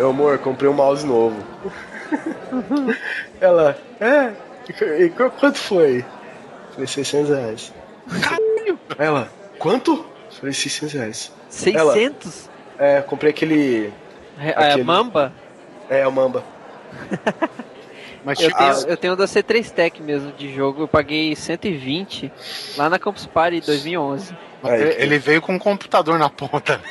Eu, amor, comprei um mouse novo. Ela, é? E quanto foi? Falei, 600 reais. Caralho! Ela, quanto? Falei, 600 reais. 600? Ela, é, comprei aquele... É, aquele... Mamba? É, o Mamba. Mas eu, tenho, eu tenho da C3 Tech mesmo de jogo, eu paguei 120 lá na Campus Party 2011. Aí, ele veio com um computador na ponta.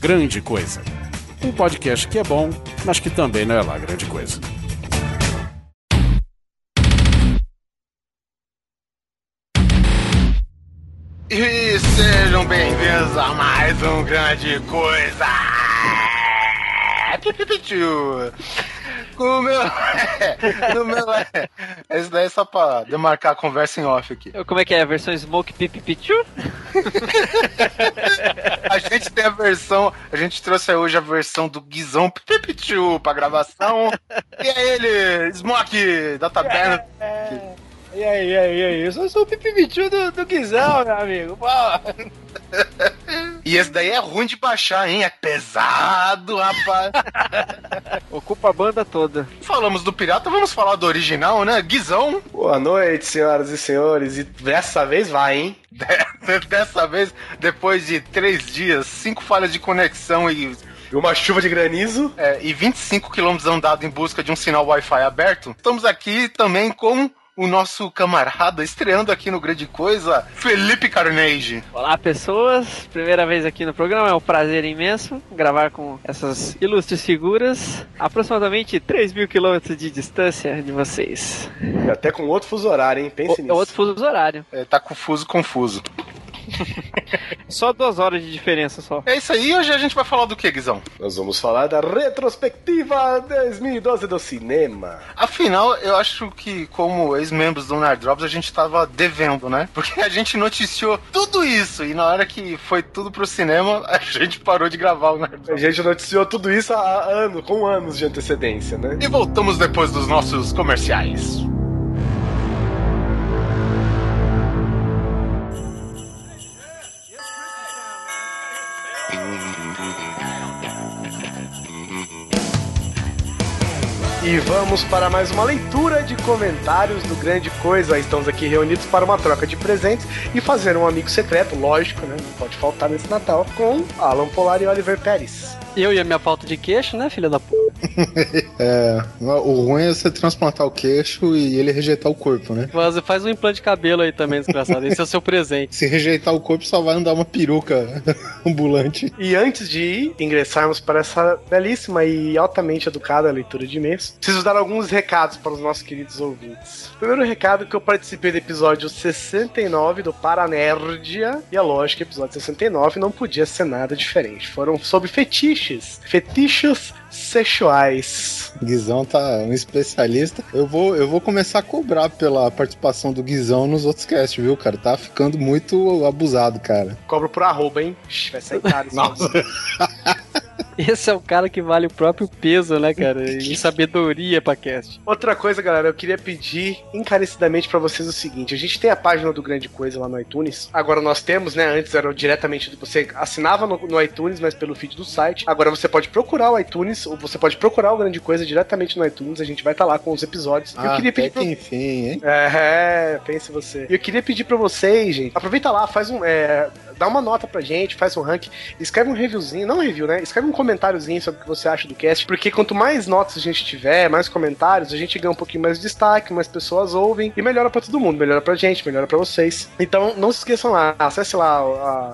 Grande Coisa. Um podcast que é bom, mas que também não é lá grande coisa. E sejam bem-vindos a mais um Grande Coisa! Pipipitiu! O meu. no meu é. Esse daí é só pra demarcar a conversa em off aqui. Como é que é? A versão Smoke Pipipichu? a gente tem a versão. A gente trouxe hoje a versão do Guizão Pipipichu pra gravação. E é ele, Smoke da taberna. É. E aí, e aí, e aí? Eu sou, sou o pipipichu do, do Guizão, meu amigo. Pô. E esse daí é ruim de baixar, hein? É pesado, rapaz. Ocupa a banda toda. Falamos do pirata, vamos falar do original, né? Guizão. Boa noite, senhoras e senhores. E dessa vez vai, hein? Dessa vez, depois de três dias, cinco falhas de conexão e uma chuva de granizo. É, e 25 quilômetros andado em busca de um sinal Wi-Fi aberto. Estamos aqui também com o nosso camarada estreando aqui no Grande Coisa, Felipe Carnage. Olá, pessoas. Primeira vez aqui no programa, é um prazer imenso gravar com essas ilustres figuras, aproximadamente 3 mil quilômetros de distância de vocês. Até com outro fuso horário, hein? Pense o, nisso. Outro fuso horário. É, tá confuso, confuso. Só duas horas de diferença só. É isso aí, hoje a gente vai falar do que, Guizão? Nós vamos falar da retrospectiva 2012 do cinema. Afinal, eu acho que, como ex-membros do Nerd Drops, a gente tava devendo, né? Porque a gente noticiou tudo isso e na hora que foi tudo pro cinema, a gente parou de gravar o Nerd Drops. A gente noticiou tudo isso há anos, com anos de antecedência, né? E voltamos depois dos nossos comerciais. E vamos para mais uma leitura de comentários do Grande Coisa. Estamos aqui reunidos para uma troca de presentes e fazer um amigo secreto, lógico, né? Não pode faltar nesse Natal, com Alan Polar e Oliver Pérez. Eu e a minha falta de queixo, né, filha da puta? é, o ruim é você transplantar o queixo e ele rejeitar o corpo, né? Você faz um implante de cabelo aí também, desgraçado. Esse é o seu presente. Se rejeitar o corpo, só vai andar uma peruca ambulante. E antes de ingressarmos para essa belíssima e altamente educada leitura de mês, preciso dar alguns recados para os nossos queridos ouvintes. Primeiro recado que eu participei do episódio 69 do Paranerdia, e é lógico que episódio 69 não podia ser nada diferente. Foram sobre fetiches. Fetiches sexuais. Guizão tá um especialista. Eu vou, eu vou começar a cobrar pela participação do Guizão nos outros casts, viu, cara? Tá ficando muito abusado, cara. Cobro por arroba, hein? Vai sair caro. Nossa. Esse é o cara que vale o próprio peso, né, cara? E sabedoria pra cast. Outra coisa, galera, eu queria pedir encarecidamente para vocês o seguinte: a gente tem a página do Grande Coisa lá no iTunes. Agora nós temos, né? Antes era diretamente você assinava no, no iTunes, mas pelo feed do site. Agora você pode procurar o iTunes, ou você pode procurar o Grande Coisa diretamente no iTunes. A gente vai estar tá lá com os episódios. Ah, eu queria pedir. Pra... enfim, hein? É, pense você. E eu queria pedir para vocês, gente, aproveita lá, faz um. É, dá uma nota pra gente, faz um ranking, escreve um reviewzinho, não um review, né? Escreve um comentáriozinho sobre o que você acha do cast, porque quanto mais notas a gente tiver, mais comentários, a gente ganha um pouquinho mais de destaque, mais pessoas ouvem e melhora para todo mundo, melhora pra gente, melhora para vocês. Então, não se esqueçam lá, acesse lá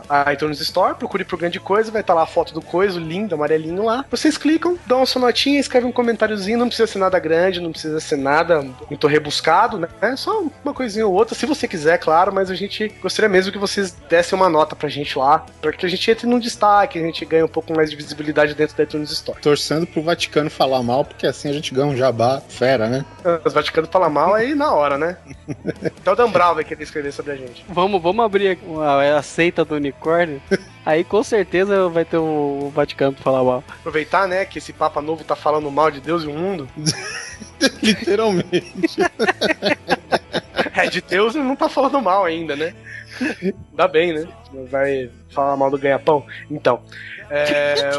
a, a iTunes Store, procure por grande coisa, vai estar tá lá a foto do coisa, lindo, amarelinho lá. Vocês clicam, dão a sua notinha, escrevem um comentáriozinho, não precisa ser nada grande, não precisa ser nada muito rebuscado, né? É só uma coisinha ou outra, se você quiser, claro, mas a gente gostaria mesmo que vocês dessem uma nota nota pra gente lá, pra que a gente entre num destaque, a gente ganhe um pouco mais de visibilidade dentro da iTunes Store. Torcendo pro Vaticano falar mal, porque assim a gente ganha um jabá fera, né? Os Vaticano falam mal aí na hora, né? Até o Dan Brown vai querer escrever sobre a gente. Vamos, vamos abrir a, a seita do unicórnio. Aí com certeza vai ter o Vaticano pra falar mal. Aproveitar, né, que esse Papa Novo tá falando mal de Deus e o mundo. Literalmente. É, de Deus ele não tá falando mal ainda, né? Ainda bem, né? Não vai falar mal do ganha-pão. Então. É.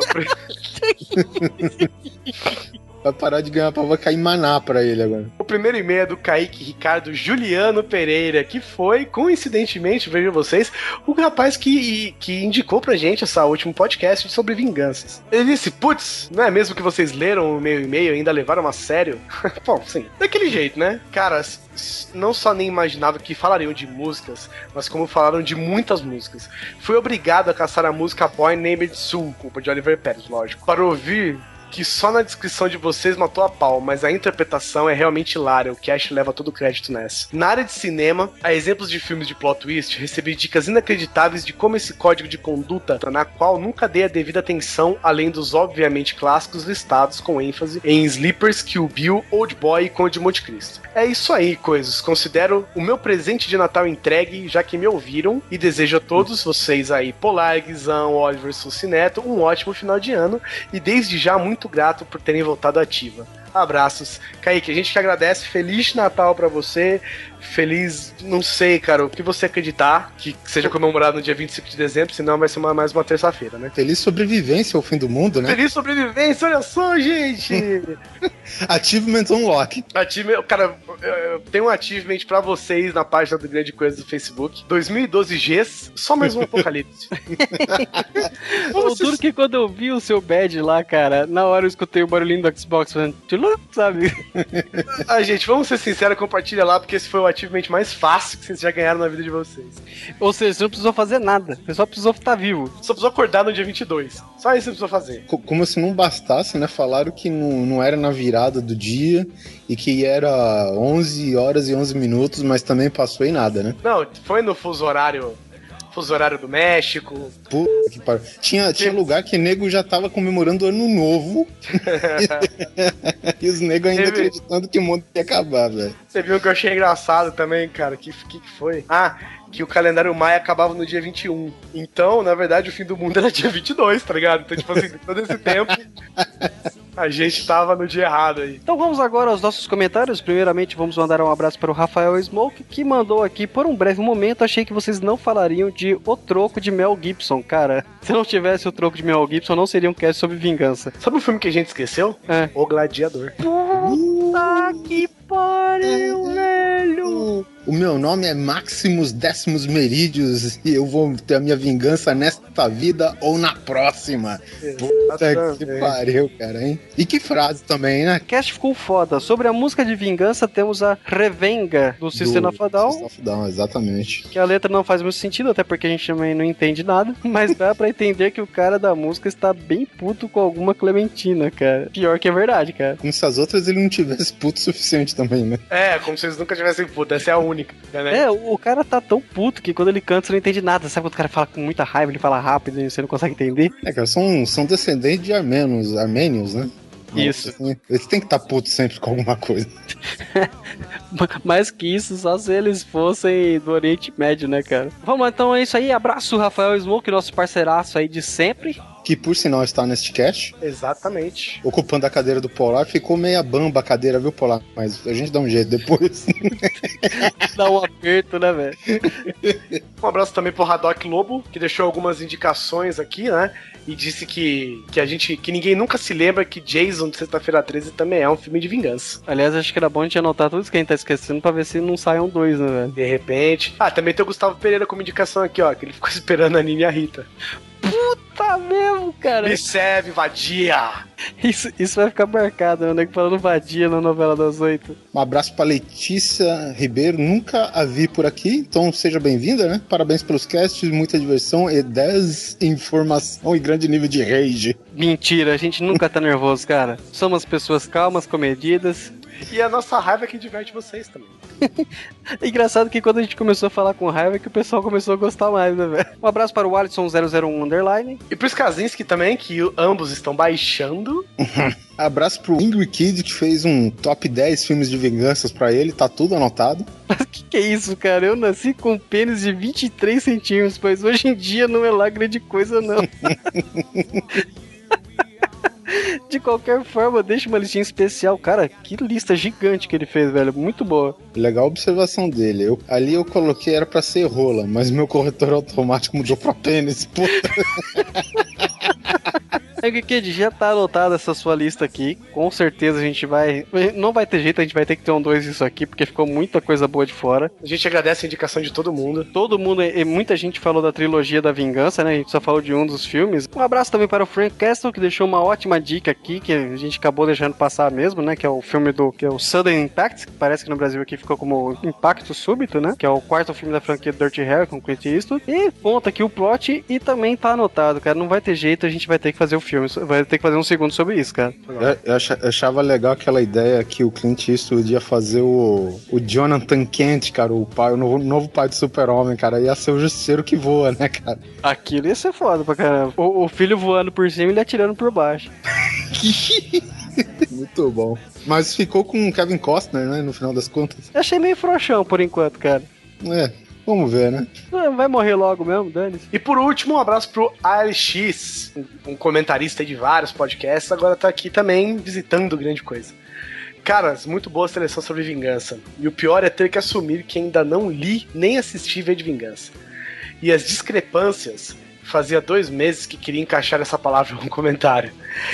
Vai parar de ganhar pau, vai cair maná pra ele agora. O primeiro e-mail é do Kaique Ricardo Juliano Pereira, que foi, coincidentemente, vejam vocês, o rapaz que, que indicou pra gente essa último podcast sobre vinganças. Ele disse, putz, não é mesmo que vocês leram o meu e-mail e ainda levaram a sério? Bom, sim, daquele jeito, né? Cara, s- s- não só nem imaginava que falariam de músicas, mas como falaram de muitas músicas. Fui obrigado a caçar a música Boy Named Sue, culpa de Oliver Pérez, lógico, para ouvir que só na descrição de vocês matou a pau, mas a interpretação é realmente hilária, o Cash leva todo o crédito nessa. Na área de cinema, a exemplos de filmes de plot twist, recebi dicas inacreditáveis de como esse código de conduta, na qual nunca dei a devida atenção, além dos obviamente clássicos listados com ênfase em Sleepers, Kill Bill, Old Boy e Conde de Monte Cristo. É isso aí, coisas. Considero o meu presente de Natal entregue, já que me ouviram, e desejo a todos vocês aí, Polar, Guizão, Oliver Sucineto, um ótimo final de ano, e desde já muito grato por terem voltado ativa. Abraços. Kaique, a gente que agradece. Feliz Natal pra você. Feliz, não sei, cara, o que você acreditar que seja comemorado no dia 25 de dezembro, senão vai ser uma- mais uma terça-feira, né? Feliz sobrevivência ao fim do mundo, né? Feliz sobrevivência, olha só, gente! Achievement Unlock. Achievement, cara, eu- eu tenho um achievement pra vocês na página do Grande Coisa do Facebook. 2012 Gs, só mais um apocalipse. O duro que quando eu vi o seu badge lá, cara, na hora eu escutei o barulhinho do Xbox fazendo tchulu, sabe? Ah, gente, vamos ser sinceros, compartilha lá, porque esse foi o achievement mais fácil que vocês já ganharam na vida de vocês. Ou seja, você não precisou fazer nada, você só precisou estar vivo. Só precisou acordar no dia 22. Só isso você precisou fazer. Co- Como se não bastasse, né? Falaram que não, não era na virada do dia e que era 11 horas e 11 minutos, mas também passou em nada, né? Não, foi no fuso horário. Fuso horário do México. Puta que pariu. Tinha, tinha lugar que nego já tava comemorando o ano novo e os negros ainda Teve- acreditando que o mundo ia acabar, velho. Você viu que eu achei engraçado também, cara? Que que, que foi? Ah, que o calendário maia acabava no dia 21. Então, na verdade, o fim do mundo era dia 22, tá ligado? Então, tipo assim, todo esse tempo a gente tava no dia errado aí. Então vamos agora aos nossos comentários. Primeiramente, vamos mandar um abraço para o Rafael Smoke, que mandou aqui por um breve momento. Achei que vocês não falariam de O Troco de Mel Gibson, cara. Se não tivesse o troco de Mel Gibson, não seria um cast sobre vingança. Sabe o filme que a gente esqueceu? É. O Gladiador. Puta que pariu, velho! O meu nome é Maximus Décimos Merídios e eu vou ter a minha vingança nesta vida ou na próxima. Puta que pariu, cara, hein? E que frase também, né? O cast ficou foda. Sobre a música de vingança, temos a Revenga do System of a Down. System of a Down, exatamente. Que a letra não faz muito sentido, até porque a gente também não entende nada. Mas dá pra entender que o cara da música está bem puto com alguma Clementina, cara. Pior que é verdade, cara. Como se as outras ele não tivesse puto o suficiente também, né? É, como se eles nunca tivessem puta. Essa é a única, né? É, o o cara tá tão puto que quando ele canta você não entende nada. Sabe quando o cara fala com muita raiva, ele fala rápido e você não consegue entender? É, cara, são, são descendentes de armenos, armênios, né? Isso. Assim, Eles têm que estar putos sempre com alguma coisa. Mais que isso, só se eles fossem do Oriente Médio, né, cara? Vamos então é isso aí. Abraço, Rafael Smoke, nosso parceiraço aí de sempre. Que por sinal está neste cast, Exatamente. ocupando a cadeira do Polar. Ficou meia bamba a cadeira, viu, Polar? Mas a gente dá um jeito depois. Dá um aperto, né, velho? Um abraço também pro Haddock Lobo, que deixou algumas indicações aqui, né? E disse que, que a gente. que ninguém nunca se lembra que Jason de Sexta-feira 13 também é um filme de vingança. Aliás, acho que era bom a gente anotar tudo isso que a gente tá esquecendo pra ver se não saiam dois, né, velho? De repente. Ah, também tem o Gustavo Pereira como indicação aqui, ó, que ele ficou esperando a Nini e a Rita. Tá mesmo, cara. Me serve, vadia! Isso, isso vai ficar marcado, né? Falando vadia na novela das oito. Um abraço para Letícia Ribeiro, nunca a vi por aqui, então seja bem-vinda, né? Parabéns pelos casts, muita diversão e desinformação e grande nível de rage. Mentira, a gente nunca tá nervoso, cara. Somos pessoas calmas, comedidas. E a nossa raiva é que diverte vocês também. É engraçado que quando a gente começou a falar com raiva, é que o pessoal começou a gostar mais, né, velho? Um abraço para o Alisson001 Underline. E pros Kazinski também, que ambos estão baixando. Abraço pro Ingrid Kid, que fez um top 10 filmes de vinganças pra ele, tá tudo anotado. Mas que que é isso, cara? Eu nasci com um pênis de 23 centímetros, pois hoje em dia não é lá grande coisa, não. De qualquer forma, deixa uma listinha especial. Cara, que lista gigante que ele fez, velho. Muito boa. Legal a observação dele. Eu, ali eu coloquei era pra ser rola, mas meu corretor automático mudou pra pênis. Puta. É que já tá anotada essa sua lista aqui. Com certeza a gente vai. Não vai ter jeito, a gente vai ter que ter um dois isso aqui, porque ficou muita coisa boa de fora. A gente agradece a indicação de todo mundo. Todo mundo, e muita gente falou da trilogia da vingança, né? A gente só falou de um dos filmes. Um abraço também para o Frank Castle, que deixou uma ótima dica aqui, que a gente acabou deixando passar mesmo, né? Que é o filme do. que é o Sudden Impact, que parece que no Brasil aqui ficou como Impacto Súbito, né? Que é o quarto filme da franquia Dirty Harry com Clint Eastwood. E conta aqui o plot e também tá anotado, cara. Não vai ter jeito, a gente vai ter que fazer o filme. Vai ter que fazer um segundo sobre isso, cara. Eu, eu achava legal aquela ideia que o Clint Eastwood ia fazer o, o Jonathan Kent, cara, o pai, o novo, novo pai do super-homem, cara. Ia ser o justiceiro que voa, né, cara? Aquilo ia ser foda pra caramba. O, o filho voando por cima e ele atirando por baixo. Muito bom. Mas ficou com o Kevin Costner, né, no final das contas. achei meio frouxão por enquanto, cara. É, Vamos ver, né? É, vai morrer logo mesmo, dane -se. E por último, um abraço pro ALX, um comentarista de vários podcasts, agora tá aqui também visitando grande coisa. Caras, muito boa seleção sobre vingança. E o pior é ter que assumir que ainda não li nem assisti V de Vingança. E as discrepâncias fazia dois meses que queria encaixar essa palavra em um comentário.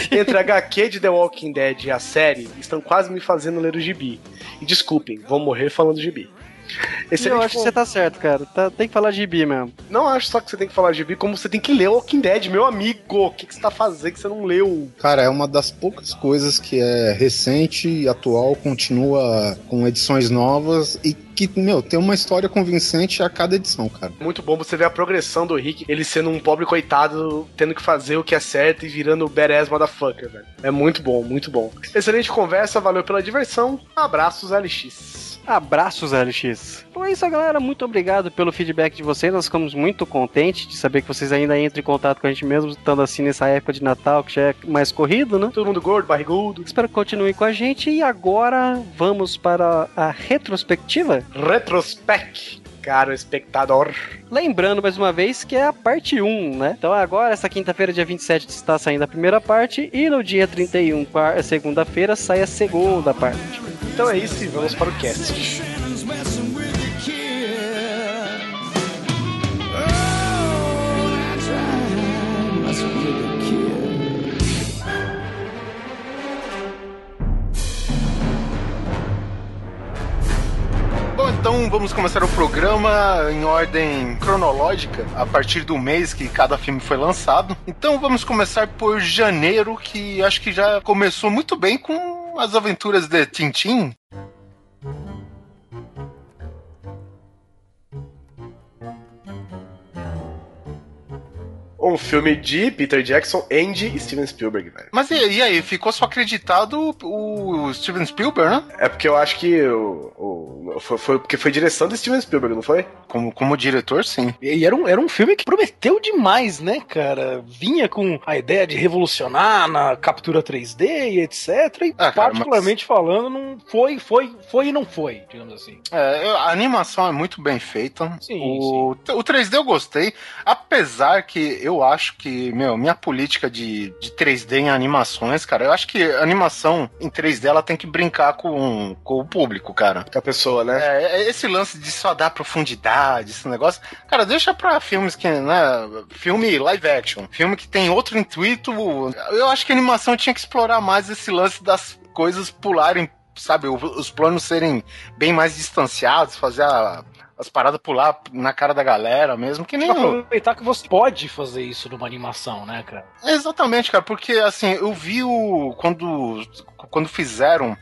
Entre a HQ de The Walking Dead e a série, estão quase me fazendo ler o gibi. E desculpem, vou morrer falando gibi. Excelente eu acho que você tá certo, cara. Tá, tem que falar de gibi mesmo. Não acho só que você tem que falar de gibi, como você tem que ler o Walking Dead, meu amigo. O que, que você tá fazendo que você não leu? Cara, é uma das poucas coisas que é recente e atual, continua com edições novas e que, meu, tem uma história convincente a cada edição, cara. Muito bom você ver a progressão do Rick, ele sendo um pobre coitado, tendo que fazer o que é certo e virando o badass motherfucker, velho. É muito bom, muito bom. Excelente conversa, valeu pela diversão. Abraços, LX. Abraços, LX. Então é isso, galera. Muito obrigado pelo feedback de vocês. Nós ficamos muito contentes de saber que vocês ainda entram em contato com a gente mesmo, estando assim nessa época de Natal, que já é mais corrido, né? Todo mundo gordo, barrigudo. Espero que continuem com a gente. E agora vamos para a retrospectiva. Retrospect caro espectador. Lembrando mais uma vez que é a parte 1, né? Então agora, essa quinta-feira, dia 27, está saindo a primeira parte e no dia 31, segunda-feira, sai a segunda parte. Então é isso e vamos para o cast. Vamos começar o programa em ordem cronológica, a partir do mês que cada filme foi lançado. Então vamos começar por janeiro, que acho que já começou muito bem com as aventuras de Tintin. Um filme de Peter Jackson e de Steven Spielberg, velho. Mas e, e, aí, ficou só acreditado o Steven Spielberg, né? É porque eu acho que o, o foi, foi, porque foi direção do Steven Spielberg, não foi? Como, como diretor, sim. E era um, era um filme que prometeu demais, né, cara? Vinha com a ideia de revolucionar na captura 3D e etc. E ah, cara, particularmente mas... falando, não foi, foi, foi e não foi, digamos assim. É, a animação é muito bem feita. Sim, o, sim. o 3D eu gostei, apesar que eu eu acho que, meu, minha política de, de 3D em animações, cara, eu acho que animação em 3D ela tem que brincar com, com o público, cara. Com a pessoa, né? É, é, esse lance de só dar profundidade, esse negócio, cara, deixa pra filmes que, né, filme live action, filme que tem outro intuito. Eu acho que a animação tinha que explorar mais esse lance das coisas pularem sabe, os planos serem bem mais distanciados, fazer a, as paradas pular na cara da galera mesmo, que nem. Aproveitar que você pode fazer isso numa animação, né, cara? Exatamente, cara, porque assim, eu vi o. Quando, quando fizeram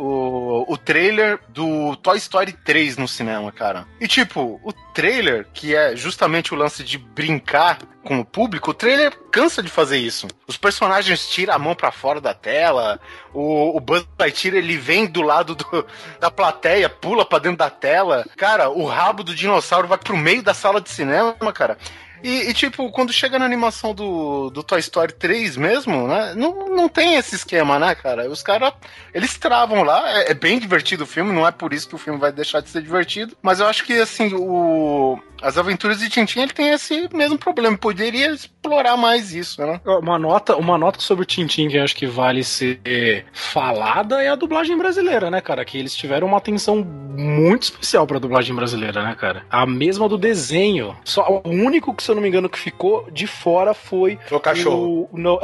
o, o trailer do Toy Story 3 no cinema, cara. E tipo, o trailer, que é justamente o lance de brincar com o público, o trailer cansa de fazer isso. Os personagens tiram a mão para fora da tela, o, o Buzz Lightyear ele vem do lado do, da plateia, pula para dentro da tela. Cara, o rabo do dinossauro vai pro meio da sala de cinema, cara. E, e, tipo, quando chega na animação do, do Toy Story 3 mesmo, né? Não, não tem esse esquema, né, cara? Os caras, eles travam lá. É, é, bem divertido o filme, não é por isso que o filme vai deixar de ser divertido. Mas eu acho que, assim, o, as aventuras de Tintin ele tem esse mesmo problema. Poderia explorar mais isso, né? Uma nota, uma nota sobre o Tintin que acho que vale ser falada é a dublagem brasileira, né, cara? Que eles tiveram uma atenção muito especial pra dublagem brasileira, né, cara? A mesma do desenho. Só o único que, se eu não me engano, que ficou de fora foi. O cachorro. O.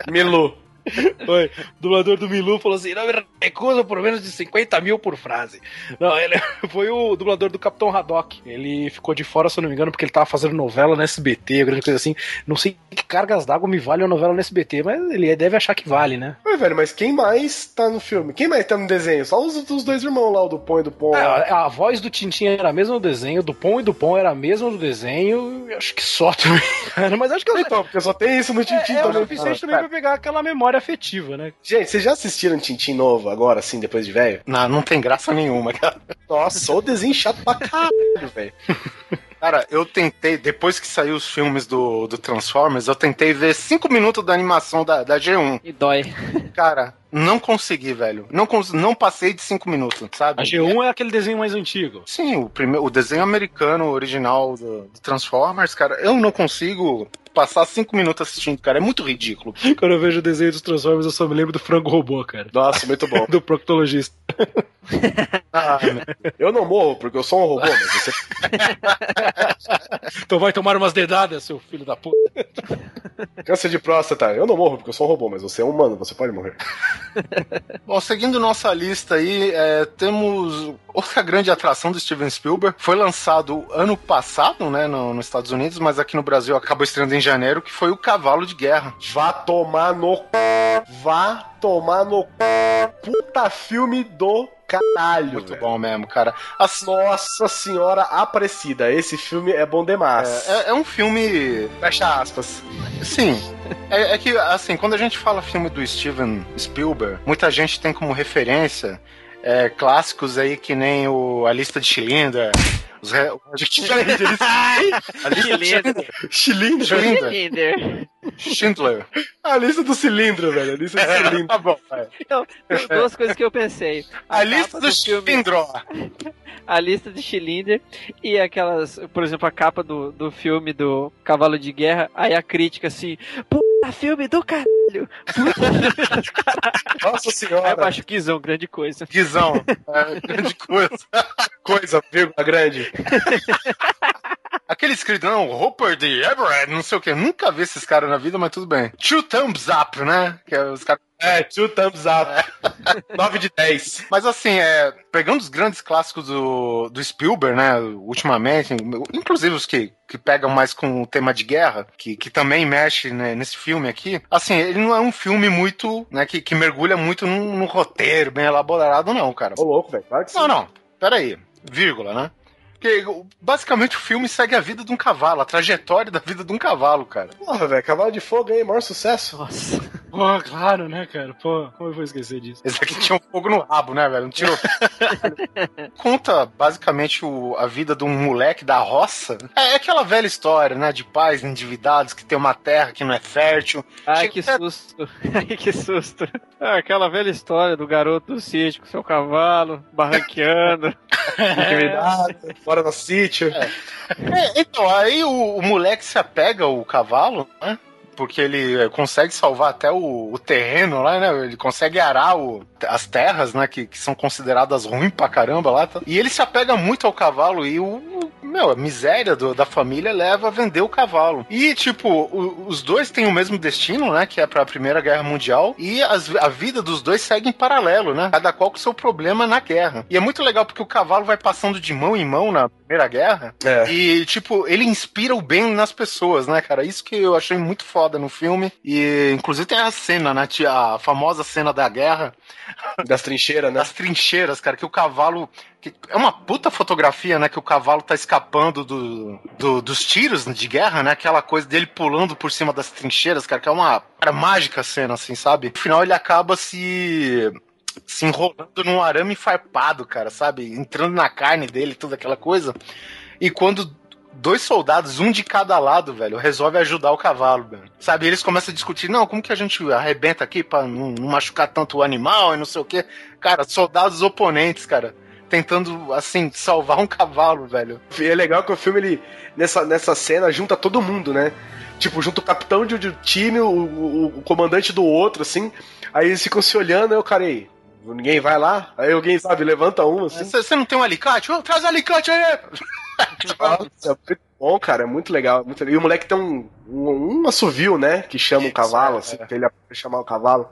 Milu. Foi. O dublador do Milu falou assim: não me recuso por menos de 50 mil por frase. Não, ele foi o dublador do Capitão Haddock. Ele ficou de fora, se eu não me engano, porque ele tava fazendo novela no SBT, grande coisa assim. Não sei que cargas d'água me vale uma novela no SBT, mas ele deve achar que vale, né? Ué, velho, mas quem mais tá no filme? Quem mais tá no desenho? Só os, os dois irmãos lá, o do Pão e do Pão. É, a voz do Tintin era a mesma do desenho, do Pão e do Pão era a mesma do desenho. Acho que só também, cara. Mas acho que eu... Então, porque só tem isso no Tintin é, é também. É o suficiente também pra pegar aquela memória afetiva, né? Gente, vocês já assistiram Tintin novo agora, assim, depois de velho? Não, não tem graça nenhuma, cara. Nossa, o desenho chato pra caralho, velho. Cara, eu tentei, depois que saiu os filmes do, do Transformers, eu tentei ver 5 minutos da animação da, da G1. E dói. Cara, não consegui, velho. Não, cons não passei de 5 minutos, sabe? A G1 é aquele desenho mais antigo. Sim, o, primeiro, o desenho americano original do, do Transformers, cara, eu não consigo passar cinco minutos assistindo, cara. É muito ridículo. Quando eu vejo o desenho dos Transformers, eu só me lembro do frango robô, cara. Nossa, muito bom. do proctologista. ah, eu não morro porque eu sou um robô, mas você. então vai tomar umas dedadas, seu filho da puta. Câncer de próstata. Eu não morro porque eu sou um robô, mas você é humano, você pode morrer. Bom, seguindo nossa lista aí, é, temos outra grande atração do Steven Spielberg. Foi lançado ano passado, né, no, nos Estados Unidos, mas aqui no Brasil acabou estreando em janeiro, que foi o Cavalo de Guerra. Vá tomar no Vá tomar no Puta filme do caralho. Muito velho. bom mesmo, cara. As... Nossa Senhora Aparecida. Esse filme é bom demais. É, é, é um filme. Fecha aspas. Sim. É, é, que, assim, quando a gente fala filme do Steven Spielberg, muita gente tem como referência é, clássicos aí que nem o A Lista de Schindler. Os re... A lista Schindler. Schindler. Schindler. A lista do cilindro, velho. A lista do cilindro. tá bom, vai. Então, duas coisas que eu pensei. A, a lista do, do cilindro. A lista de Schindler e aquelas, por exemplo, a capa do, do filme do Cavalo de Guerra, aí a crítica assim, puta filme do caralho. Nossa senhora. Aí eu acho Guizão, grande coisa. Guizão, é, grande coisa. coisa, vírgula, grande. Aquele escrito, não, Hopper de Everett, não sei o que. Nunca vi esses caras na vida, mas tudo bem. Two thumbs up, né? Que é os caras. É, two thumbs up. É. 9 de 10. Mas assim, é, pegando os grandes clássicos do, do Spielberg, né? Ultimamente, inclusive os que, que pegam mais com o tema de guerra, que, que também mexe né, nesse filme aqui. Assim, ele não é um filme muito, né? Que, que mergulha muito num, num roteiro bem elaborado, não, cara. Ô, louco, velho. Claro não, não. Pera aí. Vírgula, né? Porque basicamente o filme segue a vida de um cavalo, a trajetória da vida de um cavalo, cara. Porra, velho, cavalo de fogo aí, maior sucesso. Nossa. Pô, claro, né, cara? Pô, como eu vou esquecer disso? Esse aqui tinha um fogo no rabo, né, velho? Não tirou. Conta basicamente o, a vida de um moleque da roça. É, é, aquela velha história, né? De pais endividados que tem uma terra que não é fértil. Ai, Chega que até... susto. Ai, que susto. É aquela velha história do garoto do sítio com seu cavalo, barranqueando. Endividado fora no sítio. É. É, então, aí o, o, moleque se apega ao cavalo, né? Porque ele é, consegue salvar até o, o terreno lá, né? Ele consegue arar o, as terras, né? Que, que são consideradas ruins pra caramba lá. Tá? E ele se apega muito ao cavalo e o, meu, a miséria do, da família leva a vender o cavalo. E, tipo, o, os dois têm o mesmo destino, né? Que é pra Primeira Guerra Mundial. E as, a vida dos dois segue em paralelo, né? Cada qual com seu problema na guerra. E é muito legal porque o cavalo vai passando de mão em mão na Primeira Guerra. É. E, tipo, ele inspira o bem nas pessoas, né, cara? Isso que eu achei muito foda no filme. E, inclusive, tem a cena, né? A famosa cena da guerra. Das trincheiras, né? Das trincheiras, cara, que o cavalo. Que é uma puta fotografia, né? Que o cavalo tá escapando do, do, dos tiros de guerra, né? Aquela coisa dele pulando por cima das trincheiras, cara, que é uma cara, mágica cena, assim, sabe? No final ele acaba se se enrolando num arame farpado, cara, sabe? Entrando na carne dele, toda aquela coisa. E quando dois soldados, um de cada lado, velho, resolve ajudar o cavalo, velho. Sabe, eles começam a discutir, não, como que a gente arrebenta aqui pra não, machucar tanto o animal e não sei o quê. Cara, soldados oponentes, cara tentando, assim, salvar um cavalo, velho. E é legal que o filme, ele, nessa, nessa cena, junta todo mundo, né? Tipo, junto o capitão de um time, o, o, o, comandante do outro, assim. Aí eles ficam se olhando, aí o cara aí. Ninguém vai lá? Aí alguém, sabe, levanta um, assim. Você não tem um alicate? Oh, traz o alicate aí! Nossa, é muito bom, cara, é muito legal, muito. E o moleque tem um, um, um assovio, né? Que chama Isso, o cavalo, é, assim, é. ele chamar o cavalo.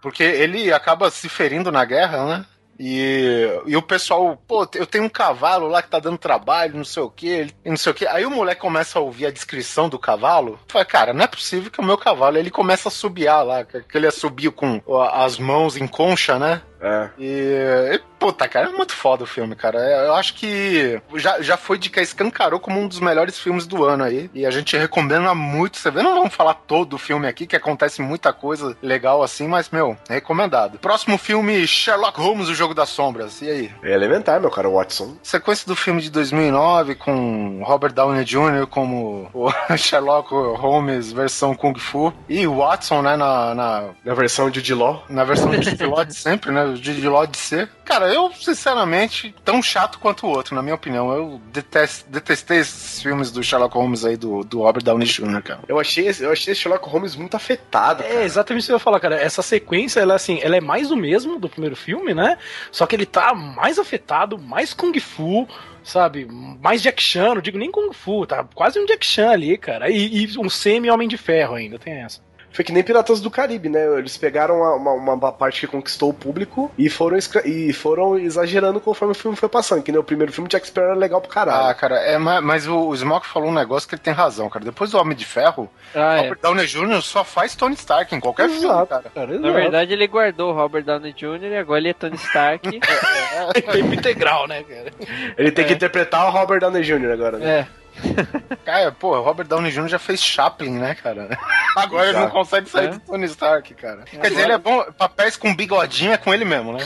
Porque ele acaba se ferindo na guerra, né? E, e o pessoal, pô, eu tenho um cavalo lá que tá dando trabalho, não sei o que, não sei o que. Aí o moleque começa a ouvir a descrição do cavalo. Fala, cara, não é possível que o meu cavalo ele começa a subiar lá, que ele subiu com as mãos em concha, né? É. E, puta, cara, é muito foda o filme, cara. É, eu acho que já, já foi de que escancarou como um dos melhores filmes do ano aí. E a gente recomenda muito. Você vê, não vamos falar todo o filme aqui, que acontece muita coisa legal assim, mas, meu, recomendado. Próximo filme, Sherlock Holmes, O Jogo das Sombras. E aí? É elementar, meu cara, Watson. Sequência do filme de 2009, com Robert Downey Jr. como o Sherlock Holmes versão Kung Fu. E Watson, né, na... Na, na versão de Diló. Na versão de Diló de sempre, né? De, de Lord C. Cara, eu, sinceramente, tão chato quanto o outro, na minha opinião. Eu detest, detestei esses filmes do Sherlock Holmes aí, do, do Robert Downey Jr., cara. Eu achei, eu achei esse Sherlock Holmes muito afetado, cara. É, exatamente isso que eu ia falar, cara. Essa sequência, ela, assim, ela é mais do mesmo do primeiro filme, né? Só que ele tá mais afetado, mais Kung Fu, sabe? Mais Jack Chan, não digo nem Kung Fu, tá quase um Jack Chan ali, cara. E, e um semi-Homem de Ferro ainda, tem essa. Foi que nem Piratas do Caribe, né? Eles pegaram uma, uma, uma parte que conquistou o público e foram, e foram exagerando conforme o filme foi passando. Que nem o primeiro filme Jack Sparrow era legal pro caralho. Ah, cara, é, mas o, o Smoke falou um negócio que ele tem razão, cara. Depois do Homem de Ferro, ah, Robert é. Downey Jr. só faz Tony Stark em qualquer exato, filme, cara. cara Na verdade, ele guardou o Robert Downey Jr. e agora ele é Tony Stark. é, é, tempo integral, né, cara? Ele tem que é. interpretar o Robert Downey Jr. agora, né? É. Cara, pô, Robert Downey Jr. já fez Chaplin, né, cara? Agora ele não consegue sair é? do Tony Stark, cara. Quer dizer, ele é bom, papéis com bigodinho é com ele mesmo, né?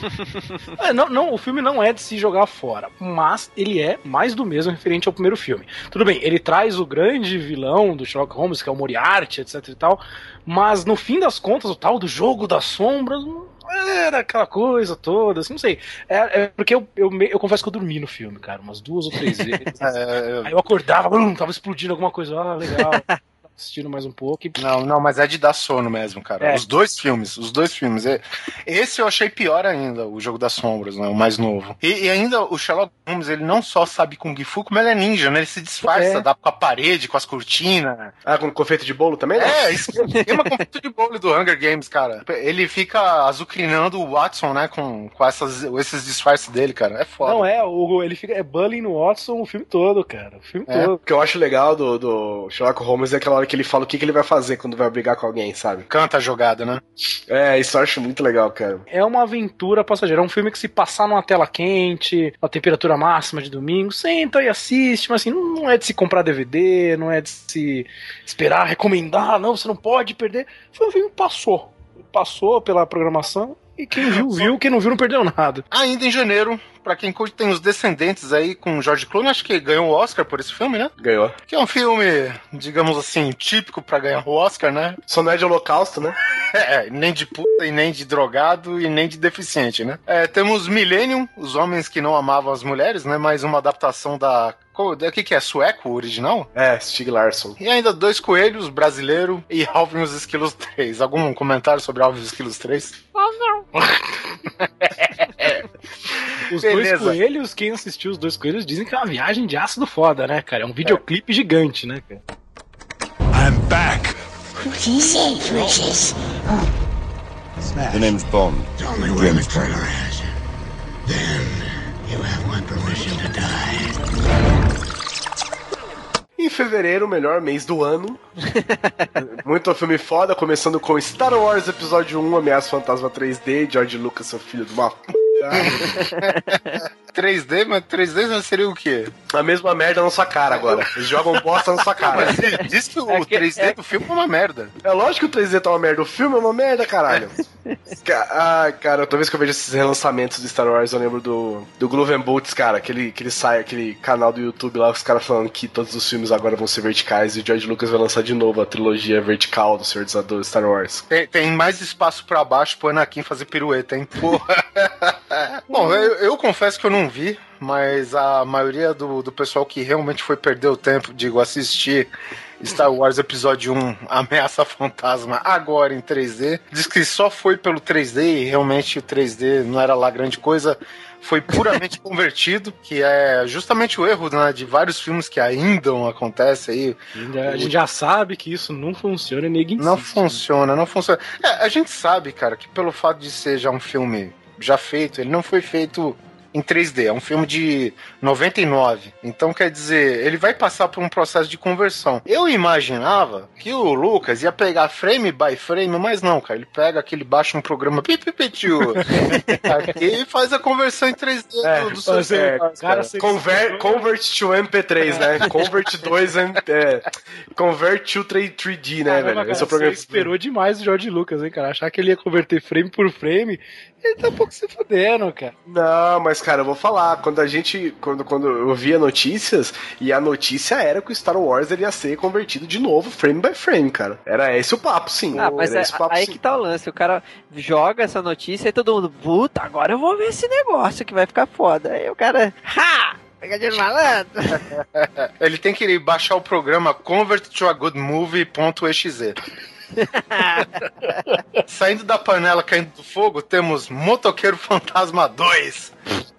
é, não, não, o filme não é de se jogar fora, mas ele é mais do mesmo referente ao primeiro filme. Tudo bem, ele traz o grande vilão do Sherlock Holmes, que é o Moriarty, etc e tal, mas no fim das contas, o tal do jogo das sombras era aquela coisa toda, assim, não sei. É, é porque eu, eu, eu, confesso que eu dormi no filme, cara, umas duas ou três vezes. é, eu... Aí eu acordava, hum, tava explodindo alguma coisa, ah, legal. assistindo mais um pouco. E... Não, não, mas é de dar sono mesmo, cara. É. Os dois filmes, os dois filmes. É, esse eu achei pior ainda, o Jogo das Sombras, né, o mais novo. E, e, ainda o Sherlock Holmes, ele não só sabe Kung Fu, como ele é ninja, né? Ele se disfarça, é. dá com a parede, com as cortinas. Ah, com confeito de bolo também? Né? É, isso é uma confeito de bolo do Hunger Games, cara. Ele fica azucrinando o Watson, né, com, com essas, esses disfarces dele, cara. É foda. Não, é, o, ele fica é bullying no Watson o filme todo, cara. O filme é. todo. O que eu acho legal do, do Sherlock Holmes é aquela hora que ele fala o que, que ele vai fazer quando vai brigar com alguém, sabe? Canta a jogada, né? É, isso eu acho muito legal, cara. É uma aventura passageira. É um filme que se passar numa tela quente, a temperatura máxima de domingo, senta e assiste, mas assim, não é de se comprar DVD, não é de se esperar, recomendar, não, você não pode perder. Foi um filme que passou. Passou pela programação e quem viu, viu, quem não viu, não perdeu nada. Ainda em janeiro, para quem curte, tem os Descendentes aí com George Clooney, acho que ganhou o Oscar por esse filme, né? Ganhou. Que é um filme, digamos assim, típico para ganhar o Oscar, né? Só não é de holocausto, né? é, nem de puta, e nem de drogado, e nem de deficiente, né? É, temos Millennium, Os Homens que Não Amavam as Mulheres, né? Mais uma adaptação da o que, que é? Sueco original? É, Stig Larsson. E ainda Dois Coelhos, Brasileiro e Alvin os Esquilos 3. Algum comentário sobre Alvin os Esquilos 3? Oh, não. os Beleza. Dois Coelhos, quem assistiu Os Dois Coelhos dizem que é uma viagem de ácido foda, né, cara? É um videoclipe é. gigante, né, cara? I'm back. What is it, Precious? The name's Bond. Tell me where the Then You have my permission to die. Em fevereiro, o melhor mês do ano. Muito filme foda, começando com Star Wars Episódio 1, Ameaça Fantasma 3D, George Lucas, seu filho de uma 3D, mas 3D seria o quê? A mesma merda na sua cara agora. Eles jogam bosta na sua cara. Mas diz que o é que, 3D é... do filme é uma merda. É lógico que o 3D tá uma merda. O filme é uma merda, caralho. ah, cara, toda vez que eu vejo esses relançamentos de Star Wars, eu lembro do, do Glove Boots, cara. Aquele, aquele, sai, aquele canal do YouTube lá, os caras falando que todos os filmes agora vão ser verticais e o George Lucas vai lançar de novo a trilogia vertical do Senhor dos Star Wars. Tem, tem mais espaço pra baixo pro Anakin fazer pirueta, hein? Porra. Bom, eu, eu confesso que eu não vi, mas a maioria do, do pessoal que realmente foi perder o tempo, digo, assistir Star Wars Episódio 1, Ameaça Fantasma, agora em 3D, diz que só foi pelo 3D e realmente o 3D não era lá grande coisa foi puramente convertido, que é justamente o erro né, de vários filmes que ainda acontece aí. A gente já sabe que isso não funciona, ninguém Não funciona, não funciona. É, a gente sabe, cara, que pelo fato de ser já um filme já feito, ele não foi feito em 3D. É um filme de 99. Então, quer dizer, ele vai passar por um processo de conversão. Eu imaginava que o Lucas ia pegar frame by frame, mas não, cara. Ele pega aquele, baixa um programa pipipitiu e faz a conversão em 3D é, do, do seu é, cara, cara, convert, convert to MP3, né? Convert 2 é, Convert to 3D, né, Caramba, velho? Cara, Esse é o programa. Você esperou demais o George Lucas, hein, cara? Achar que ele ia converter frame por frame ele tá um pouco se fudendo, cara. Não, mas, cara, eu vou falar. Quando a gente. Quando, quando eu via notícias, e a notícia era que o Star Wars ele ia ser convertido de novo, frame by frame, cara. Era esse o papo, sim. Ah, mas é, papo, aí sim. que tá o lance. O cara joga essa notícia e todo mundo, puta, agora eu vou ver esse negócio que vai ficar foda. Aí o cara, ha! Pegadinha malandro. Ele tem que baixar o programa convert to a good movie.exe. Saindo da panela caindo do fogo, temos Motoqueiro Fantasma 2.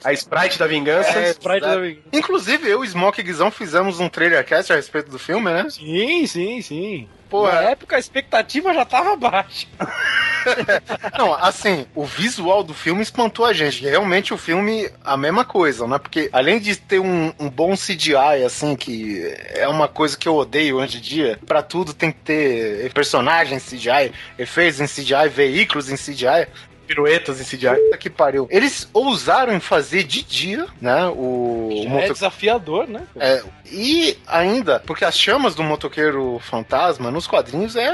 A Sprite da Vingança. É, Sprite da... da... Inclusive, eu e Smoke Guizão fizemos um trailer cast a respeito do filme, né? Sim, sim, sim. Pô, Na época a expectativa já tava baixa. Não, assim, o visual do filme espantou a gente. Realmente o filme, a mesma coisa, né? Porque além de ter um, um bom CGI, assim, que é uma coisa que eu odeio hoje em dia, pra tudo tem que ter personagens CGI, efeitos em CGI, veículos em CGI piruetas em CGI. Que pariu. Eles ousaram em fazer de dia, né? O. o moto... É desafiador, né? É, e ainda, porque as chamas do motoqueiro fantasma nos quadrinhos é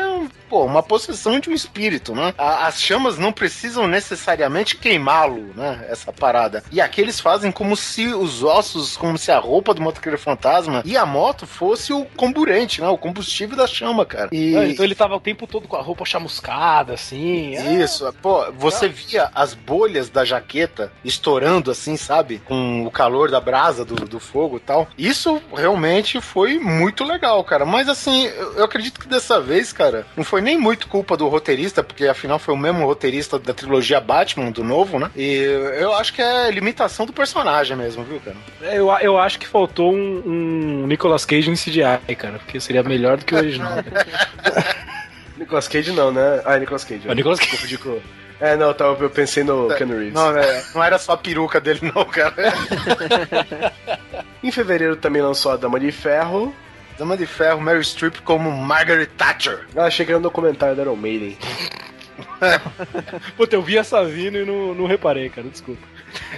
pô, uma possessão de um espírito, né? as chamas não precisam necessariamente queimá-lo, né? Essa parada. E aqui eles fazem como se os ossos, como se a roupa do motoqueiro fantasma e a moto fosse o comburente, né? O combustível da chama, cara. E... então ele tava o tempo todo com a roupa chamuscada, assim. Isso, é... pô, você via as bolhas da jaqueta estourando, assim, sabe? Com o calor da brasa do, do fogo e tal. Isso realmente foi muito legal, cara. Mas assim, eu, eu acredito que dessa vez, cara, não foi nem muito culpa do roteirista, porque afinal foi o mesmo roteirista da trilogia Batman, do novo, né? E eu acho que é limitação do personagem mesmo, viu, cara? É, eu, eu acho que faltou um, um Nicolas Cage em CGI, cara, porque seria melhor do que o original. Nicolas Cage não, né? Ah, é Nicolas Cage. É Nicolas Cage. É, não, tá, eu pensei no é, Ken Reeves. Não, é, não era só a peruca dele, não, cara. em fevereiro também lançou a Dama de Ferro. Dama de Ferro, Mary Streep como Margaret Thatcher. Eu achei que era um documentário da Iron Maiden. Puta, eu vi essa vindo e não, não reparei, cara, desculpa.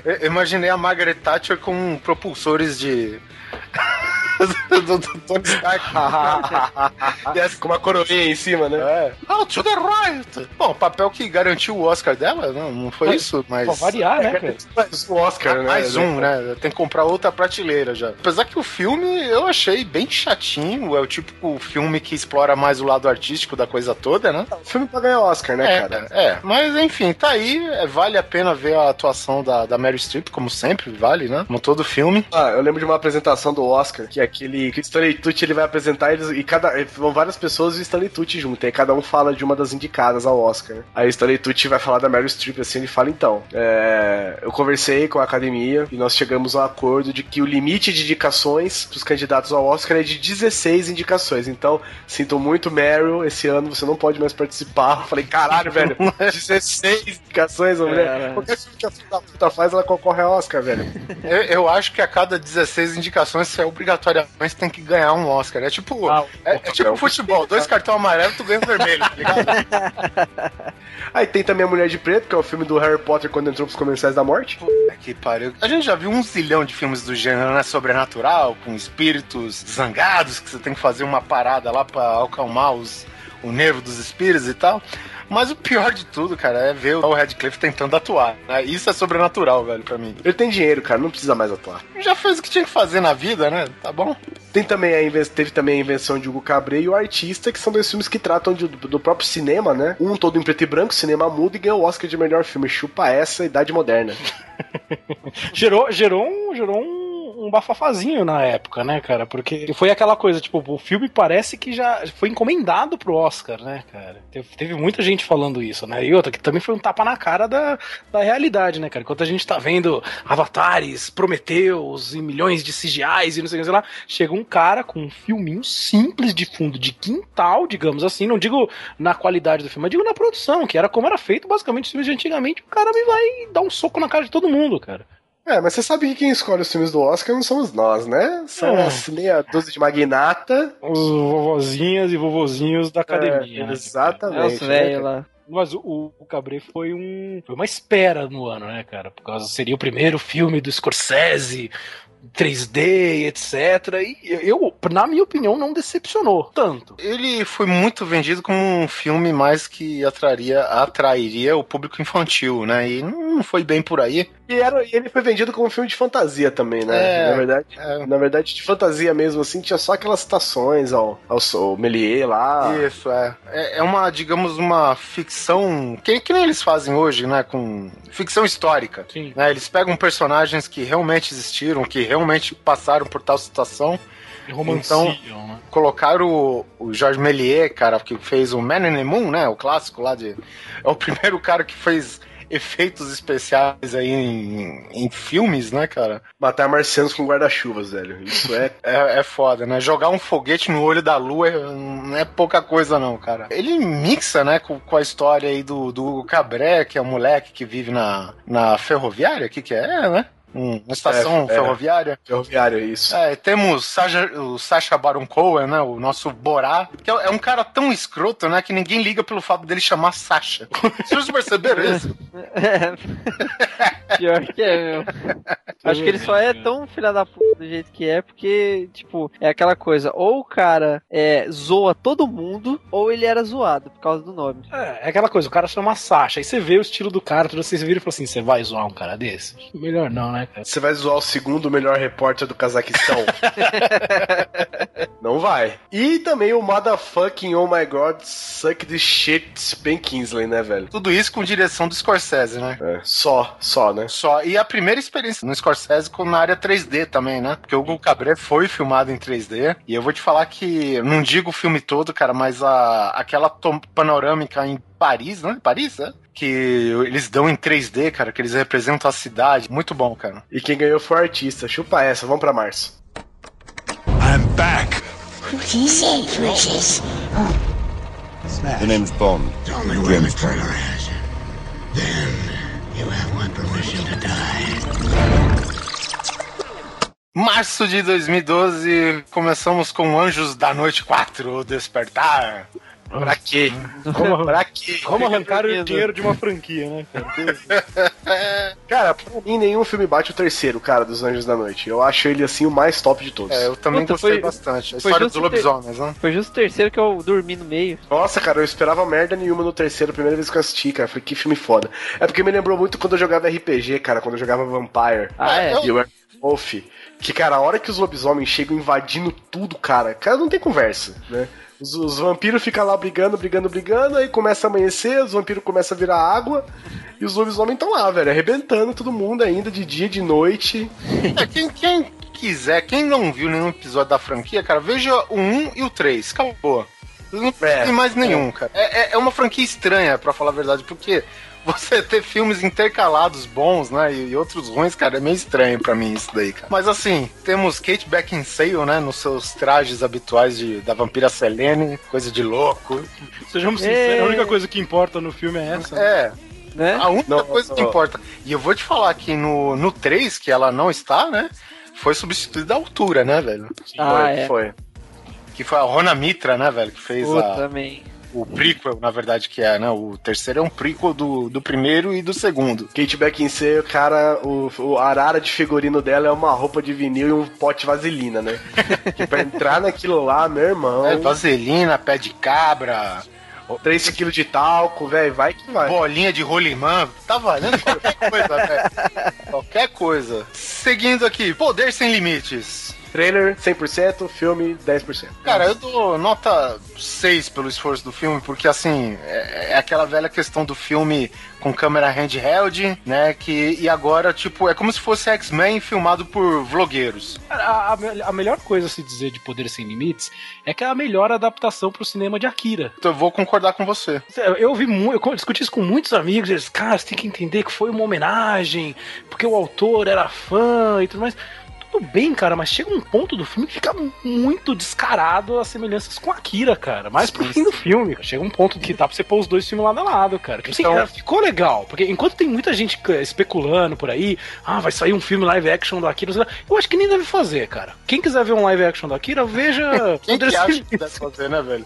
Eu imaginei a Margaret Thatcher com propulsores de do, do Tony Stark. Com uma coroinha em cima, né? É. Oh, to the right! Bom, papel que garantiu o Oscar dela, não, não foi isso, mas. Pra variar, né, cara? O Oscar, né? Mais um, né? Tem que comprar outra prateleira já. Apesar que o filme eu achei bem chatinho, é o tipo filme que explora mais o lado artístico da coisa toda, né? O filme pra ganhar Oscar, né, é, cara? É, mas enfim, tá aí. É, vale a pena ver a atuação da, da Mary Streep, como sempre, vale, né? Como todo filme. Ah, eu lembro de uma apresentação do Oscar que que ele que o Stanley Tucci ele vai apresentar eles e cada vão várias pessoas e o Stanley Tucci junto. E aí cada um fala de uma das indicadas ao Oscar. Né? Aí o Stanley Tucci vai falar da Meryl Streep assim, ele fala então, é, eu conversei com a academia e nós chegamos ao acordo de que o limite de indicações dos candidatos ao Oscar é de 16 indicações. Então, sinto muito, Meryl, esse ano você não pode mais participar. Eu falei, caralho, velho, 16 indicações, a mulher. É. Qualquer filme que a puta faz, ela concorre ao Oscar, velho. Eu, eu, acho que a cada 16 indicações você obrigatoriamente tem que ganhar um Oscar. É tipo, ah, é, é, tipo futebol, dois cartões amarelos, tu ganha um vermelho, tá ligado? Aí tem também a Mulher de Preto, que é o filme do Harry Potter quando entrou pros Comensais da Morte. Puta que pariu. A gente já viu um zilhão de filmes do gênero, né? Sobrenatural, com espíritos zangados, que você tem que fazer uma parada lá pra acalmar os, o nervo dos espíritos e tal. Mas o pior de tudo, cara, é ver o Radcliffe tentando atuar. Né? Isso é sobrenatural, velho, pra mim. Ele tem dinheiro, cara, não precisa mais atuar. Já fez o que tinha que fazer na vida, né? Tá bom? Tem também a teve também a invenção de Hugo Cabret e o Artista, que são dois filmes que tratam de, do próprio cinema, né? Um todo em preto e branco, cinema mudo, e ganhou o Oscar de melhor filme. Chupa essa, Idade Moderna. gerou, gerou um, gerou um um bafafazinho na época, né, cara? Porque foi aquela coisa, tipo, o filme parece que já foi encomendado pro Oscar, né, cara? Teve, muita gente falando isso, né? E outra, que também foi um tapa na cara da, da realidade, né, cara? Enquanto a gente tá vendo avatares, Prometeus e milhões de CGIs e não sei o que lá, chega um cara com um filminho simples de fundo de quintal, digamos assim, não digo na qualidade do filme, mas digo na produção, que era como era feito basicamente os filmes de antigamente, o cara me vai dar um soco na cara de todo mundo, cara. É, mas você sabe que quem escolhe os filmes do Oscar não somos nós, né? São é. as meia dúzia de magnata. Os vovozinhas e vovozinhos da academia. É, exatamente. É os né? lá. Mas o, o Cabré foi um. Foi uma espera no ano, né, cara? Por causa seria o primeiro filme do Scorsese, 3D, etc. E eu, na minha opinião, não decepcionou tanto. Ele foi muito vendido como um filme mais que atraria, atrairia o público infantil, né? E não foi bem por aí. E era, ele foi vendido como um filme de fantasia também, né? É, na verdade, é. na verdade, de fantasia mesmo, assim, tinha só aquelas citações ao, ao, ao Melier lá. Isso, é. é. é. uma, digamos, uma ficção. Que, que nem eles fazem hoje, né? Com ficção histórica. Sim. Né? Eles pegam personagens que realmente existiram, que realmente passaram por tal situação. Então, né? colocaram o, o Georges Méliès, cara, que fez o Man in the Moon, né? O clássico lá de. É o primeiro cara que fez efeitos especiais aí em, em filmes, né, cara? Matar marcianos com guarda-chuvas, velho. Isso é... é... é. foda, né? Jogar um foguete no olho da lua não é pouca coisa, não, cara. Ele mixa, né, com, com a história aí do, do Cabré, que é o moleque que vive na, na ferroviária, o que que é, né? Uma estação é, ferroviária. É, ferroviária, isso. É, temos Sacha, o Sacha Baron Cohen, né? O nosso Borá, que é, é, um cara tão escroto, né? Que ninguém liga pelo fato dele chamar Sacha. Vocês perceberam isso? É. Pior que é, meu. Acho que ele só é tão filha da puta do jeito que é, porque, tipo, é aquela coisa, ou o cara é, zoa todo mundo, ou ele era zoado por causa do nome. É, é aquela coisa, o cara chama Sacha, aí você vê o estilo do cara, tudo vocês viram e falam assim, você vai zoar um cara desse? Melhor não, né? Você vai zoar o segundo melhor repórter do Cazaquistão? Não vai. E também o motherfucking oh my god, suck the shit Ben Kingsley, né, velho? Tudo isso com direção do Scorsese, né? É, só, só, né? Só. E a primeira experiência no Scorsese com na área 3D também, né? Porque o Hugo Cabré foi filmado em 3D. E eu vou te falar que, não digo o filme todo, cara, mas a, aquela panorâmica em Paris, né? Paris, é? que eles dão em 3D, cara, que eles representam a cidade. Muito bom, cara. E quem ganhou foi o artista. Chupa essa, vamos pra março. I'm back. What is it, Precious? Oh. The name's Bond. Only way, Mr. Norris. Then you have my permission to die. Março de 2012, começamos com Anjos da Noite 4, o Despertar. Pra quê? Como, pra quê? Como arrancar o dinheiro de uma franquia, né, cara? cara, pra mim nenhum filme bate o terceiro, cara, dos Anjos da Noite. Eu acho ele, assim, o mais top de todos. É, eu também Puta, gostei foi, bastante. A história dos lobisomens, né? Foi justo o terceiro que eu dormi no meio. Nossa, cara, eu esperava merda nenhuma no terceiro, a primeira vez que eu assisti, cara. Falei, que filme foda. É porque me lembrou muito quando eu jogava RPG, cara, quando eu jogava Vampire. Ah, é? E o Wolf. Que, cara, a hora que os lobisomens chegam invadindo tudo, cara, cara, não tem conversa, né? Os, os, vampiros ficam lá brigando, brigando, brigando, aí começa a amanhecer, os vampiros começam a virar água, e os lobisomens estão lá, velho, arrebentando todo mundo ainda, de dia, de noite. É, quem, quem, quiser, quem não viu nenhum episódio da franquia, cara, veja o 1 e o 3. Acabou. Não É, tem mais nenhum, é. cara. É, é- é uma franquia estranha, pra falar a verdade, porque você ter filmes intercalados bons, né, e, e outros ruins, cara, é meio estranho pra mim isso daí, cara. Mas assim, temos Kate Beckinsale, né, nos seus trajes habituais de, da vampira Selene, coisa de louco. Sejamos sinceros, a única coisa que importa no filme é essa. É, Né? a única Não, coisa que não. importa. E eu vou te falar que no, no 3, que ela não está, né, foi substituída a altura, né, velho? Ah, foi, é. foi. Que foi a Rona Mitra, né, velho, que fez Puta, a, também. O prequel, na verdade, que é, né? O terceiro é um prequel do, do primeiro e do segundo. Kate Beckinsale, cara, o, o arara de figurino dela é uma roupa de vinil e um pote de vaselina, né? que pra entrar naquilo lá, meu irmão, É, vaselina, pé de cabra, 3 kg de talco, velho, vai que vai. bolinha de rolimã, tá valendo qualquer coisa, velho. Qualquer coisa. Seguindo aqui, Poder Sem Limites. Trailer 100%, filme 10%. Cara, eu dou nota 6 pelo esforço do filme, porque assim, é, é aquela velha questão do filme com câmera handheld, né? Que, e agora, tipo, é como se fosse X-Men filmado por vlogueiros. Cara, A, a a melhor coisa a se dizer de Poder Sem Limites é que é a melhor adaptação pro cinema de Akira. Então eu vou concordar com você. Eu ouvi muito, eu discuti isso com muitos amigos, eles, cara, você tem que entender que foi uma homenagem, porque o autor era fã e tudo mais. Tudo bem, cara, mas chega um ponto do filme que fica muito descarado as semelhanças com Akira, cara. Mais pro fim do filme. Chega um ponto que dá pra você pôr os dois filmes lado a lado, cara. Tipo assim, Então- cara, ficou legal. Porque enquanto tem muita gente c- especulando por aí, ah, vai sair um filme live action do Akira, eu acho que nem deve fazer, cara. Quem quiser ver um live action do Akira, veja. Quem que acha que deve fazer, né, velho?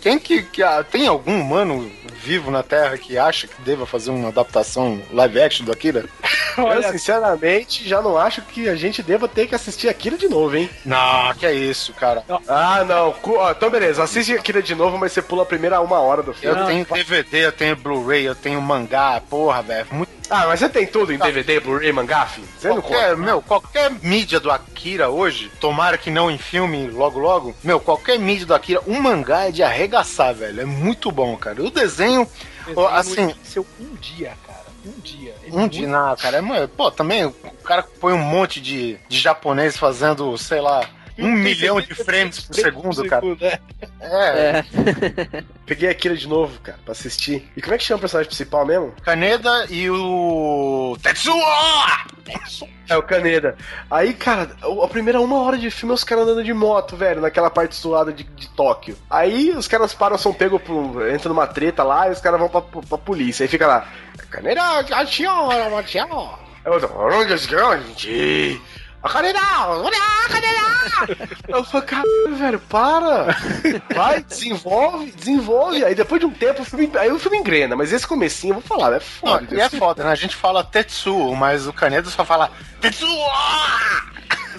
Quem que, que ah, tem algum humano vivo na Terra que acha que deva fazer uma adaptação live action do Akira? eu, sinceramente, já não acho que a gente deva ter que assistir Akira de novo, hein? Não, que é isso, cara. Ah, não. Então, beleza, assiste Akira de novo, mas você pula a primeira uma hora do Eu filme. tenho DVD, eu tenho Blu-ray, eu tenho mangá, porra, velho. Muito Ah, mas você tem tudo em DVD, Blu-ray, mangá, filho? Você não Qualquer, conta. meu, qualquer mídia do Akira hoje, tomara que não em filme logo logo, meu, qualquer mídia do Akira, um mangá é de arregaçar, velho. É muito bom, cara. O desenho, ó, assim, Seu um dia, cara. Um dia. Ele um dia, não, cara, é, pô, também o cara põe um monte de, de japonês fazendo, sei lá, um milhão de frames por segundo, cara. né? É, É. Peguei Akira de novo, cara, pra assistir. E como é que chama o personagem principal mesmo? Kaneda e o Tetsuo! É o Kaneda. Aí, cara, a primeira uma hora de filme é os caras andando de moto, velho, naquela parte suada de, de Tóquio. Aí os caras param, são pegos, pro, entram numa treta lá e os caras vão pra, pra polícia. Aí fica lá, Kaneda, senhora, senhora. Aí eu falo, onde é grande? Olha! Eu falo, caralho, velho, para! Vai, desenvolve, desenvolve. Aí depois de um tempo o filme, aí o filme engrena, mas esse comecinho, eu vou falar, é Não, foda. e é foda, né? A gente fala Tetsuo, mas o Kaneda só fala Tetsuo!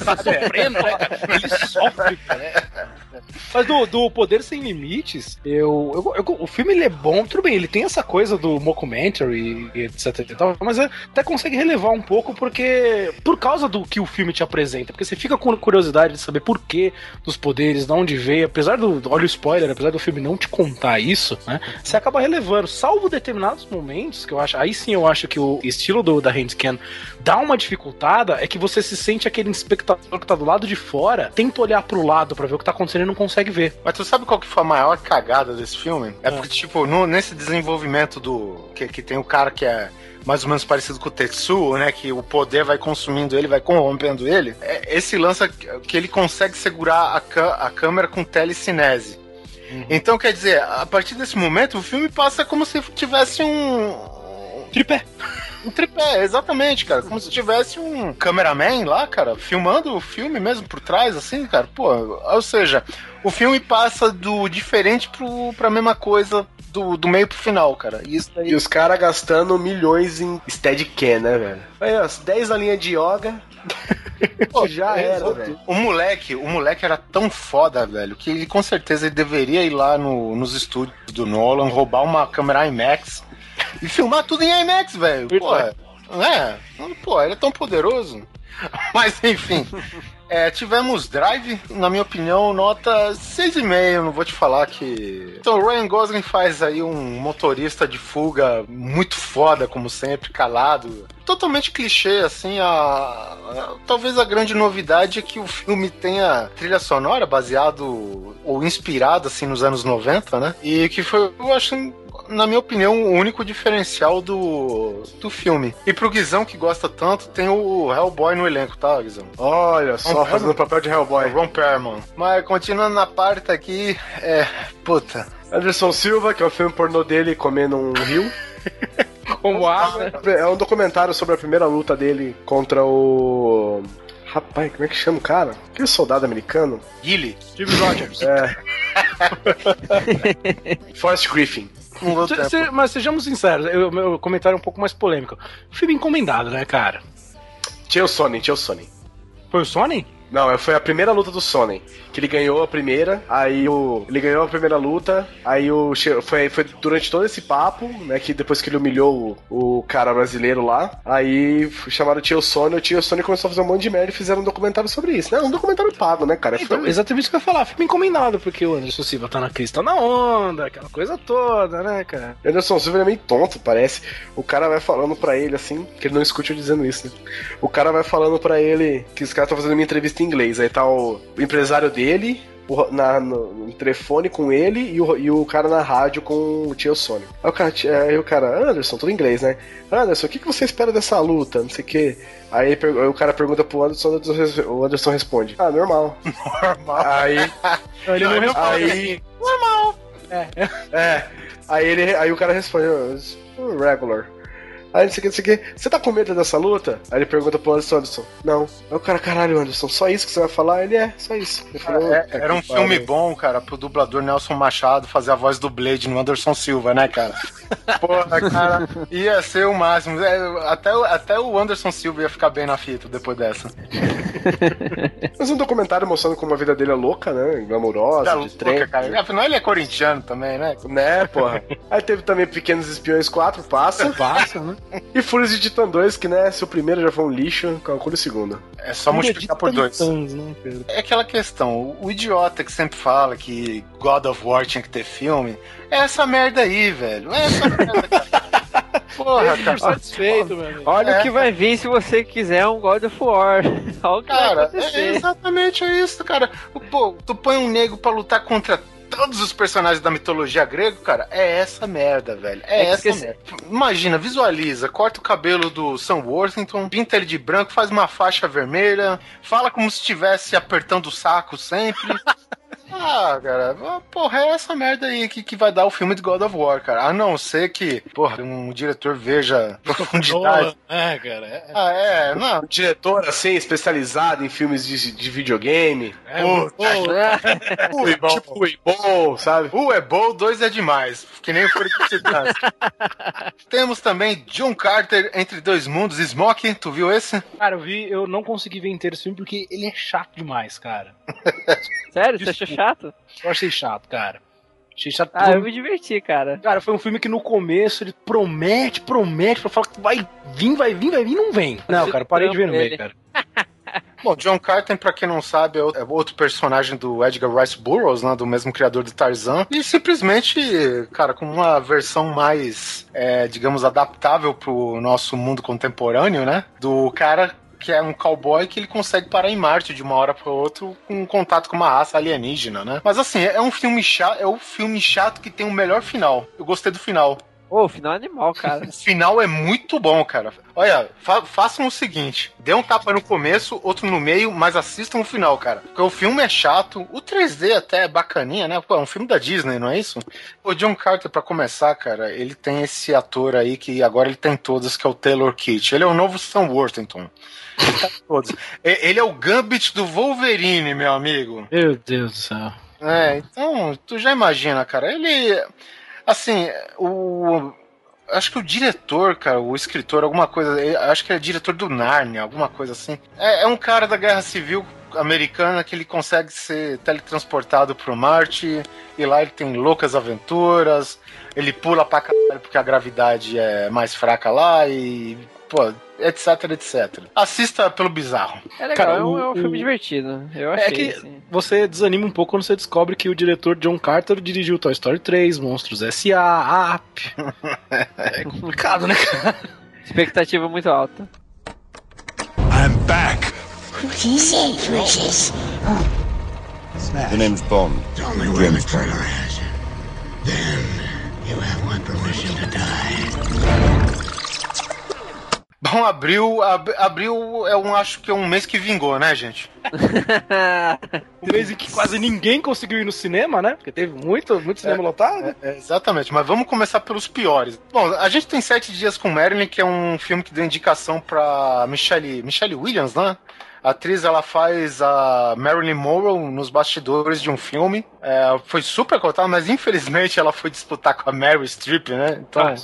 Tá sofrendo, né? cara? Ele sofre, cara. Mas do, do Poder Sem Limites, eu, eu- eu- o filme ele é bom, tudo bem, ele tem essa coisa do mockumentary e etc e tal, mas é- até consegue relevar um pouco porque por causa do que o filme te apresenta, porque você fica com curiosidade de saber por que dos poderes, de onde veio, apesar do, olha o spoiler, apesar do filme não te contar isso, né, você acaba relevando, salvo determinados momentos que eu acho, aí sim eu acho que o estilo do, da Handscan dá uma dificultada, é que você se sente aquele espectador que tá do lado de fora, tenta olhar pro lado pra ver o que tá acontecendo não consegue ver. Mas tu sabe qual que foi a maior cagada desse filme? É porque, tipo, no- nesse desenvolvimento do. Que, que tem o cara que é mais ou menos parecido com o Tetsuo, né? Que o poder vai consumindo ele, vai corrompendo ele. É, esse lance que ele consegue segurar a, a câmera com telecinese. Então, quer dizer, a partir desse momento, o filme passa como se tivesse um. Tripé. Um tripé, exatamente, cara. Como se tivesse um cameraman lá, cara, filmando o filme mesmo por trás, assim, cara. Pô, ou seja, o filme passa do diferente pro, pra mesma coisa do, do meio pro final, cara. E isso daí. E os caras gastando milhões em Steadicam, né, velho? Aí, ó, 10 na linha de yoga. Pô, já era, velho. O moleque, o moleque era tão foda, velho, que ele com certeza ele deveria ir lá no, nos estúdios do Nolan, roubar uma câmera IMAX e filmar tudo em IMAX, velho. Pô, é, pô, ele é tão poderoso. Mas enfim. É, tivemos Drive, na minha opinião, nota 6,5. Não vou te falar que. Então, o Ryan Gosling faz aí um motorista de fuga muito foda, como sempre, calado. Totalmente clichê, assim. A... a... Talvez a grande novidade é que o filme tenha trilha sonora baseado ou inspirado, assim, nos anos 90, né? E que foi, eu acho, na minha opinião, o único diferencial do, do filme. E pro Guizão, que gosta tanto, tem o Hellboy no elenco, tá, Guizão? Olha só, fazendo o papel de Hellboy. Ron Perlman. Mas continuando na parte aqui, é. Puta. Anderson Silva, que é o filme pornô dele comendo um rio. Como água. É um documentário sobre a primeira luta dele contra o. Rapaz, como é que chama o cara? Aquele soldado americano? Gilly. Steve Rogers. É. Forrest Griffin. Se, se, mas sejamos sinceros, eu, meu comentário é um pouco mais polêmico. Filme encomendado, né, cara? Tinha o Sony, tinha o Sony. Foi o Sony? Não, foi a primeira luta do Sony. Que ele ganhou a primeira, aí o. Ele ganhou a primeira luta, aí o. Foi, foi durante todo esse papo, né? Que depois que ele humilhou o, o cara brasileiro lá, aí chamaram o Tio Sony, o Tio Sony começou a fazer um monte de merda e fizeram um documentário sobre isso. Né? Um documentário pago, né, cara? Então, foi... exatamente isso que eu ia falar, filme encomendado, porque o Anderson Silva tá na crista na onda, aquela coisa toda, né, cara? O Anderson Silva é meio tonto, parece. O cara vai falando pra ele assim, que ele não escute eu dizendo isso, né? O cara vai falando pra ele que os caras estão fazendo uma entrevista em inglês. Aí tá o, o empresário dele, o, na, no, no, telefone com ele e o, e o cara na rádio com o tio Sony. Aí o cara, aí o cara, Anderson, tudo em inglês, né? Anderson, o que, que você espera dessa luta? Não sei o que. Aí, aí, o cara pergunta pro Anderson, o Anderson responde: Ah, normal. Normal. Aí. ele não aí. Normal. É. É. Aí, ele, aí o cara responde: Regular. Aí não sei o que, não sei o que. Você tá com medo dessa luta? Aí ele pergunta pro Anderson Anderson. Não. Aí o cara, caralho, Anderson, só isso que você vai falar? Ele é, só isso. Falou, é, era um filme bom, cara, pro dublador Nelson Machado fazer a voz do Blade no Anderson Silva, né, cara? Porra, cara, ia ser o máximo. É, até, até o Anderson Silva ia ficar bem na fita depois dessa. Mas um documentário mostrando como a vida dele é louca, né? Glamurosa, é de trem. Cara. Afinal, ele é corintiano também, né? Né, porra. Aí teve também Pequenos Espiões 4, passa. Passa, né? E Fúrias de Titã 2, que né, se o primeiro já foi um lixo, calcule o segundo. É só multiplicar por dois. Né, é aquela questão, o idiota que sempre fala que God of War tinha que ter filme, é essa merda aí, velho. É essa merda, cara. Porra, cara. satisfeito, mano. Olha é. o que vai vir se você quiser um God of War. Olha o que cara, vai acontecer. É exatamente isso, cara. Pô, tu põe um nego pra lutar contra todos os personagens da mitologia grega, cara, é essa merda, velho. É, é essa merda. Imagina, visualiza, corta o cabelo do Sam Worthington, pinta ele de branco, faz uma faixa vermelha, fala como se estivesse apertando o saco sempre. Ah, cara, porra, é essa merda aí que, que vai dar o filme de God of War, cara. A não ser que, porra, um diretor veja profundidade. É, cara. É. Ah, é, não. Um diretor, assim, especializado em filmes de, de videogame. É, Pô, é. Ui, bom. Tipo, ui, bom, sabe? Um é bom, dois é demais. Que nem o Fúria Temos também John Carter entre dois mundos, Smoke, tu viu esse? Cara, eu vi, eu não consegui ver inteiro esse filme porque ele é chato demais, cara. Sério? Você achou chato? Eu achei chato, cara. Achei chato. Ah, eu me diverti, cara. Cara, foi um filme que no começo ele promete, promete, pra falar que vai vir, vai vir, vai vir, não vem. Não, cara, parei de ver no meio, cara. Bom, John Carter, pra quem não sabe, é outro personagem do Edgar Rice Burroughs, né, do mesmo criador do Tarzan, e simplesmente, cara, com uma versão mais, é, digamos, adaptável pro nosso mundo contemporâneo, né, do cara que é um cowboy que ele consegue parar em Marte de uma hora para outra com um contato com uma raça alienígena, né? Mas assim, é um filme chato, é um filme chato que tem o melhor final. Eu gostei do final. Pô, o final é animal, cara. o final é muito bom, cara. Olha, fa façam o seguinte: dê um tapa no começo, outro no meio, mas assistam o final, cara. Porque o filme é chato, o 3D até é bacaninha, né? Pô, é um filme da Disney, não é isso? O John Carter, para começar, cara, ele tem esse ator aí que agora ele tem todos, que é o Taylor Kitsch. Ele é o novo Sam Worthington. Todos. Ele é o Gambit do Wolverine, meu amigo. Meu Deus do céu. É, então, tu já imagina, cara. Ele. Assim, o. Acho que o diretor, cara, o escritor, alguma coisa. Acho que é diretor do Narnia, alguma coisa assim. É, é um cara da Guerra Civil americana que ele consegue ser teletransportado pro Marte e lá ele tem loucas aventuras. Ele pula pra caralho porque a gravidade é mais fraca lá e. Pô, etc, etc. Assista pelo bizarro. É legal, Cara, é, um, é um filme divertido. Eu achei. É que assim. você desanima um pouco quando você descobre que o diretor John Carter dirigiu Toy Story 3, Monstros S.A., Up. é complicado, né, cara? Expectativa muito alta. I'm back. What is it, Precious? Oh. The name's Bond. Tell me where the trailer is. Then you have my permission to die. Bom, abril, ab, abril é um, acho que é um mês que vingou, né, gente? um mês em que quase ninguém conseguiu ir no cinema, né? Porque teve muito, muito cinema é, lotado. É, é, exatamente, mas vamos começar pelos piores. Bom, a gente tem Sete Dias com Marilyn, que é um filme que deu indicação pra Michelle, Michelle Williams, né? A atriz ela faz a Marilyn Monroe nos bastidores de um filme. É, foi super cotada, mas infelizmente ela foi disputar com a Mary Streep, né? Então.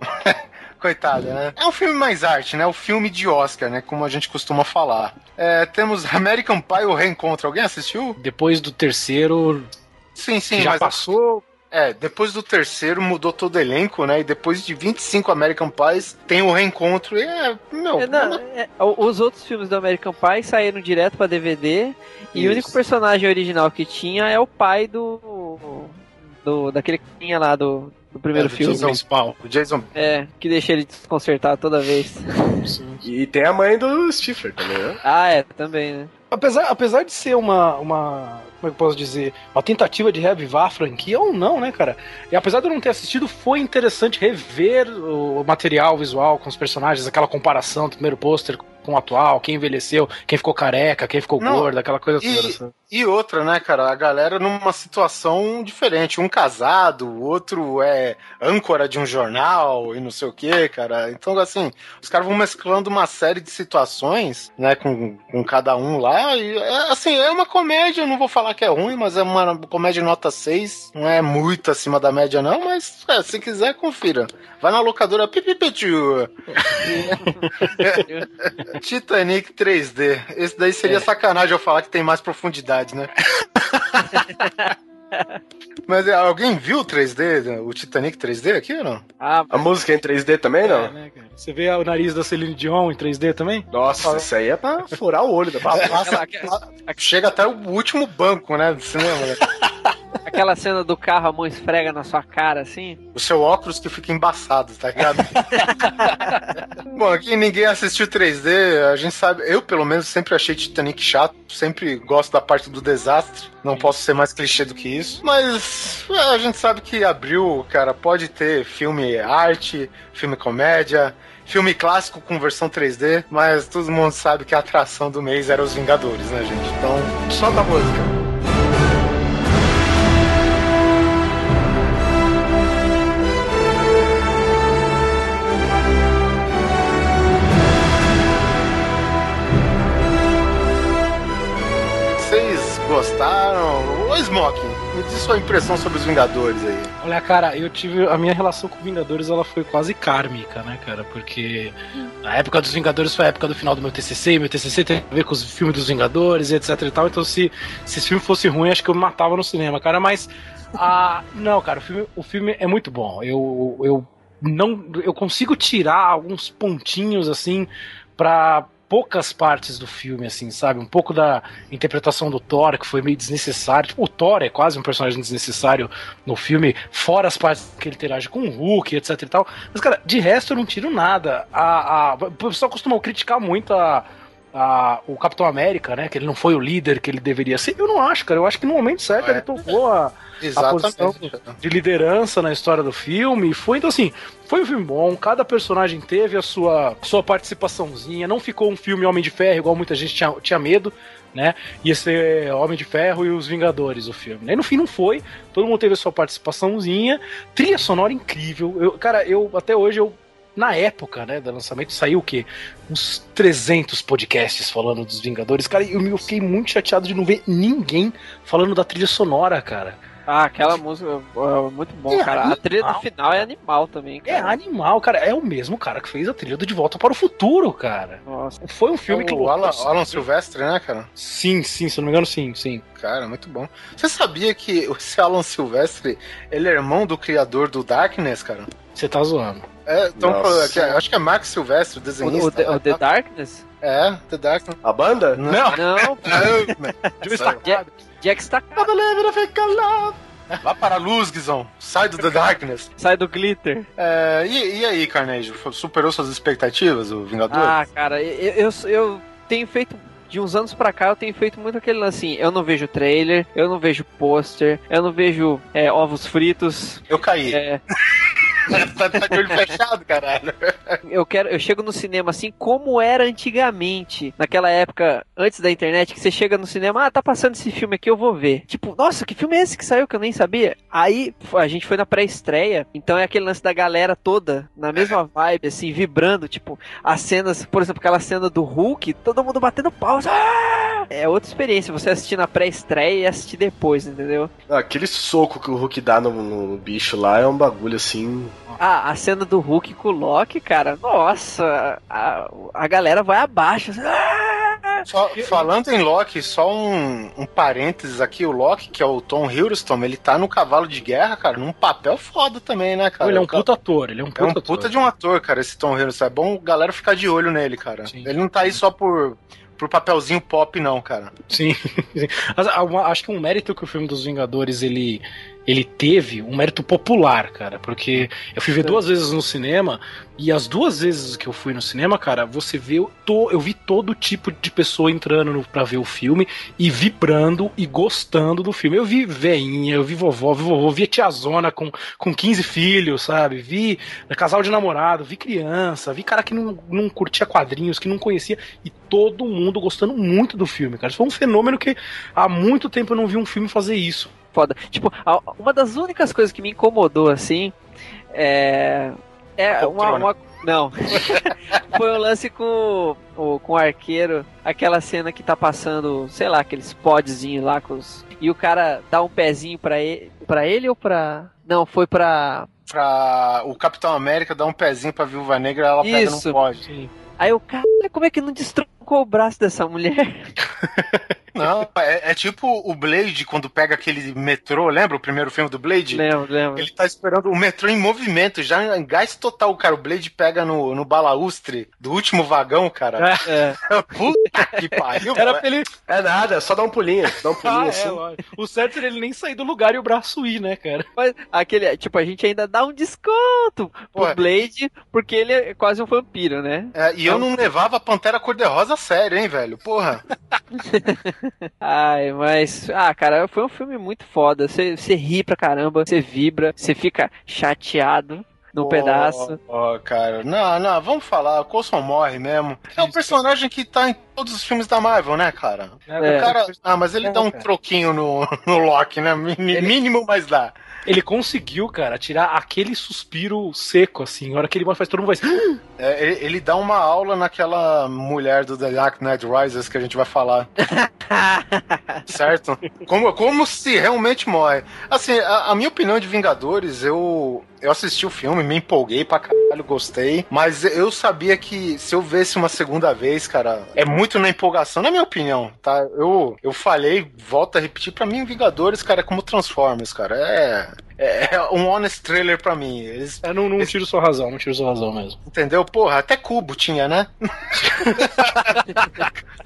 Coitada, né? É um filme mais arte, né? O filme de Oscar, né? Como a gente costuma falar. É, temos American Pie, o Reencontro. Alguém assistiu? Depois do terceiro. Sim, sim. Já passou. É, depois do terceiro mudou todo o elenco, né? E depois de 25 American Pies tem o reencontro e é. Meu, é, não, é, os outros filmes do American Pie saíram direto pra DVD Isso. e o único personagem original que tinha é o pai do. do daquele que tinha lá do, do primeiro é, do filme. Jason Spawn. O Jason... É, que deixa ele desconcertar toda vez. Sim. E tem a mãe do Stifler também, né? Ah, é, também, né? Apesar, apesar de ser uma, uma. Como é que eu posso dizer? Uma tentativa de reavivar a franquia ou não, né, cara? E apesar de eu não ter assistido, foi interessante rever o material visual com os personagens, aquela comparação do primeiro pôster com o atual, quem envelheceu, quem ficou careca, quem ficou não, gordo, aquela coisa e, toda. E outra, né, cara? A galera numa situação diferente. Um casado, o outro é âncora de um jornal e não sei o que, cara. Então, assim, os caras vão mesclando uma série de situações, né, com, com cada um lá. E, é, assim, é uma comédia, não vou falar que é ruim, mas é uma comédia nota 6. Não é muito acima da média, não, mas é, se quiser, confira. Vai na locadora Pipipitiu. Titanic 3D. Esse daí seria é. sacanagem eu falar que tem mais profundidade, né? Mas é, alguém viu o 3D, o Titanic 3D aqui ou não? Ah, a música é em 3D também, não? É, né, Você vê o nariz da Celine Dion em 3D também? Nossa, isso aí é pra furar o olho da passa, Chega até o último banco, né, do cinema. Né? Aquela cena do carro, a mão esfrega na sua cara, assim. O seu óculos que fica embaçado, tá ligado? Bom, aqui ninguém assistiu 3D, a gente sabe, eu pelo menos sempre achei Titanic chato, sempre gosto da parte do desastre, não posso ser mais clichê do que isso, mas é, a gente sabe que abril, cara, pode ter filme arte, filme comédia, filme clássico com versão 3D, mas todo mundo sabe que a atração do mês era Os Vingadores, né, gente? Então, só da música. Gostaram? Ô Smoking, me diz sua impressão sobre os Vingadores aí. Olha, cara, eu tive. A minha relação com Vingadores ela foi quase kármica, né, cara? Porque a época dos Vingadores foi a época do final do meu TCC, e meu TCC tem a ver com os filmes dos Vingadores, etc e tal. Então, se, se esse filme fosse ruim, acho que eu me matava no cinema, cara. Mas. Ah, não, cara, o filme, o filme é muito bom. Eu, eu não. Eu consigo tirar alguns pontinhos assim pra poucas partes do filme, assim, sabe? Um pouco da interpretação do Thor, que foi meio desnecessário. Tipo, o Thor é quase um personagem desnecessário no filme, fora as partes que ele interage com o Hulk, etc e tal. Mas, cara, de resto eu não tiro nada. A, a, o pessoal costuma criticar muito a a, o Capitão América, né? Que ele não foi o líder que ele deveria ser. Eu não acho, cara. Eu acho que no momento certo é. ele tocou a, a posição de liderança na história do filme. Foi, então, assim, foi um filme bom. Cada personagem teve a sua, sua participaçãozinha. Não ficou um filme Homem de Ferro, igual muita gente tinha, tinha medo. Né? Ia ser Homem de Ferro e os Vingadores o filme. E no fim não foi, todo mundo teve a sua participaçãozinha. Trilha sonora incrível. Eu, cara, eu até hoje eu na época, né, do lançamento, saiu o quê? Uns 300 podcasts falando dos Vingadores. Cara, eu, eu fiquei muito chateado de não ver ninguém falando da trilha sonora, cara. Ah, aquela música é muito bom, é cara. Animal. A trilha do final é animal também, é cara. É animal, cara. É o mesmo cara que fez a trilha do De Volta para o Futuro, cara. Nossa. Foi um filme é que. O Alan, Alan Silvestre, né, cara? Sim, sim, se não me engano, sim, sim. Cara, muito bom. Você sabia que esse Alan Silvestre, ele é irmão do criador do Darkness, cara? Você tá zoando. É, então, acho que é Max Silvestre, o desenhista. O, o, The, o The Darkness? É, The Darkness. A banda? Não. Não. Jack, Jack está... Vá para a luz, Guizão. Sai do The Darkness. Sai do glitter. É, e, e aí, Carnegie? Superou suas expectativas, o Vingador? Ah, cara, eu, eu, eu tenho feito de uns anos pra cá eu tenho feito muito aquele lance assim, eu não vejo trailer, eu não vejo pôster, eu não vejo é, ovos fritos. Eu caí. É... tá, tá de olho fechado, caralho. Eu quero, eu chego no cinema assim como era antigamente, naquela época antes da internet, que você chega no cinema, ah, tá passando esse filme aqui, eu vou ver. Tipo, nossa, que filme é esse que saiu que eu nem sabia? Aí a gente foi na pré-estreia, então é aquele lance da galera toda na mesma vibe, assim, vibrando, tipo, as cenas, por exemplo, aquela cena do Hulk, todo mundo batendo pausa. Ah! É outra experiência você assistir na pré-estreia e assistir depois, entendeu? Aquele soco que o Hulk dá no, no bicho lá é um bagulho assim ah, a cena do Hulk com o Loki, cara, nossa, a, a galera vai abaixo. Assim, ah! Só, falando em Loki, só um, um parênteses aqui, o Loki, que é o Tom Hiddleston, ele tá no cavalo de guerra, cara, num papel foda também, né, cara? Ele é um puta ator, ele é um puta, é um puta de um ator, cara, esse Tom Hiddleston. É bom galera ficar de olho nele, cara. Sim. Ele não tá aí só por pro papelzinho pop, não, cara. Sim. Acho que um mérito que o filme dos Vingadores ele ele teve um mérito popular, cara, porque eu fui ver duas vezes no cinema e as duas vezes que eu fui no cinema, cara, você vê, to, eu vi todo tipo de pessoa entrando no, pra ver o filme e vibrando e gostando do filme. Eu vi veinha, eu vi vovó, vi vovô, vi a tiazona com, com 15 filhos, sabe? Vi casal de namorado, vi criança, vi cara que não, não curtia quadrinhos, que não conhecia e todo mundo gostando muito do filme, cara. Isso foi um fenômeno que há muito tempo eu não vi um filme fazer isso foda. Tipo, uma das únicas coisas que me incomodou, assim, é. É uma, uma, Não. Foi o um lance com o, com o arqueiro, aquela cena que tá passando, sei lá, aqueles podzinhos lá com os. E o cara dá um pezinho pra ele. Pra ele ou pra. Não, foi pra. Pra o Capitão América dar um pezinho pra Viúva Negra ela Isso. pega no pod. Aí o cara, como é que não destruncou o braço dessa mulher? Não, é, é, tipo o Blade quando pega aquele metrô, lembra o primeiro filme do Blade? Lembro, lembro. Ele tá esperando o metrô em movimento, já em gás total, cara. O Blade pega no, no balaustre do último vagão, cara. É. Puta que pariu. Era pra ele... É nada, só dá um pulinho, dá um pulinho ah, é, assim. É, o certo seria ele nem sair do lugar e o braço ir, né, cara? Mas aquele, tipo, a gente ainda dá um desconto pro Ué. Blade, porque ele é quase um vampiro, né? É, e eu não levava a Pantera Cor-de-Rosa a sério, hein, velho? Porra. Ai, mas. Ah, cara, foi um filme muito foda. Você, você ri pra caramba, você vibra, você fica chateado no oh, pedaço. Ó, oh, cara, não, não, vamos falar, o Coulson morre mesmo. É um personagem que tá em todos os filmes da Marvel, né, cara? É. O cara. Ah, mas ele é, dá um cara. troquinho no, no Loki, né? Mínimo, mas dá. Ele conseguiu, cara, tirar aquele suspiro seco, assim. A hora que ele faz, todo mundo vai. É, ele, ele, dá uma aula naquela mulher do The Dark Knight Rises que a gente vai falar. certo? Como, como se realmente morre. Assim, a, a minha opinião de Vingadores, eu eu assisti o filme, me empolguei pra caralho, gostei. Mas eu sabia que se eu vesse uma segunda vez, cara, é muito na empolgação, na minha opinião, tá? Eu, eu falei, volto a repetir, pra mim, Vingadores, cara, é como Transformers, cara. É. É, é um honest trailer pra mim. Eles, é, não, não eles... tiro sua razão, não tiro sua razão mesmo. Entendeu? Porra, até cubo tinha, né?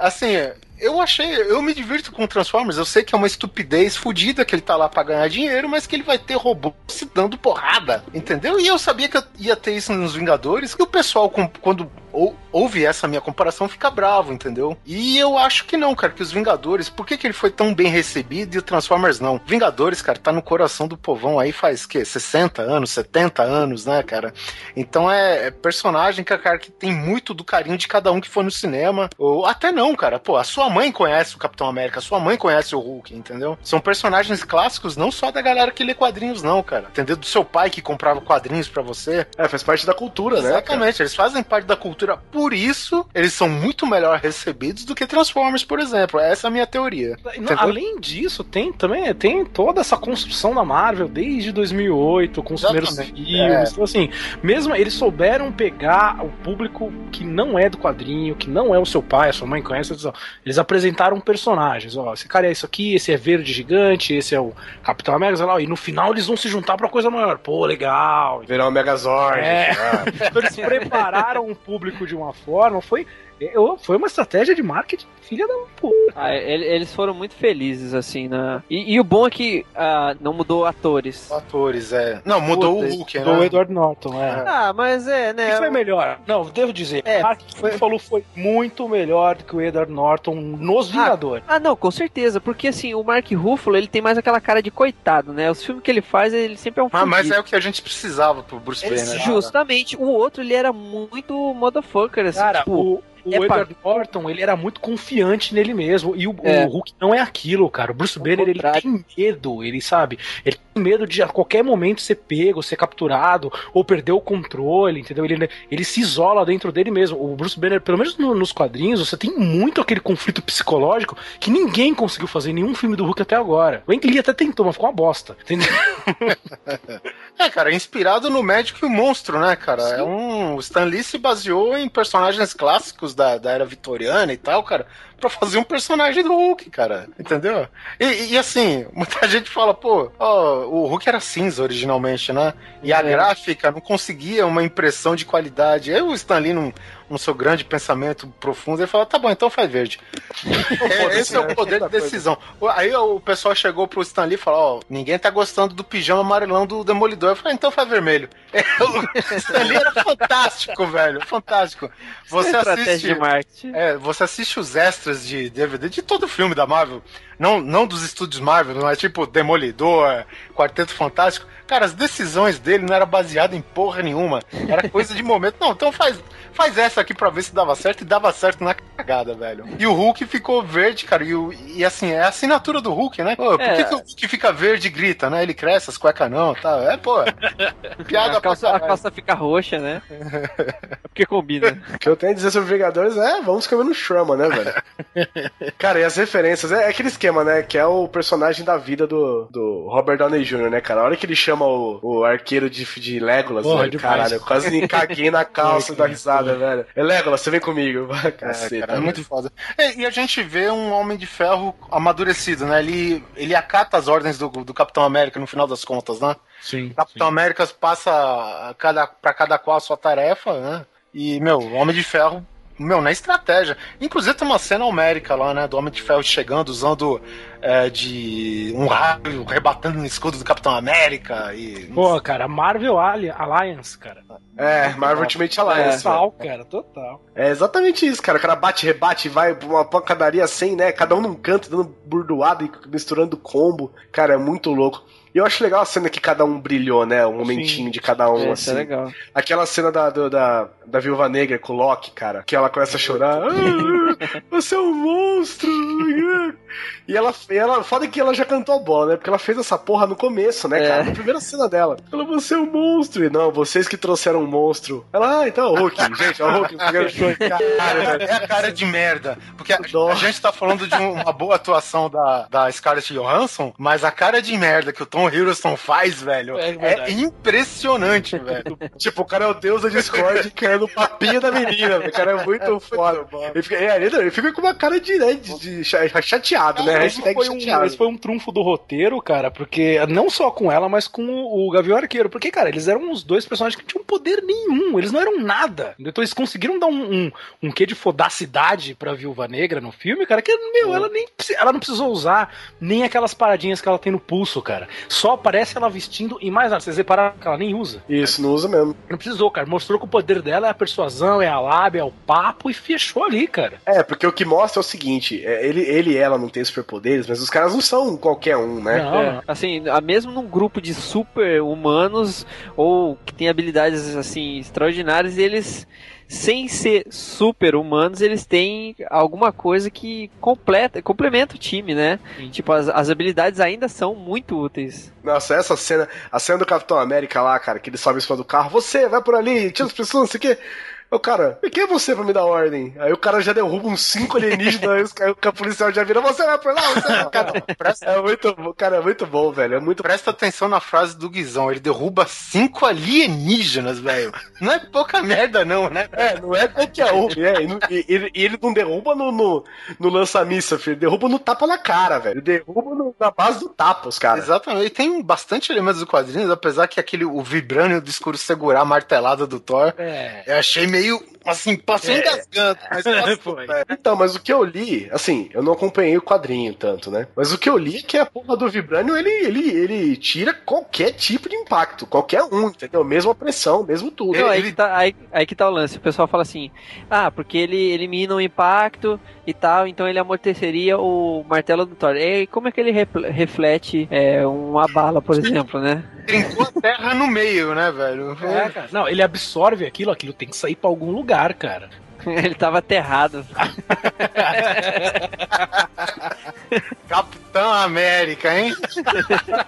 assim, eu achei, eu me divirto com Transformers. Eu sei que é uma estupidez fodida que ele tá lá pra ganhar dinheiro, mas que ele vai ter robô se dando porrada, entendeu? E eu sabia que eu ia ter isso nos Vingadores, que o pessoal, quando ou, ouve essa minha comparação, fica bravo, entendeu? E eu acho que não, cara, que os Vingadores, por que, que ele foi tão bem recebido e o Transformers não? Vingadores, cara, tá no coração do povão aí faz, que 60 anos, 70 anos, né, cara? Então é, é personagem, que, cara, que tem muito do carinho de cada um que foi no cinema, ou até não, cara, pô, a sua mãe conhece o Capitão América, a sua mãe conhece o Hulk, entendeu? São personagens clássicos não só da galera que lê quadrinhos, não, cara. Entendeu? Do seu pai que comprava quadrinhos para você. É, faz parte da cultura, Exatamente, né? Exatamente, eles fazem parte da cultura cultura. Por isso, eles são muito melhor recebidos do que Transformers, por exemplo. Essa é a minha teoria. Não, além disso, tem também tem toda essa construção da Marvel desde 2008, com os Exatamente. primeiros filmes. É. Então, assim, mesmo eles souberam pegar o público que não é do quadrinho, que não é o seu pai, a sua mãe conhece, eles apresentaram personagens. Ó, esse cara é isso aqui, esse é verde gigante, esse é o Capitão América, lá, e no final eles vão se juntar pra coisa maior. Pô, legal. Virar um Megazord. É. então eles prepararam o público de uma forma, foi eu, foi uma estratégia de marketing filha da puta. Ah, eles foram muito felizes, assim, né? E, e o bom é que uh, não mudou atores. Atores, é. Não, mudou Puta, o Hulk, né? Mudou o Edward Norton, é. Ah, mas é, né? Isso foi melhor. Não, devo dizer. É, Mark foi... falou foi muito melhor do que o Edward Norton nos Vingadores. Ah, ah, não, com certeza. Porque, assim, o Mark Ruffalo, ele tem mais aquela cara de coitado, né? Os filmes que ele faz, ele sempre é um ah, Mas é o que a gente precisava pro Bruce Banner. Justamente. O outro, ele era muito motherfucker, assim. Cara, tipo... o o é Edward Norton, ele era muito confiante nele mesmo. E o, é. o, Hulk não é aquilo, cara. O Bruce Banner, ele tem medo, ele sabe. Ele tem medo de a qualquer momento ser pego, ser capturado, ou perder o controle, entendeu? Ele, ele se isola dentro dele mesmo. O Bruce Banner, pelo menos no, nos quadrinhos, você tem muito aquele conflito psicológico que ninguém conseguiu fazer em nenhum filme do Hulk até agora. O Ang Lee até tentou, mas ficou uma bosta, entendeu? é, cara, é inspirado no médico e o monstro, né, cara? Sim. É um. O Stan Lee se baseou em personagens clássicos da, da era vitoriana e tal, cara, pra fazer um personagem do Hulk, cara. Entendeu? E, e assim, muita gente fala, pô, ó, o Hulk era cinza originalmente, né? E a é. gráfica não conseguia uma impressão de qualidade. Aí o Stan Lee no seu grande pensamento profundo, ele falou: tá bom, então faz verde. é, esse é o poder de decisão. Aí o pessoal chegou pro Stan Lee e falou: ó, ninguém tá gostando do pijama amarelão do Demolidor. Eu falei: então faz vermelho. É, o Stan Lee era fantástico, velho, fantástico. Você assiste, é, você assiste os extras de DVD de todo filme da Marvel, não, não dos estúdios Marvel, não é tipo Demolidor, Quarteto Fantástico. Cara, as decisões dele não era baseada em porra nenhuma. Era coisa de momento. Não, então faz, faz essa aqui pra ver se dava certo e dava certo na cagada, velho. E o Hulk ficou verde, cara. E, o, e assim, é a assinatura do Hulk, né? Pô, por é. que, que, o Hulk fica verde e grita, né? Ele cresce, as cuecas não, tá? É, pô. Piada a calça, a calça fica roxa, né? É porque combina. O que eu tenho a dizer sobre Vingadores é vamos caber no Shrama, né, velho? cara, e as referências, é, é aquele esquema, né? Que é o personagem da vida do, do Robert Downey Jr., né, cara? A hora que ele chama o, o arqueiro de, de Legolas, Porra, velho. Caralho, eu quase me caguei na calça da risada, velho. É Legolas, você vem comigo. Caceta, é, cara, é muito foda. E, e, a gente vê um Homem de Ferro amadurecido, né? Ele, ele acata as ordens do, do Capitão América no final das contas, né? Sim. Capitão sim. América passa cada, pra cada qual a sua tarefa, né? E, meu, o Homem de Ferro meu, na estratégia. Inclusive tem uma cena homérica lá, né? Do Homem de Ferro chegando, usando é, de um raio, rebatendo no escudo do Capitão América e. Pô, cara, Marvel Alliance, cara. É, Marvel Ultimate Alliance. Total, cara, total. É exatamente isso, cara. O cara bate, rebate, vai pra uma pancadaria assim, né? Cada um num canto, dando burdoada e misturando combo. Cara, é muito louco. E eu acho legal a cena que cada um brilhou, né? Um momentinho Sim. de cada um, é, assim. É legal. Aquela cena da, do, da, da Viúva Negra com o Loki, cara, que ela começa a chorar. Ah, você é um monstro! E ela, e ela, foda que ela já cantou a bola, né? Porque ela fez essa porra no começo, né, cara? É. Na primeira cena dela. Ela, você é um monstro. E não, vocês que trouxeram um monstro. Ela, ah, então é o Hulk. Gente, é o Hulk. é a cara de merda. Porque a, a gente tá falando de uma boa atuação da, da Scarlett Johansson, mas a cara de merda que o Tom Hiddleston faz, velho, é, é impressionante, velho. tipo, o cara é o deus da Discord querendo o papinho da menina, O cara é muito foda. Ele fica, é, ele, fica com uma cara de, né, de, de chateado, né? esse foi, um, esse foi um trunfo do roteiro, cara, porque não só com ela, mas com o, o Gavião Arqueiro. Porque, cara, eles eram os dois personagens que não tinham poder nenhum, eles não eram nada. Então eles conseguiram dar um, um, um quê de fodacidade pra Viúva Negra no filme, cara, que, meu, ela nem ela não precisou usar nem aquelas paradinhas que ela tem no pulso, cara. Só aparece ela vestindo e mais nada. Vocês repararam que ela nem usa? Isso, não usa mesmo. Não precisou, cara. Mostrou que o poder dela é a persuasão, é a lábia, é o papo e fechou ali, cara. É, porque o que mostra é o seguinte: é, ele, ele e ela não têm superpoderes, mas os caras não são qualquer um, né? Não, é. Assim, mesmo num grupo de super humanos ou que tem habilidades assim extraordinárias, eles sem ser super humanos, eles têm alguma coisa que completa, complementa o time, né? Sim. Tipo, as, as habilidades ainda são muito úteis. Nossa, essa cena, a cena do Capitão América lá, cara, que ele sobe em cima do carro, você vai por ali, tira as pessoas, não sei o quê. O cara, quem é você pra me dar ordem? Aí o cara já derruba uns cinco alienígenas, aí o policial já vira, você vai por lá, você vai. Cara, presta... é muito bom, cara, é muito bom, velho. É muito... Presta atenção na frase do Guizão, ele derruba cinco alienígenas, velho. Não é pouca merda, não, né? É, não é qualquer um. É, e, e, e ele não derruba no, no, no lança-missa, filho. Ele derruba no tapa na cara, velho. Ele derruba no, na base do tapa, os caras. Exatamente. E tem bastante elementos do quadrinhos, apesar que aquele, o vibrânio do escuro segurar a martelada do Thor, é. eu achei meio you assim, passou é. engasgando. Mas passou, então, mas o que eu li, assim, eu não acompanhei o quadrinho tanto, né? Mas o que eu li é que a porra do Vibranium, ele, ele, ele tira qualquer tipo de impacto, qualquer um, entendeu? Mesma pressão, mesmo tudo. Não, aí, que tá, aí, aí que tá o lance. O pessoal fala assim, ah, porque ele elimina o impacto e tal, então ele amorteceria o martelo do Thor. E como é que ele reflete é, uma bala, por exemplo, né? Trincou a terra no meio, né, velho? É, cara. Não, ele absorve aquilo, aquilo tem que sair pra algum lugar, cara. Ele tava aterrado. Capitão América, hein?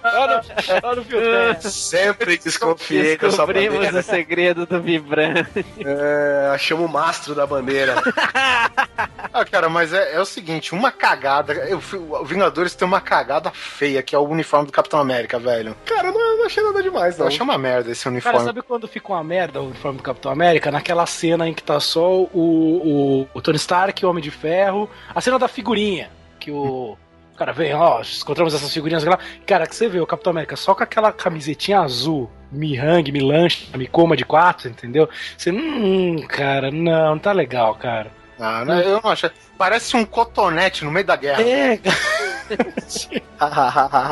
olha, olha o Sempre desconfiei dessa bandeira. Descobrimos o segredo do vibrante. É, achamos o mastro da bandeira. ah, cara, mas é, é, o seguinte, uma cagada. Eu, o Vingadores tem uma cagada feia, que é o uniforme do Capitão América, velho. Cara, não, não achei nada demais, não. Eu achei uma merda esse uniforme. Cara, sabe quando fica uma merda o uniforme do Capitão América? Naquela cena em que tá só o, o, o Tony Stark, o Homem de Ferro, a cena da figurinha, que o cara vem, ó, encontramos essas figurinhas lá. Cara, que você vê o Capitão América só com aquela camisetinha azul, me hang, me lanche, me coma de quatro, entendeu? Você, hum, cara, não, não tá legal, cara. Ah, não, eu não acho. Parece um cotonete no meio da guerra. É,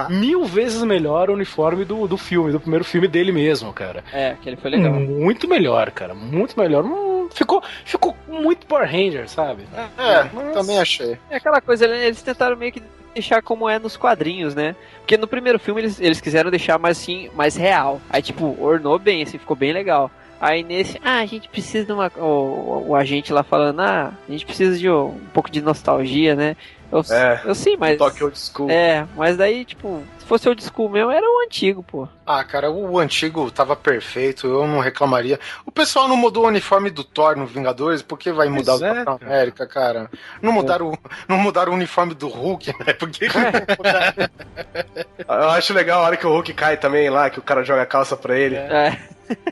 Mil vezes melhor o uniforme do, do filme, do primeiro filme dele mesmo, cara. É, aquele foi legal. Muito melhor, cara. Muito melhor. Ficou, ficou muito Power Ranger, sabe? É, é mas... também achei. É aquela coisa, eles tentaram meio que deixar como é nos quadrinhos, né? Porque no primeiro filme eles, eles quiseram deixar mais assim, mais real. Aí, tipo, ornou bem, assim, ficou bem legal. Aí nesse, ah, a gente precisa de uma. O, o agente lá falando, ah, a gente precisa de um, um pouco de nostalgia, né? Eu, é, eu sim, mas. Toque old school. É, mas daí, tipo, se fosse old school mesmo, era o antigo, pô. Ah, cara, o antigo tava perfeito, eu não reclamaria. O pessoal não mudou o uniforme do Thor no Vingadores, por que vai mudar pois o é, Capitão. América, cara? Não mudaram, é. não mudaram o uniforme do Hulk, né? Por que Eu acho legal a hora que o Hulk cai também lá, que o cara joga a calça pra ele. É.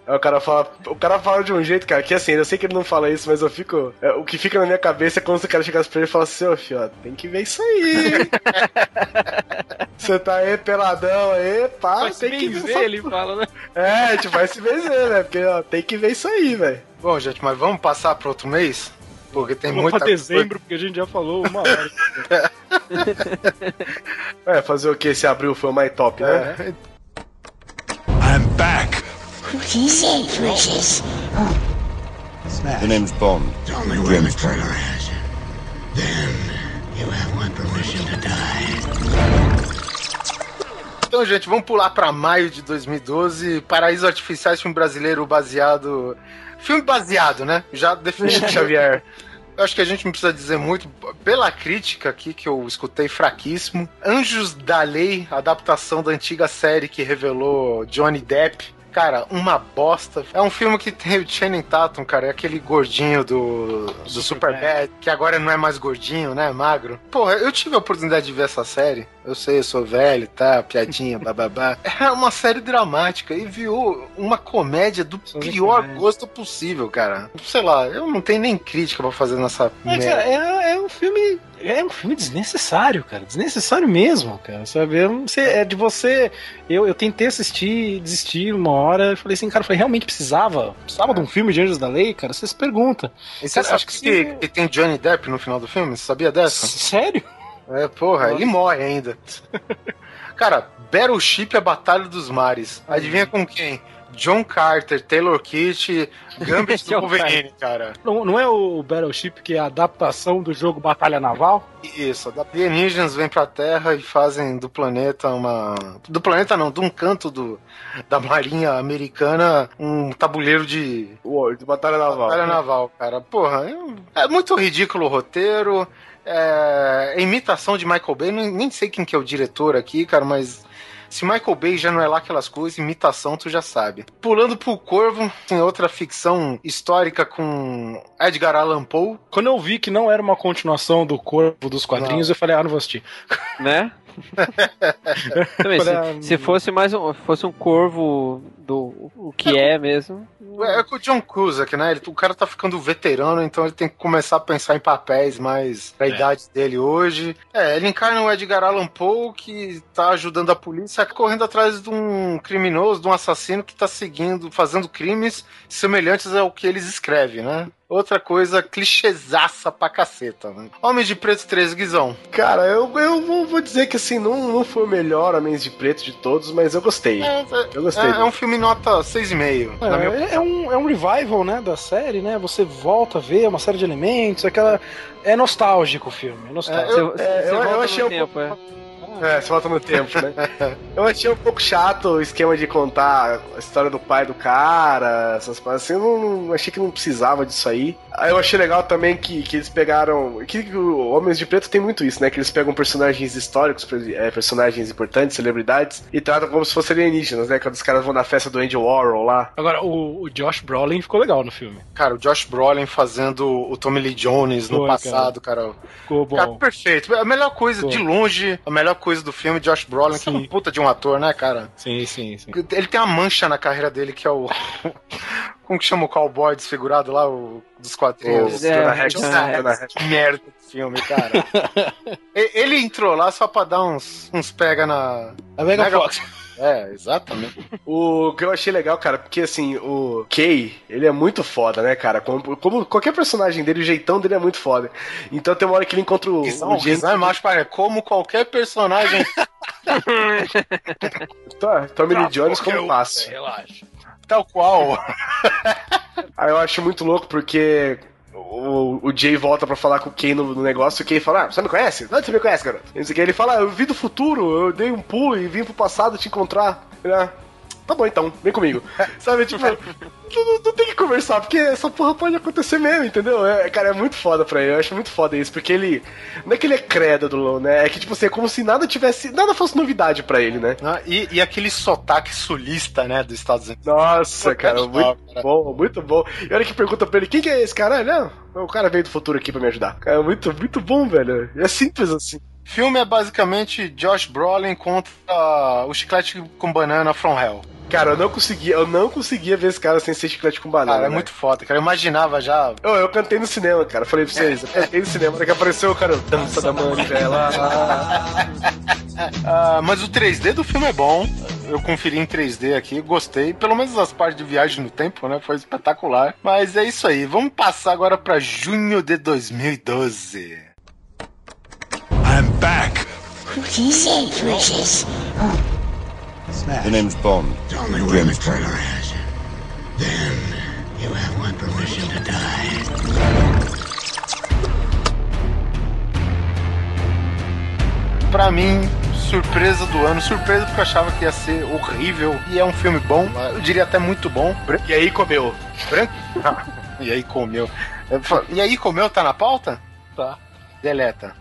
Aí o cara fala, o cara fala de um jeito, cara, que assim, eu sei que ele não fala isso, mas eu fico. É, o que fica na minha cabeça é quando o cara chega pra ele e fala assim, ô filho, ó, tem que ver isso aí. Você tá aí peladão aí, pá, vai tem que ver. Ele fala, né? É, a gente vai se benzer, né? Porque ó, tem que ver isso aí, velho. Bom, gente, mas vamos passar pro outro mês? Porque tem muito. Pra dezembro, porque a gente já falou uma hora. é, fazer o que? Esse abril foi o mais top, né? É. I'm back! What is it, Precious? Oh. The name's Bond. Tell me when the trailer is. Then you have my permission to die. Então, gente, vamos pular para maio de 2012. Paraíso Artificiais, filme brasileiro baseado. Filme baseado, né? Já definido Xavier. Eu acho que a gente não precisa dizer muito. Pela crítica aqui que eu escutei fraquíssimo. Anjos da Lei, adaptação da antiga série que revelou Johnny Depp Cara, uma bosta. É um filme que tem o Channing Tatum, cara, é aquele gordinho do, do Super Bad, que agora não é mais gordinho, né? Magro. Porra, eu tive a oportunidade de ver essa série. Eu sei, eu sou velho, tá? Piadinha, bababá. É uma série dramática e viu uma comédia do pior gosto possível, cara. Sei lá, eu não tenho nem crítica para fazer nessa. É, cara, é, é um filme é um filme desnecessário, cara. Desnecessário mesmo, cara. Sabe? é de você. Eu, eu tentei assistir, desistir uma hora. Falei assim, cara, falei, realmente precisava? Precisava é. de um filme de Anjos da Lei, cara? Você se pergunta. E você cara, acha que, que, que, tem Johnny Depp no final do filme? Você sabia dessa? Sério? É, porra, Nossa. ele morre ainda. cara, Battleship é a Batalha dos Mares. Adivinha com quem? John Carter, Taylor Kitt, Gambit do Wolverine, cara. Não, não é o Battleship que é a adaptação do jogo Batalha Naval? Isso, alienígenas vêm pra Terra e fazem do planeta uma... Do planeta não, de um canto do, da marinha americana um tabuleiro de... War, de Batalha Naval. Batalha Naval, cara. Porra, é muito ridículo o roteiro, é, é imitação de Michael Bay, nem sei quem que é o diretor aqui, cara, mas Se Michael Bay já não é lá aquelas coisas, imitação tu já sabe. Pulando pro Corvo, tem outra ficção histórica com Edgar Allan Poe. Quando eu vi que não era uma continuação do Corvo dos quadrinhos, não. eu falei, ah, não vou assistir. Né? Também, se, se, fosse mais um, fosse um corvo do o que é, é mesmo. É, é com o John Cusack, né? Ele, o cara tá ficando veterano, então ele tem que começar a pensar em papéis mais pra é. idade dele hoje. É, ele encarna o Edgar Allan Poe que tá ajudando a polícia correndo atrás de um criminoso, de um assassino que tá seguindo, fazendo crimes semelhantes ao que eles escrevem, né? Outra coisa clichêzaça pra caceta, né? Homem de Preto 3, Guizão. Cara, eu, eu vou, vou dizer que assim, não, não foi o melhor Homens de Preto de todos, mas eu gostei. É, eu gostei. É, é um filme nota 6,5. É, é, um, é um revival, né, da série, né? Você volta a ver uma série de elementos, aquela. É nostálgico o filme. É nostálgico. É, eu, é, eu, eu achei um tempo, pouco... é. É, você volta no tempo, né? Eu achei um pouco chato o esquema de contar a história do pai do cara, essas coisas assim. Eu não, achei que não precisava disso aí. Aí eu achei legal também que, que eles pegaram. Que, que o Homens de Preto tem muito isso, né? Que eles pegam personagens históricos, é, personagens importantes, celebridades, e tratam como se fossem alienígenas, né? Quando os caras vão na festa do Andy Warhol lá. Agora, o, o Josh Brolin ficou legal no filme. Cara, o Josh Brolin fazendo o Tommy Lee Jones no Foi, passado, cara. cara. Ficou bom. Cara, perfeito. A melhor coisa, Ficou. de longe, a melhor coisa do filme, Josh Brolin, sim. que é um puta de um ator, né, cara? Sim, sim, sim. Ele tem uma mancha na carreira dele que é o. Como que chama o cowboy desfigurado lá, o, dos quadrinhos? É, é, que merda de filme, cara. ele entrou lá só pra dar uns, uns pega na. A Mega, Mega Fox. É, exatamente. o que eu achei legal, cara, porque assim, o Kay, ele é muito foda, né, cara? Como, como, qualquer personagem dele, o jeitão dele é muito foda. Então tem uma hora que ele encontra o. Isso, o James... é mais para como qualquer personagem. tá, Tommy Lee Jones como passe. Relaxa. Tal qual. Aí eu acho muito louco porque o, o Jay volta pra falar com o Kay no, no negócio o Kay fala: Ah, você me conhece? Não, você me conhece, garoto. Ele fala: Eu vi do futuro, eu dei um pulo e vim pro passado te encontrar. Ah, tá bom então, vem comigo. Sabe, tipo, não, não, tem que conversar, porque essa porra pode acontecer mesmo, entendeu? É, cara, é muito foda pra ele, eu acho muito foda isso, porque ele. Não é que ele é crédulo, né? É que, tipo assim, é como se nada tivesse. Nada fosse novidade pra ele, né? Ah, e, e aquele sotaque sulista, né, dos Estados Unidos. Nossa, cara, muito bom, muito bom. E olha que pergunta pra ele: quem que é esse cara? Não, o cara veio do futuro aqui pra me ajudar. Cara, é muito, muito bom, velho. É simples assim. Filme é basicamente Josh Brolin contra o chiclete com banana From Hell. Cara, eu não conseguia, eu não conseguia ver esse cara sem ser chiclete com banana. Cara, é né? muito foda, cara. Eu imaginava já. Eu, eu cantei no cinema, cara. Falei pra vocês, eu cantei no cinema, daqui apareceu o cara, dança da manivela. ah, mas o 3D do filme é bom. Eu conferi em 3D aqui, gostei. Pelo menos as partes de viagem no tempo, né? Foi espetacular. Mas é isso aí. Vamos passar agora pra junho de 2012. Back. What is it, precious? Oh. Smash. The name's Bond. only way Trailer has you. Then you have my permission to die. Pra mim, surpresa do ano. Surpresa porque eu achava que ia ser horrível. E é um filme bom. Eu diria até muito bom. E aí comeu. Branco? e aí comeu. E aí comeu tá na pauta? Tá. Deleta.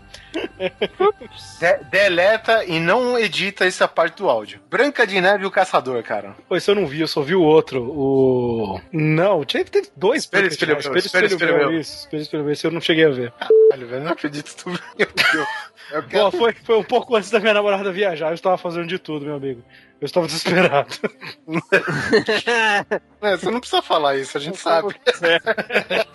De deleta e não edita essa parte do áudio. Branca de Neve e o Caçador, cara. Pois eu não vi, eu só vi o outro. O. Não, teve, teve dois. Espelho, espelho, espelho, espelho, espelho, espelho, isso. Espelho, espelho, espelho, eu não cheguei a ver. Caralho, velho, não acredito tu viu. Bom, foi, foi um pouco antes da minha namorada viajar, eu estava fazendo de tudo, meu amigo. Eu estava desesperado. é, você não precisa falar isso, a gente sabe. É.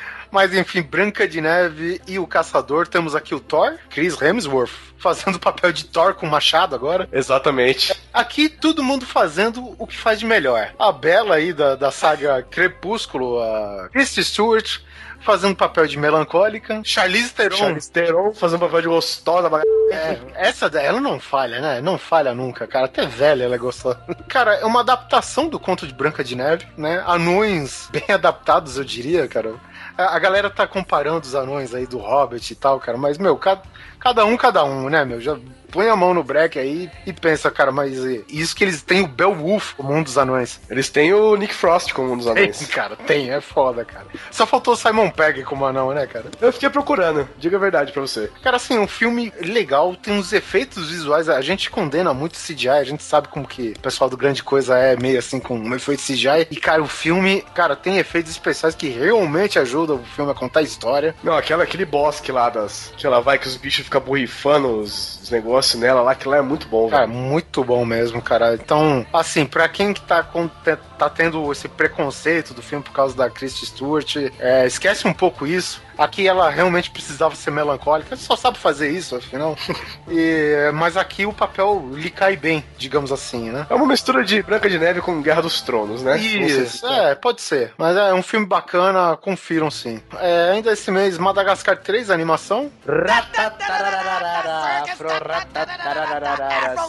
Mas enfim, Branca de Neve e o Caçador. Temos aqui o Thor, Chris Hemsworth, fazendo o papel de Thor com machado agora. Exatamente. Aqui todo mundo fazendo o que faz de melhor. A Bela aí da, da saga Crepúsculo, a Christy Stewart, fazendo papel de melancólica. Charlize Theron. Charlize Theron fazendo papel de gostosa. É, essa ela não falha, né? Não falha nunca, cara. Até velha ela é gostosa. Cara, é uma adaptação do conto de Branca de Neve, né? Anões bem adaptados, eu diria, cara. A, galera tá comparando os anões aí do Hobbit e tal, cara, mas, meu, cada, cada um, cada um, né, meu? Já põe a mão no break aí e pensa, cara, mas isso que eles têm o Beowulf como um dos anões. Eles têm o Nick Frost como um dos anões. Tem, cara, tem, é foda, cara. Só faltou o Simon Pegg como anão, né, cara? Eu fiquei procurando, diga a verdade pra você. Cara, assim, um filme legal, tem uns efeitos visuais, a gente condena muito CGI, a gente sabe como que o pessoal do Grande Coisa é meio assim com um efeito CGI, e cara, o filme, cara, tem efeitos especiais que realmente ajudam o filme a contar a história. Não, aquela, aquele bosque lá das, que ela vai que os bichos ficam borrifando os, os negócios nela lá, que lá é muito bom, Cara, velho. muito bom mesmo, cara. Então, assim, pra quem que tá, com, tá tendo esse preconceito do filme por causa da Kristen Stewart, é, esquece um pouco isso. Aqui ela realmente precisava ser melancólica, ela só sabe fazer isso, afinal. e, mas aqui o papel lhe cai bem, digamos assim, né? É uma mistura de Branca de Neve com Guerra dos Tronos, né? Isso, é, pode ser. Mas é um filme bacana, confiram sim. É, ainda esse mês, Madagascar 3, animação.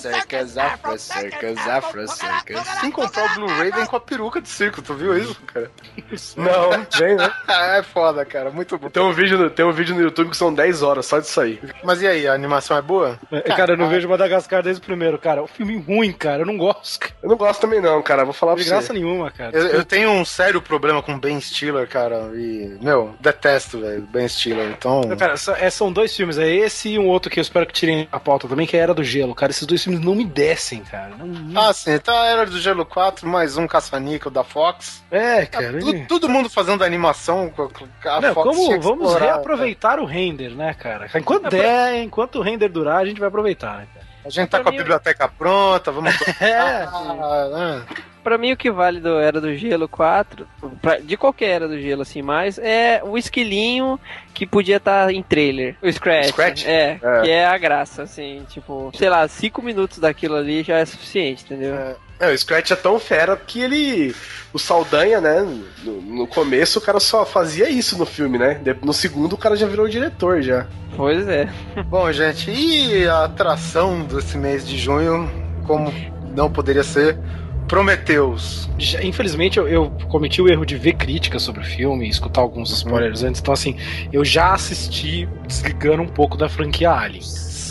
Circus, afro, circus, afro, circus. Se encontrar o Blu-ray, vem com a peruca de circo, tu viu isso, cara? Não, vem, né? é foda, cara, muito bom. Tem um, vídeo no, tem um vídeo no YouTube que são 10 horas só disso aí. Mas e aí, a animação é boa? É, cara, eu não vejo Madagascar desde o primeiro, cara. É um filme ruim, cara. Eu não gosto. Eu não gosto também, não, cara. Vou falar De pra graça você. nenhuma, cara. Eu, eu tenho um sério problema com Ben Stiller, cara. E, meu, detesto, velho, Ben Stiller. Então. Cara, só- é, são dois filmes. É esse e um outro que eu espero que tirem a pauta também, que é Era do Gelo. Cara, esses dois filmes não me descem, cara. Não, não- Ah, sim, então Era do Gelo 4, mais um caça-níquel da Fox. É, cara. Tu- todo mundo fazendo animação com a Não, Fox. como vamos reaproveitar o render, né, cara? Enquanto É der, enquanto o render durar, a gente vai aproveitar, né, cara? A gente tá Pra com a mim- biblioteca pronta, vamos. É. Ah? Pra mim, o que vale do Era do Gelo 4, pra- de qualquer Era do Gelo assim mais, é o esquilinho que podia estar em trailer. O Scratch. Scratch? É, É. que é a graça, assim, tipo, sei lá, 5 minutos daquilo ali já é suficiente, entendeu? É, o Scratch é tão fera que ele. O Saldanha, né? No, no começo o cara só fazia isso no filme, né? No segundo o cara já virou diretor já. Pois é. Bom, gente, e a atração desse mês de junho, como não poderia ser, Prometheus. Já- Infelizmente, eu, eu cometi o erro de ver críticas sobre o filme escutar alguns spoilers antes. Então, assim, eu já assisti desligando um pouco da franquia Alien.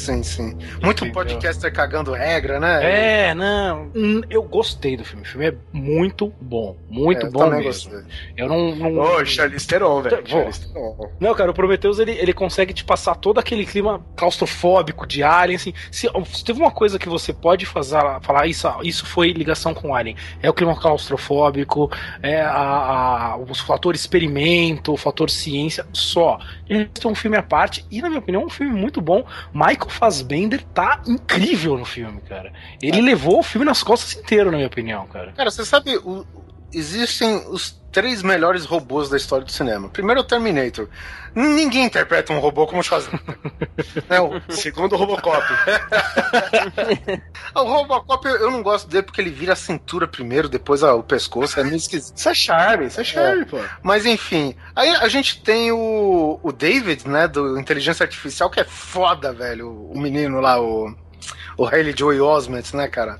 Sim, sim. Muito Entendeu? podcaster cagando regra, né? É, não. hum, Eu gostei do filme. O filme é muito bom. Muito É, eu bom mesmo. gostei. Eu não. não... Ô, Charlize Theron, velho. Não, cara, o Prometheus ele, ele consegue te passar todo aquele clima claustrofóbico de Alien, assim. Se, se teve uma coisa que você pode fazer, falar isso, isso foi ligação com Alien, é o clima claustrofóbico, é a, a- o fator experimento, o fator ciência, só. Esse é um filme à parte e, na minha opinião, é um filme muito bom. Michael Fassbender tá incrível no filme, cara. Ele levou o filme nas costas inteiro, na minha opinião, cara. Cara, você sabe, o- existem os três melhores robôs da história do cinema. Primeiro é o Terminator. Ninguém interpreta um robô como Schwarzenegger. o, Segundo o Robocop. o Robocop eu não gosto dele porque ele vira a cintura primeiro, depois o pescoço, é meio esquisito. Isso é charme, isso é charme, pô. Mas enfim, aí a gente tem o, o David, né, do Inteligência Artificial, que é foda, velho. O menino lá, o, o Haley Joey Osment, né, cara?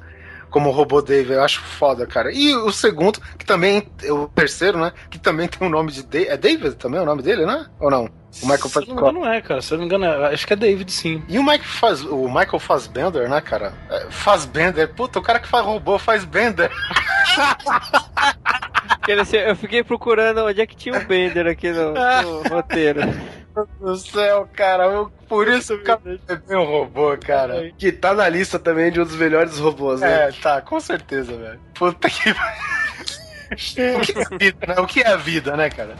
Como o robô David, eu acho foda, cara. E o segundo, que também, o terceiro, né, que também tem o nome de David. É David também o nome dele, né? Ou não? O Michael Se eu não me engano, é, cara. Se eu não me engano, é- acho que é David, sim. E o, Mike faz, o Michael Fassbender, né, cara? É, Fassbender, puta, o cara que faz robô faz Bender. Quer dizer, Eu fiquei procurando onde é que tinha o Bender aqui no, no roteiro. Meu Deus do céu, cara. eu- por isso o cara é bem um robô, cara. Que tá na lista também de um dos melhores robôs, né? É, tá, com certeza, velho. Puta que. o que é a vida, né? O que é a vida, né, cara?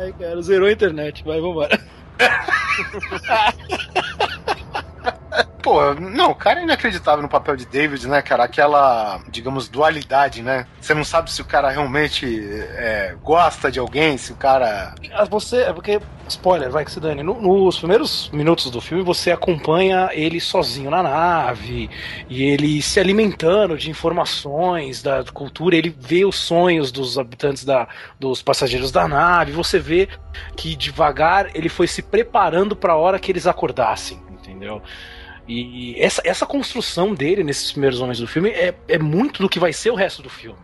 Ai, cara, zerou a internet. Vai, vambora. Pô, não, o cara é inacreditável no papel de David, né, cara? Aquela, digamos, dualidade, né? Você não sabe se o cara realmente é, gosta de alguém, se o cara. Ah, Você, é porque, spoiler, vai que se dane. No- nos primeiros minutos do filme, você acompanha ele sozinho na nave e ele se alimentando de informações da cultura. Ele vê os sonhos dos habitantes da, dos passageiros da nave. Você vê que devagar ele foi se preparando para a hora que eles acordassem, entendeu? E essa, essa construção dele nesses primeiros homens do filme é, é muito do que vai ser o resto do filme.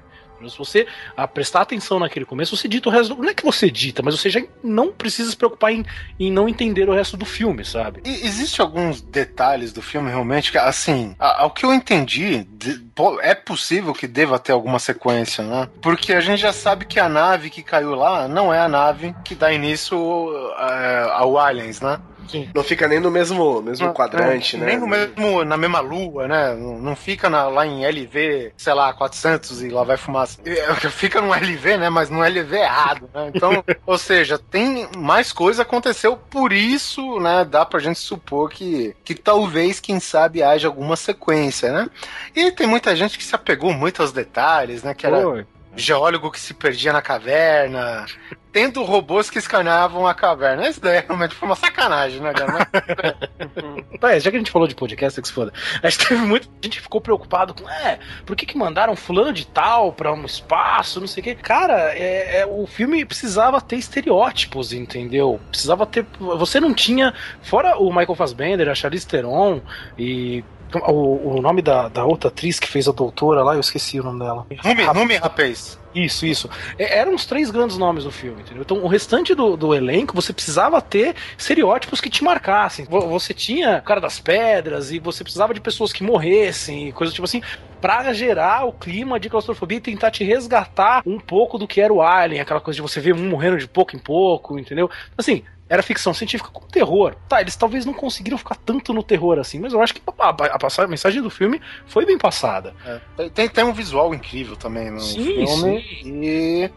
Se você a, prestar atenção naquele começo, você dita o resto. Do, não é que você dita, mas você já não precisa se preocupar em, em não entender o resto do filme, sabe? E existe alguns detalhes do filme realmente que, assim, ao que eu entendi, é possível que deva ter alguma sequência, né? Porque a gente já sabe que a nave que caiu lá não é a nave que dá início uh, ao Aliens, né? Sim. Não fica nem no mesmo, mesmo não, quadrante, não, né? Nem no mesmo, na mesma lua, né? Não fica na, lá em LV, sei lá, 400 e lá vai fumaça. Fica no LV, né? Mas no LV errado, né? Então, ou seja, tem mais coisa aconteceu, por isso, né? Dá pra gente supor que, que talvez, quem sabe, haja alguma sequência, né? E tem muita gente que se apegou muito aos detalhes, né? Que era. Oi geólogo que se perdia na caverna, tendo robôs que escaneavam a caverna. Isso daí realmente foi uma sacanagem, né, cara? é, já que a gente falou de podcast, que se foda. A gente teve muita gente que ficou preocupado com, é, por que, que mandaram fulano de tal pra um espaço, não sei o quê. Cara, é, é, o filme precisava ter estereótipos, entendeu? Precisava ter. Você não tinha. Fora o Michael Fassbender, a Charlize Theron e o, o nome da, da outra atriz que fez a doutora lá, eu esqueci o nome dela. Nome, nome rapaz. Isso, isso. É, eram os três grandes nomes do filme, entendeu? Então, o restante do, do elenco, você precisava ter estereótipos que te marcassem. Você tinha o cara das pedras e você precisava de pessoas que morressem coisas tipo assim, pra gerar o clima de claustrofobia e tentar te resgatar um pouco do que era o Alien, aquela coisa de você ver um morrendo de pouco em pouco, entendeu? Assim, era ficção científica com terror. Tá, eles talvez não conseguiram ficar tanto no terror assim, mas eu acho que a, a, a, a mensagem do filme foi bem passada. É. Tem, tem um visual incrível também no sim, filme. Sim. E.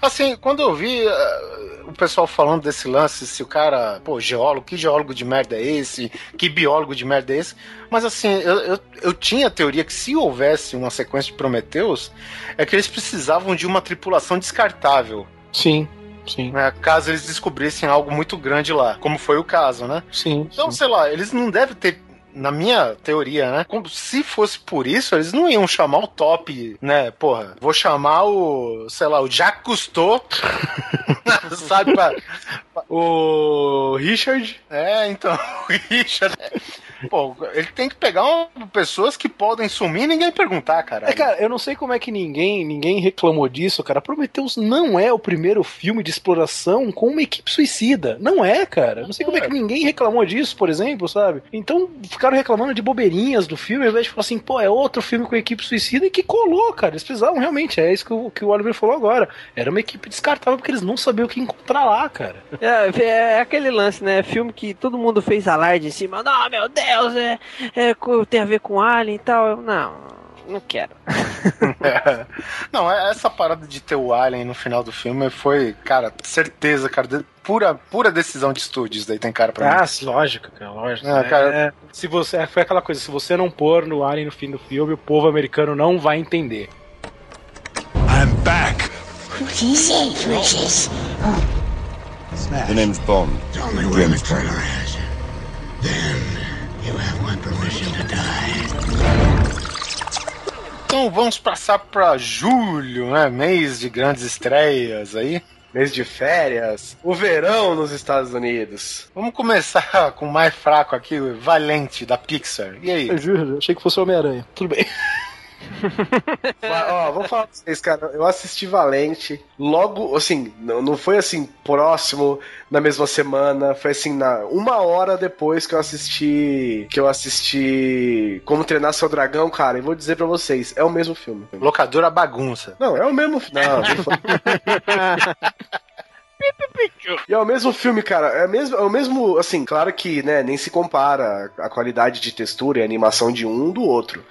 Assim, quando eu vi uh, o pessoal falando desse lance, se o cara, pô, geólogo, que geólogo de merda é esse? Que biólogo de merda é esse? Mas assim, eu, eu, eu tinha a teoria que se houvesse uma sequência de Prometeus, é que eles precisavam de uma tripulação descartável. Sim. Sim. Né, caso eles descobrissem algo muito grande lá, como foi o caso, né? Sim. Então, sim. sei lá, eles não devem ter na minha teoria, né? Como se fosse por isso, eles não iam chamar o top, né? Porra, vou chamar o, sei lá, o Jacques Cousteau, sabe? Pra, pra... O Richard? É, então, o Richard. Pô, ele tem que pegar um, pessoas que podem sumir e ninguém perguntar, cara. É, cara, eu não sei como é que ninguém ninguém reclamou disso, cara. Prometheus não é o primeiro filme de exploração com uma equipe suicida. Não é, cara. Eu não sei como é que ninguém reclamou disso, por exemplo, sabe? Então ficaram reclamando de bobeirinhas do filme, ao invés de falar assim, pô, é outro filme com equipe suicida e que colou, cara. Eles precisavam realmente, é isso que o, que o Oliver falou agora. Era uma equipe descartável porque eles não sabiam o que encontrar lá, cara. É, é aquele lance, né? Filme que todo mundo fez alarde em cima. Não, meu Deus! Deus, é, é, tem a ver com Alien e tal. Eu, não, não quero. é. Não, é, essa parada de ter o Alien no final do filme foi, cara, certeza, cara, pura, pura decisão de estúdios, daí tem cara pra ah, mim. lógico, cara, lógico. É, cara... É, se você, foi aquela coisa, se você não pôr no Alien no fim do filme, o povo americano não vai entender. I'm back. What say, Precious? Oh. The name's Bond. Tell me where the trailer is. Then então vamos passar para julho, né? Mês de grandes estreias aí. Mês de férias, o verão nos Estados Unidos. Vamos começar com o mais fraco aqui, o Valente da Pixar. E aí? Eu juro, achei que fosse o Homem-Aranha. Tudo bem. Ó, vou falar pra vocês, cara. Eu assisti Valente logo, assim, não, não foi assim próximo na mesma semana, foi assim na uma hora depois que eu assisti que eu assisti Como Treinar Seu Dragão, cara. E vou dizer para vocês, é o mesmo filme. Locadora bagunça. Não, é o mesmo. Não. E é o mesmo filme, cara. É, mesmo, é o mesmo, assim, claro que, né, nem se compara a qualidade de textura e animação de um do outro.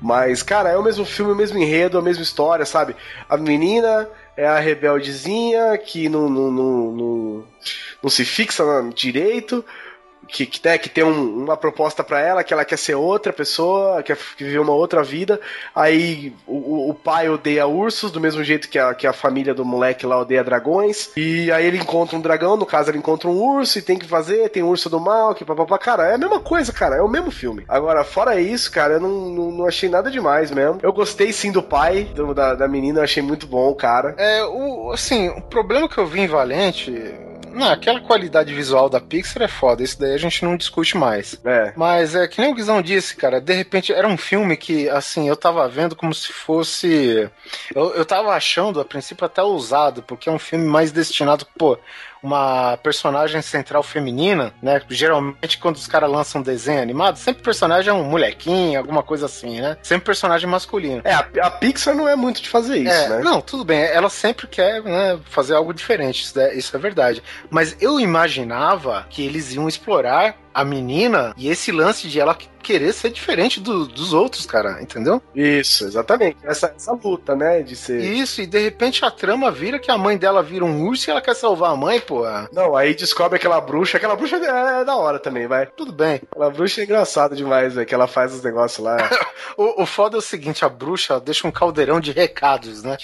Mas, cara, é o mesmo filme, o mesmo enredo, a mesma história, sabe? A menina é a rebeldezinha que não, não, não, não, não se fixa direito que, que, né, que tem um, uma proposta para ela, que ela quer ser outra pessoa, quer viver uma outra vida. Aí o, o, pai odeia ursos, do mesmo jeito que a, que a família do moleque lá odeia dragões. E aí ele encontra um dragão, no caso ele encontra um urso e tem que fazer, tem urso do mal, que papapá. Cara, é a mesma coisa, cara, é o mesmo filme. Agora, fora isso, cara, eu não, não, não achei nada demais mesmo. Eu gostei sim do pai do, da, da menina, eu achei muito bom, cara. É, o, assim, o problema que eu vi em Valente Não, aquela qualidade visual da Pixar é foda, isso daí a gente não discute mais. É. Mas é que nem o Guizão disse, cara, de repente era um filme que, assim, eu tava vendo como se fosse. Eu, eu tava achando, a princípio, até ousado, porque é um filme mais destinado, pô, uma personagem central feminina, né? Geralmente, quando os caras lançam um desenho animado, sempre o personagem é um molequinho, alguma coisa assim, né? Sempre personagem masculino. É, a, a Pixar não é muito de fazer isso, É, né? Não, tudo bem. Ela sempre quer né, fazer algo diferente, isso é, isso é verdade. Mas eu imaginava que eles iam explorar a menina e esse lance de ela querer ser diferente do- dos outros, cara, entendeu? Isso, exatamente. Essa, essa luta, né? De ser. Isso, e de repente a trama vira que a mãe dela vira um urso e ela quer salvar a mãe, pô. Não, aí descobre aquela bruxa. Aquela bruxa é, é da hora também, vai. Tudo bem. Aquela bruxa é engraçada demais, velho. Que ela faz os negócios lá. O, o foda é o seguinte, a bruxa deixa um caldeirão de recados, né?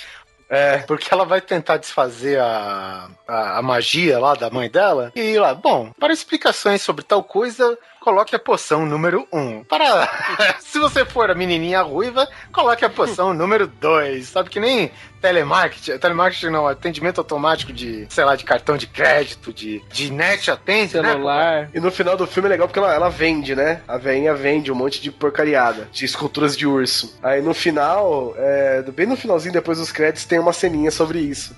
É. Porque ela vai tentar desfazer a, a, a magia lá da mãe dela. E lá, bom, para explicações sobre tal coisa, coloque a poção número 1. Um. Para. Se você for a menininha ruiva, coloque a poção número 2. Sabe que nem telemarketing. Telemarketing não, atendimento automático de, sei lá, de cartão de crédito, de, de net atende, né? Celular. E no final do filme é legal porque ela, ela vende, né? A veinha vende um monte de porcariada, de esculturas de urso. Aí no final, é, bem no finalzinho, depois dos créditos, tem uma ceninha sobre isso.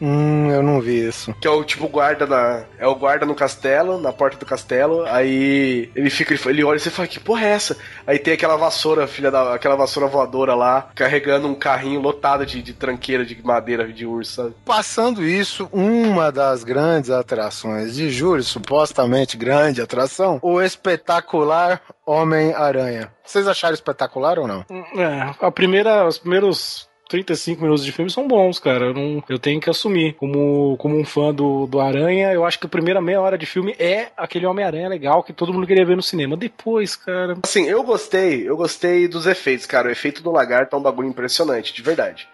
Hum, eu não vi isso. Que é o tipo guarda na. É o guarda no castelo, na porta do castelo. Aí ele fica, ele, ele olha e você fala, que porra é essa? Aí tem aquela vassoura, filha da. aquela vassoura voadora lá, carregando um carrinho lotado de, de tranqueira de madeira de urso, sabe? Passando isso, uma das grandes atrações de julho, supostamente grande atração, o espetacular Homem-Aranha. Vocês acharam espetacular ou não? É, a primeira, os primeiros 35 minutos de filme são bons, cara. Eu, não, eu tenho que assumir. Como, como um fã do, do Aranha, eu acho que a primeira meia hora de filme é aquele Homem-Aranha legal que todo mundo queria ver no cinema. Depois, cara. Assim, eu gostei, eu gostei dos efeitos, cara. O efeito do lagarto é um bagulho impressionante, de verdade.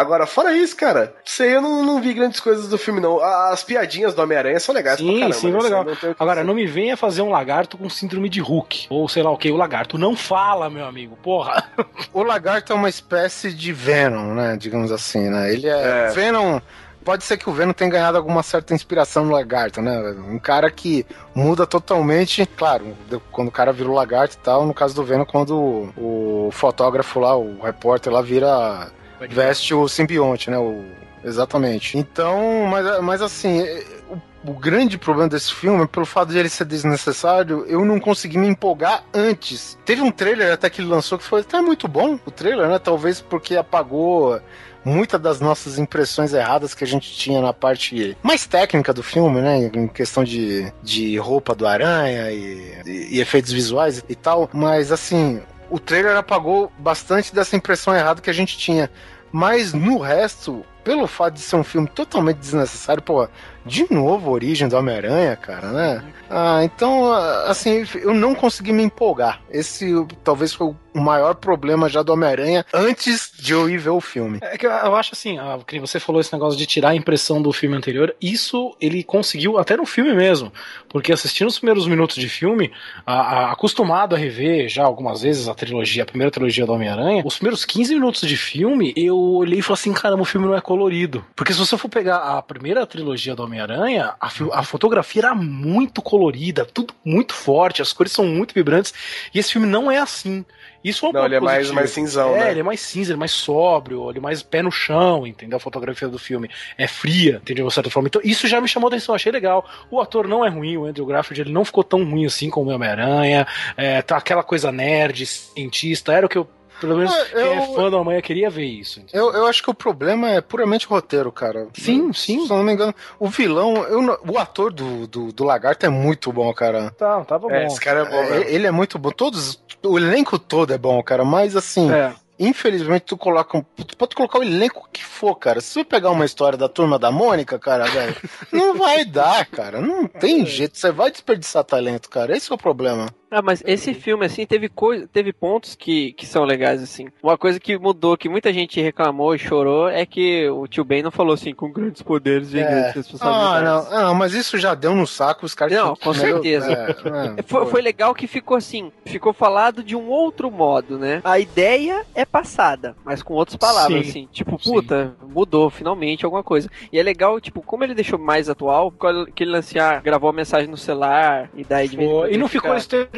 Agora, fora isso, cara, sei, eu não, não vi grandes coisas do filme, não. As piadinhas do Homem-Aranha são legais pra Sim, caramba. sim, né? foi legal. Não Agora, dizer. não me venha fazer um lagarto com síndrome de Hulk. Ou sei lá o que, o lagarto não fala, meu amigo. Porra. O lagarto é uma espécie de Venom, né? Digamos assim, né? Ele é. É. Venom. Pode ser que o Venom tenha ganhado alguma certa inspiração no lagarto, né? Um cara que muda totalmente. Claro, de- quando o cara vira o lagarto e tal. No caso do Venom, quando o, o fotógrafo lá, o repórter lá, vira. Veste o simbionte, né? O, exatamente. Então, mas, mas assim. é- O, o grande problema desse filme, pelo fato de ele ser desnecessário, eu não consegui me empolgar antes. Teve um trailer até que ele lançou que foi até muito bom, o trailer, né? Talvez porque apagou muitas das nossas impressões erradas que a gente tinha na parte mais técnica do filme, né? Em questão de, de roupa do aranha e, e- e efeitos visuais e tal. Mas assim, o trailer apagou bastante dessa impressão errada que a gente tinha. Mas no resto, pelo fato de ser um filme totalmente desnecessário, pô, de novo a origem do Homem-Aranha, cara, né? Ah, então, assim, eu não consegui me empolgar. Esse talvez foi o maior problema já do Homem-Aranha antes de eu ir ver o filme. É que eu, acho assim, ah, você falou esse negócio de tirar a impressão do filme anterior, isso ele conseguiu até no filme mesmo. Porque assistindo os primeiros minutos de filme, a- a- acostumado a rever já algumas vezes a trilogia, a primeira trilogia do Homem-Aranha, os primeiros 15 minutos de filme, eu olhei e falei assim, caramba, o filme não é colorido. Porque se você for pegar a primeira trilogia do Homem-Aranha, a, a fotografia era muito colorida, tudo muito forte, as cores são muito vibrantes, e esse filme não é assim. Isso é um Não, ele é mais, positivo. mais cinzão, É, né? ele é mais cinza, ele é mais sóbrio, ele é mais pé no chão, entendeu? A fotografia do filme é fria, entendeu? De certa forma. Então, isso já me chamou a atenção, achei legal. O ator não é ruim, o Andrew Garfield, ele não ficou tão ruim assim como o Homem-Aranha. É, tá aquela coisa nerd, cientista, era o que eu, pelo menos, É, quem é eu- fã da manhã queria ver isso. Eu, eu acho que o problema é puramente roteiro, cara. Sim, sim. Se eu não me engano, o vilão, eu não- o ator do, do, do Lagarto é muito bom, cara. Tá, tava É, bom. esse cara é bom, É, ele é muito bom. Todos, o elenco todo é bom, cara. Mas assim, É. infelizmente tu coloca, um- tu pode colocar o elenco que for, cara. Se você pegar uma história da turma da Mônica, cara, velho, não vai dar, cara. Não tem jeito. Você vai desperdiçar talento, cara. Esse é o problema. Ah, mas esse filme, assim, teve coisa, teve pontos que, que são legais, assim. Uma coisa que mudou, que muita gente reclamou e chorou, é que o tio Ben não falou assim, com grandes poderes e é. grandes responsabilidades. Ah, não, não, mas isso já deu no saco, os caras... Não, com certeza. É, é, foi, foi legal que ficou assim, ficou falado de um outro modo, né? A ideia é passada, mas com outras palavras, Sim. assim. Tipo, puta, Sim. mudou finalmente alguma coisa. E é legal, tipo, como ele deixou mais atual, que ele lançar, gravou a mensagem no celular e daí de vez E não ficou estereotipado,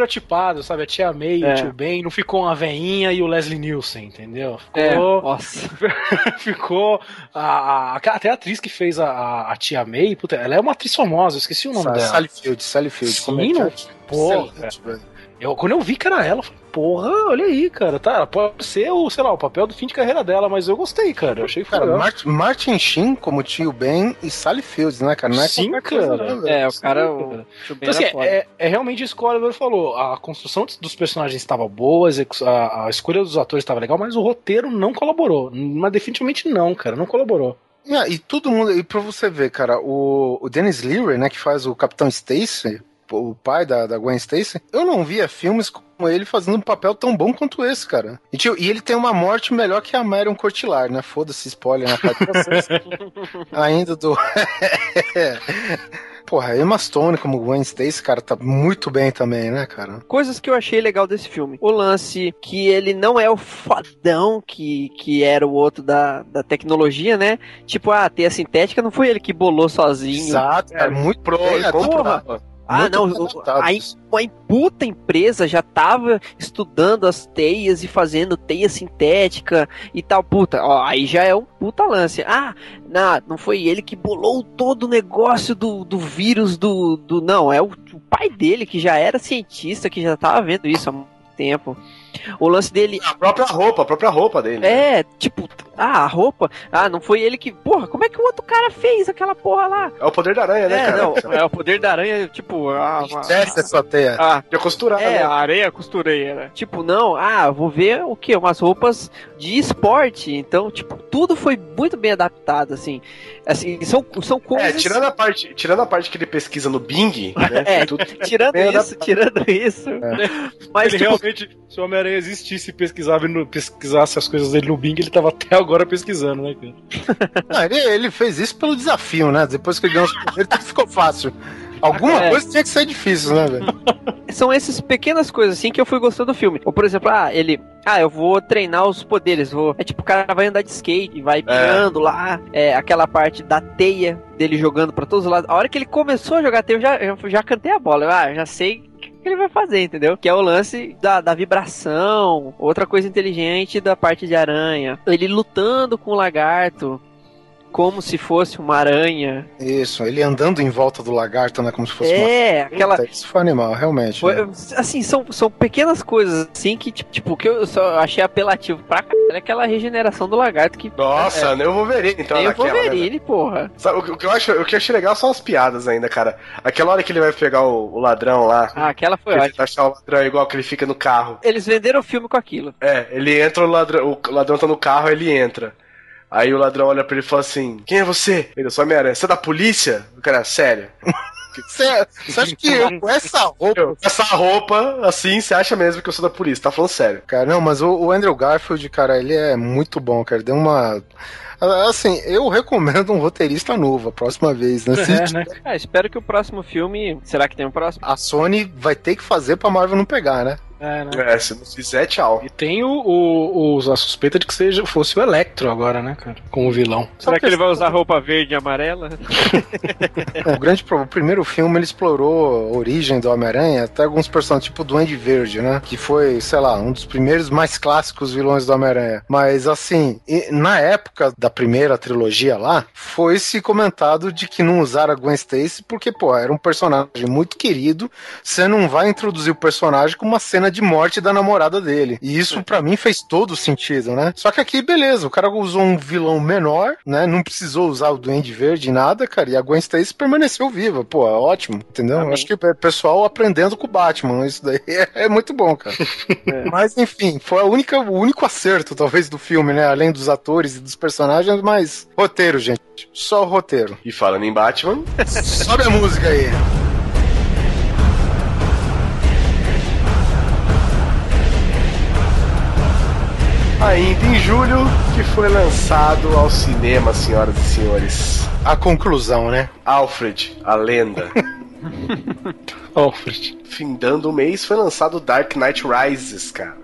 sabe? A tia May, é. o tio Ben, não ficou uma veinha e o Leslie Nielsen, entendeu? Ficou. É. Nossa. ficou. A, a, até a atriz que fez a, a tia May, puta, ela é uma atriz famosa, eu esqueci o nome dela. Sally Field, Sally Field. Sim, como é que é? Pô, eu, quando eu vi que era ela, eu falei, porra, olha aí, cara. Tá, pode ser o, sei lá, o papel do fim de carreira dela, mas eu gostei, cara. Eu achei cara, legal. Martin, Martin Sheen como tio Ben e Sally Fields, né, cara? Não é Sim, cara. Coisa, né, é, o cara. O então, assim, é, é, realmente isso que o Oliver falou. A construção dos personagens estava boa, a, a escolha dos atores estava legal, mas o roteiro não colaborou. Mas definitivamente não, cara, não colaborou. Ah, e todo mundo, e pra você ver, cara, o, o Dennis Leary, né, que faz o Capitão Stacy, o pai da, da Gwen Stacy, eu não via filmes com ele fazendo um papel tão bom quanto esse, cara. E, tio, e ele tem uma morte melhor que a Marion Cortilar, né? Foda-se, spoiler na cara de vocês. Ainda do. Porra, Emma Stone como Gwen Stacy, cara, tá muito bem também, né, cara? Coisas que eu achei legal desse filme. O lance que ele não é o fodão que, que era o outro da, da tecnologia, né? Tipo, a ah, teia sintética não foi ele que bolou sozinho. Exato, é, muito pro. É, porra, ah, não, a, a puta empresa já tava estudando as teias e fazendo teia sintética e tal, puta, ó, aí já é um puta lance. Ah, não, não foi ele que bolou todo o negócio do, do vírus do, do. Não, é o, o pai dele que já era cientista, que já tava vendo isso há muito tempo. O lance dele. A própria roupa, a própria roupa dele. É, né? tipo, ah, a roupa. Ah, não foi ele que. Porra, como é que o outro cara fez aquela porra lá? É o poder da aranha, né, é, cara? Não, é o poder da aranha, tipo. Ah, Desce essa teia. Ah, já costurar. É, né? a areia costureira. Né? Tipo, não, ah, vou ver o que? Umas roupas de esporte. Então, tipo, tudo foi muito bem adaptado, assim. Assim, são, são é, coisas. É, tirando a parte, tirando a parte que ele pesquisa no Bing, né? é, tudo tirando isso, tirando isso. É. Mas, ele tipo, realmente, se o Homem-Aranha existisse e pesquisava, pesquisasse as coisas dele no Bing, ele tava até agora pesquisando, né, cara? Não, ele, ele fez isso pelo desafio, né? Depois que ele ganhou os poderes, tudo ficou fácil. Alguma é. coisa tinha que ser difícil, né, velho? São essas pequenas coisas assim que eu fui gostando do filme. Ou, por exemplo, ah, ele. Ah, eu vou treinar os poderes. Vou... É tipo, o cara vai andar de skate, vai pirando é. lá. É, aquela parte da teia dele jogando para todos os lados. A hora que ele começou a jogar teia, eu já, eu já cantei a bola. Eu, ah, já sei que ele vai fazer, entendeu? Que é o lance da, da vibração, outra coisa inteligente da parte de aranha. Ele lutando com o lagarto, como se fosse uma aranha. Isso, ele andando em volta do lagarto, né? Como se fosse é, uma. É, aquela. isso foi animal, realmente. Foi, né? Assim, são, são pequenas coisas, assim, que, tipo, que eu só achei apelativo pra caralho é aquela regeneração do lagarto que. Nossa, é, nem o Wolverine, então. Nem o Wolverine, né? porra. Sabe, o, que eu acho, o que eu achei legal são as piadas ainda, cara. Aquela hora que ele vai pegar o, o ladrão lá. Ah, aquela foi ótima. achar o ladrão igual que ele fica no carro. Eles venderam o filme com aquilo. É, ele entra, o ladrão, o ladrão tá no carro, ele entra. Aí o ladrão olha pra ele e fala assim: Quem é você? Ele, sou Homem-Aranha. Você é da polícia? O cara, sério. Você, acha que eu, com essa roupa. Com essa roupa, assim, você acha mesmo que eu sou da polícia? Tá falando sério. Cara, não, mas o, o Andrew Garfield, cara, ele é muito bom, cara. Deu uma. Assim, eu recomendo um roteirista novo a próxima vez, né? É, né? É, espero que o próximo filme. Será que tem um próximo? A Sony vai ter que fazer pra Marvel não pegar, né? É, né? é, se não fizer, tchau. E tem o, o, o, a suspeita de que seja, fosse o Electro agora, né, cara? Como vilão. Será que ele vai usar roupa verde e amarela? o grande problema, o primeiro filme ele explorou a origem do Homem-Aranha, até alguns personagens, tipo o Duende Verde, né? Que foi, sei lá, um dos primeiros mais clássicos vilões do Homem-Aranha. Mas, assim, na época da primeira trilogia lá, foi se comentado de que não usaram a Gwen Stacy porque, pô, era um personagem muito querido. Você não vai introduzir o personagem com uma cena de morte da namorada dele. E isso para mim fez todo sentido, né? Só que aqui, beleza, o cara usou um vilão menor, né? Não precisou usar o Duende Verde nada, cara. E a Gwen Stacy permaneceu viva. Pô, é ótimo, entendeu? Amém. Acho que o pessoal aprendendo com o Batman. Isso daí é, é muito bom, cara. É. Mas enfim, foi a única, o único acerto, talvez, do filme, né? Além dos atores e dos personagens, mas roteiro, gente. Só o roteiro. E falando em Batman, sobe a música aí. Ainda em julho, que foi lançado ao cinema, senhoras e senhores. A conclusão, né? Alfred, a lenda. Alfred. Findando o mês, foi lançado Dark Knight Rises, cara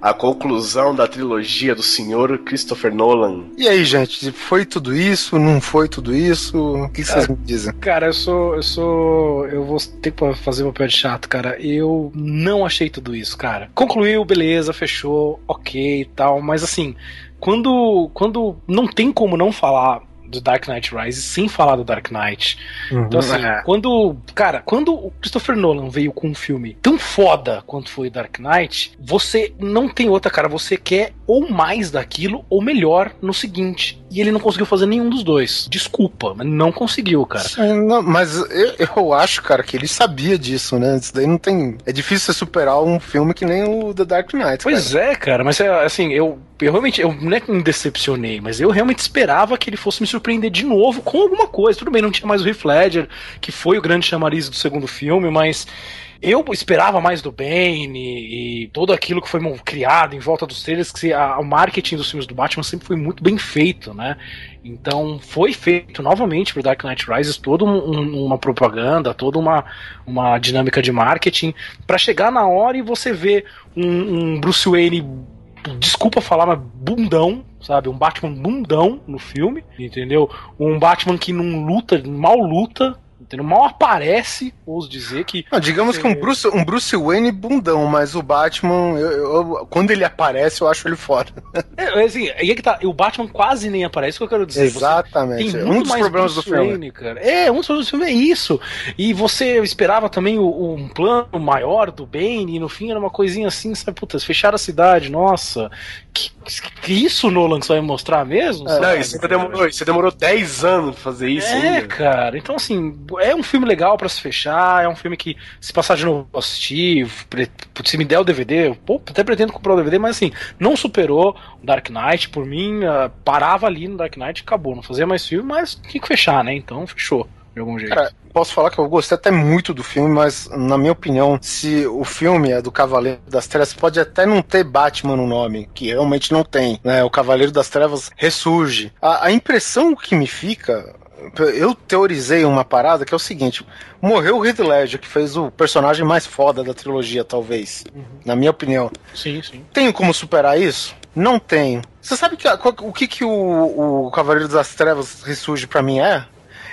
a conclusão da trilogia do senhor Christopher Nolan. E aí, gente, foi tudo isso? Não foi tudo isso? O que vocês me dizem? Cara, eu sou. Eu sou. Eu vou ter que fazer papel de chato, cara. Eu não achei tudo isso, cara. Concluiu, beleza, fechou, ok e tal, mas assim. Quando, quando não tem como não falar do Dark Knight Rises sem falar do Dark Knight. Uhum, então, assim, é. quando. Cara, quando o Christopher Nolan veio com um filme tão foda quanto foi Dark Knight, você não tem outra, cara. Você quer ou mais daquilo ou melhor no seguinte. E ele não conseguiu fazer nenhum dos dois. Desculpa, mas não conseguiu, cara. Sim, não, mas eu, eu, acho, cara, que ele sabia disso, né? Isso daí não tem. É difícil você superar um filme que nem o The Dark Knight. Pois cara. é, cara, mas é, assim, eu, eu realmente. Eu não é que me decepcionei, mas eu realmente esperava que ele fosse me surpreender de novo com alguma coisa. Tudo bem, não tinha mais o Heath Ledger, que foi o grande chamariz do segundo filme, mas eu esperava mais do Bane e, todo aquilo que foi criado em volta dos trailers, que a, o marketing dos filmes do Batman sempre foi muito bem feito, né? Então foi feito novamente pro Dark Knight Rises toda um, uma propaganda, toda uma, uma dinâmica de marketing para chegar na hora e você ver um, um Bruce Wayne desculpa falar, mas bundão, sabe? Um Batman bundão no filme, entendeu? Um Batman que não luta, mal luta, entendeu? Mal aparece, ouso dizer que. Não, digamos é... que um Bruce, um Bruce Wayne bundão, mas o Batman, eu, eu, quando ele aparece, eu acho ele foda. É, assim, aí é que tá, o Batman quase nem aparece, que eu quero dizer. Exatamente. Tem um dos problemas Bruce do filme. Wayne, cara. É, um dos problemas do filme é isso. E você esperava também o, um plano maior do Bane, e no fim era uma coisinha assim, sabe? Puta, fecharam a cidade, nossa. Que, que isso Nolan que você vai mostrar mesmo? É, não, isso demorou, você demorou 10 anos pra fazer isso. É, ainda. cara. Então, assim, é um filme legal para se fechar, é um filme que, se passar de novo, assistir, se me der o DVD, pô, até pretendo comprar o DVD, mas assim, não superou o Dark Knight, por mim, uh, parava ali no Dark Knight e acabou. Não fazia mais filme, mas tinha que fechar, né? Então fechou. De algum jeito. Cara, posso falar que eu gostei até muito do filme, mas na minha opinião, se o filme é do Cavaleiro das Trevas, pode até não ter Batman no nome, que realmente não tem. Né? O Cavaleiro das Trevas ressurge. A, a impressão que me fica eu teorizei uma parada que é o seguinte: morreu o Heath Ledger, que fez o personagem mais foda da trilogia, talvez. Uhum. Na minha opinião. Sim, sim. Tenho como superar isso? Não tenho. Você sabe que, o que, que o, o Cavaleiro das Trevas ressurge para mim é?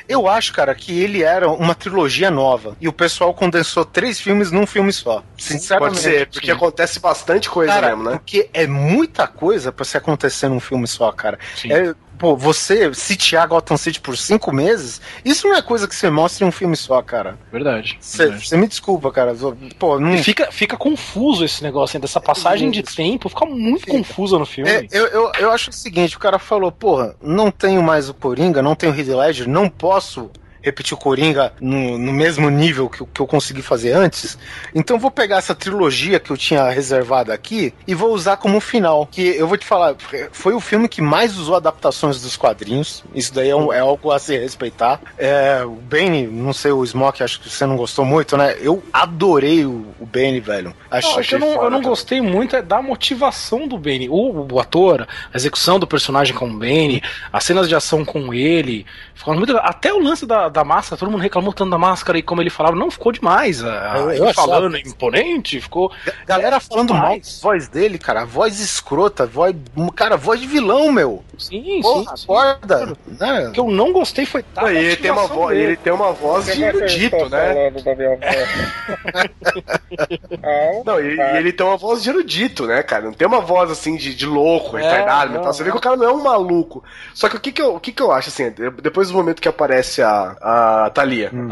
Eu acho, cara, que ele era uma trilogia nova. E o pessoal condensou três filmes num filme só. Sinceramente. Pode ser, porque acontece bastante coisa cara, mesmo, né? Porque é muita coisa pra se acontecer num filme só, cara. Sim. É, pô, você sitiar Gotham City por cinco meses, isso não é coisa que você mostra em um filme só, cara. Verdade. Você me desculpa, cara. Pô, não... fica, fica confuso esse negócio, dessa passagem de tempo, fica muito fica. confusa no filme. É, eu, eu, eu acho o seguinte, o cara falou, porra, não tenho mais o Coringa, não tenho o Heath Ledger, não posso repetir o Coringa no, no mesmo nível que, que eu consegui fazer antes. Então vou pegar essa trilogia que eu tinha reservado aqui e vou usar como final. Que eu vou te falar, foi o filme que mais usou adaptações dos quadrinhos. Isso daí é, um, é algo a se respeitar. É, o Bane, não sei, o Smoke, acho que você não gostou muito, né? Eu adorei o, o Bane, velho. Acho, não, eu não, eu não gostei muito é da motivação do Bane. O, o ator, a execução do personagem com o Bane, as cenas de ação com ele. Muito... Até o lance da, da máscara, todo mundo reclamou tanto da máscara e como ele falava, não, ficou demais. A, eu, eu falando achava... imponente, ficou. Galera falando demais. mal da voz dele, cara, a voz escrota, voz. Cara, voz de vilão, meu. Sim, Porra, sim. Acorda. Né? O que eu não gostei foi tá, ele tem uma voz, ele tem uma voz de erudito, né? não, e, e, ele tem uma voz de erudito, né, cara? Não tem uma voz assim de, de louco, é, retardado, não, Você vê que o cara não é um maluco. Só que o que que eu, o que que eu acho assim, depois do momento que aparece a, a Thalia. Hum.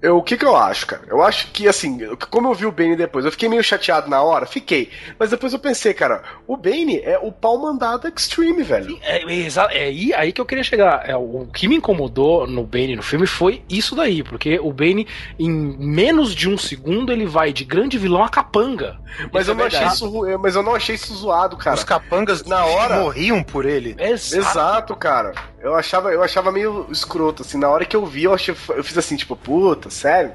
Eu, o que que eu acho, cara? Eu acho que, assim, como eu vi o Bane depois, eu fiquei meio chateado na hora, fiquei. Mas depois eu pensei, cara, o Bane é o pau mandado Extreme, velho. É, é, é aí, aí que eu queria chegar. É, o que me incomodou no Bane no filme foi isso daí, porque o Bane, em menos de um segundo, ele vai de grande vilão a capanga. Mas eu, não achei isso, mas eu não achei isso zoado, cara. Os capangas na hora morriam por ele. Exato, Exato cara. Eu achava, eu achava meio escroto, assim, na hora que eu vi vi, eu, achei, eu fiz assim, tipo, puta, sério?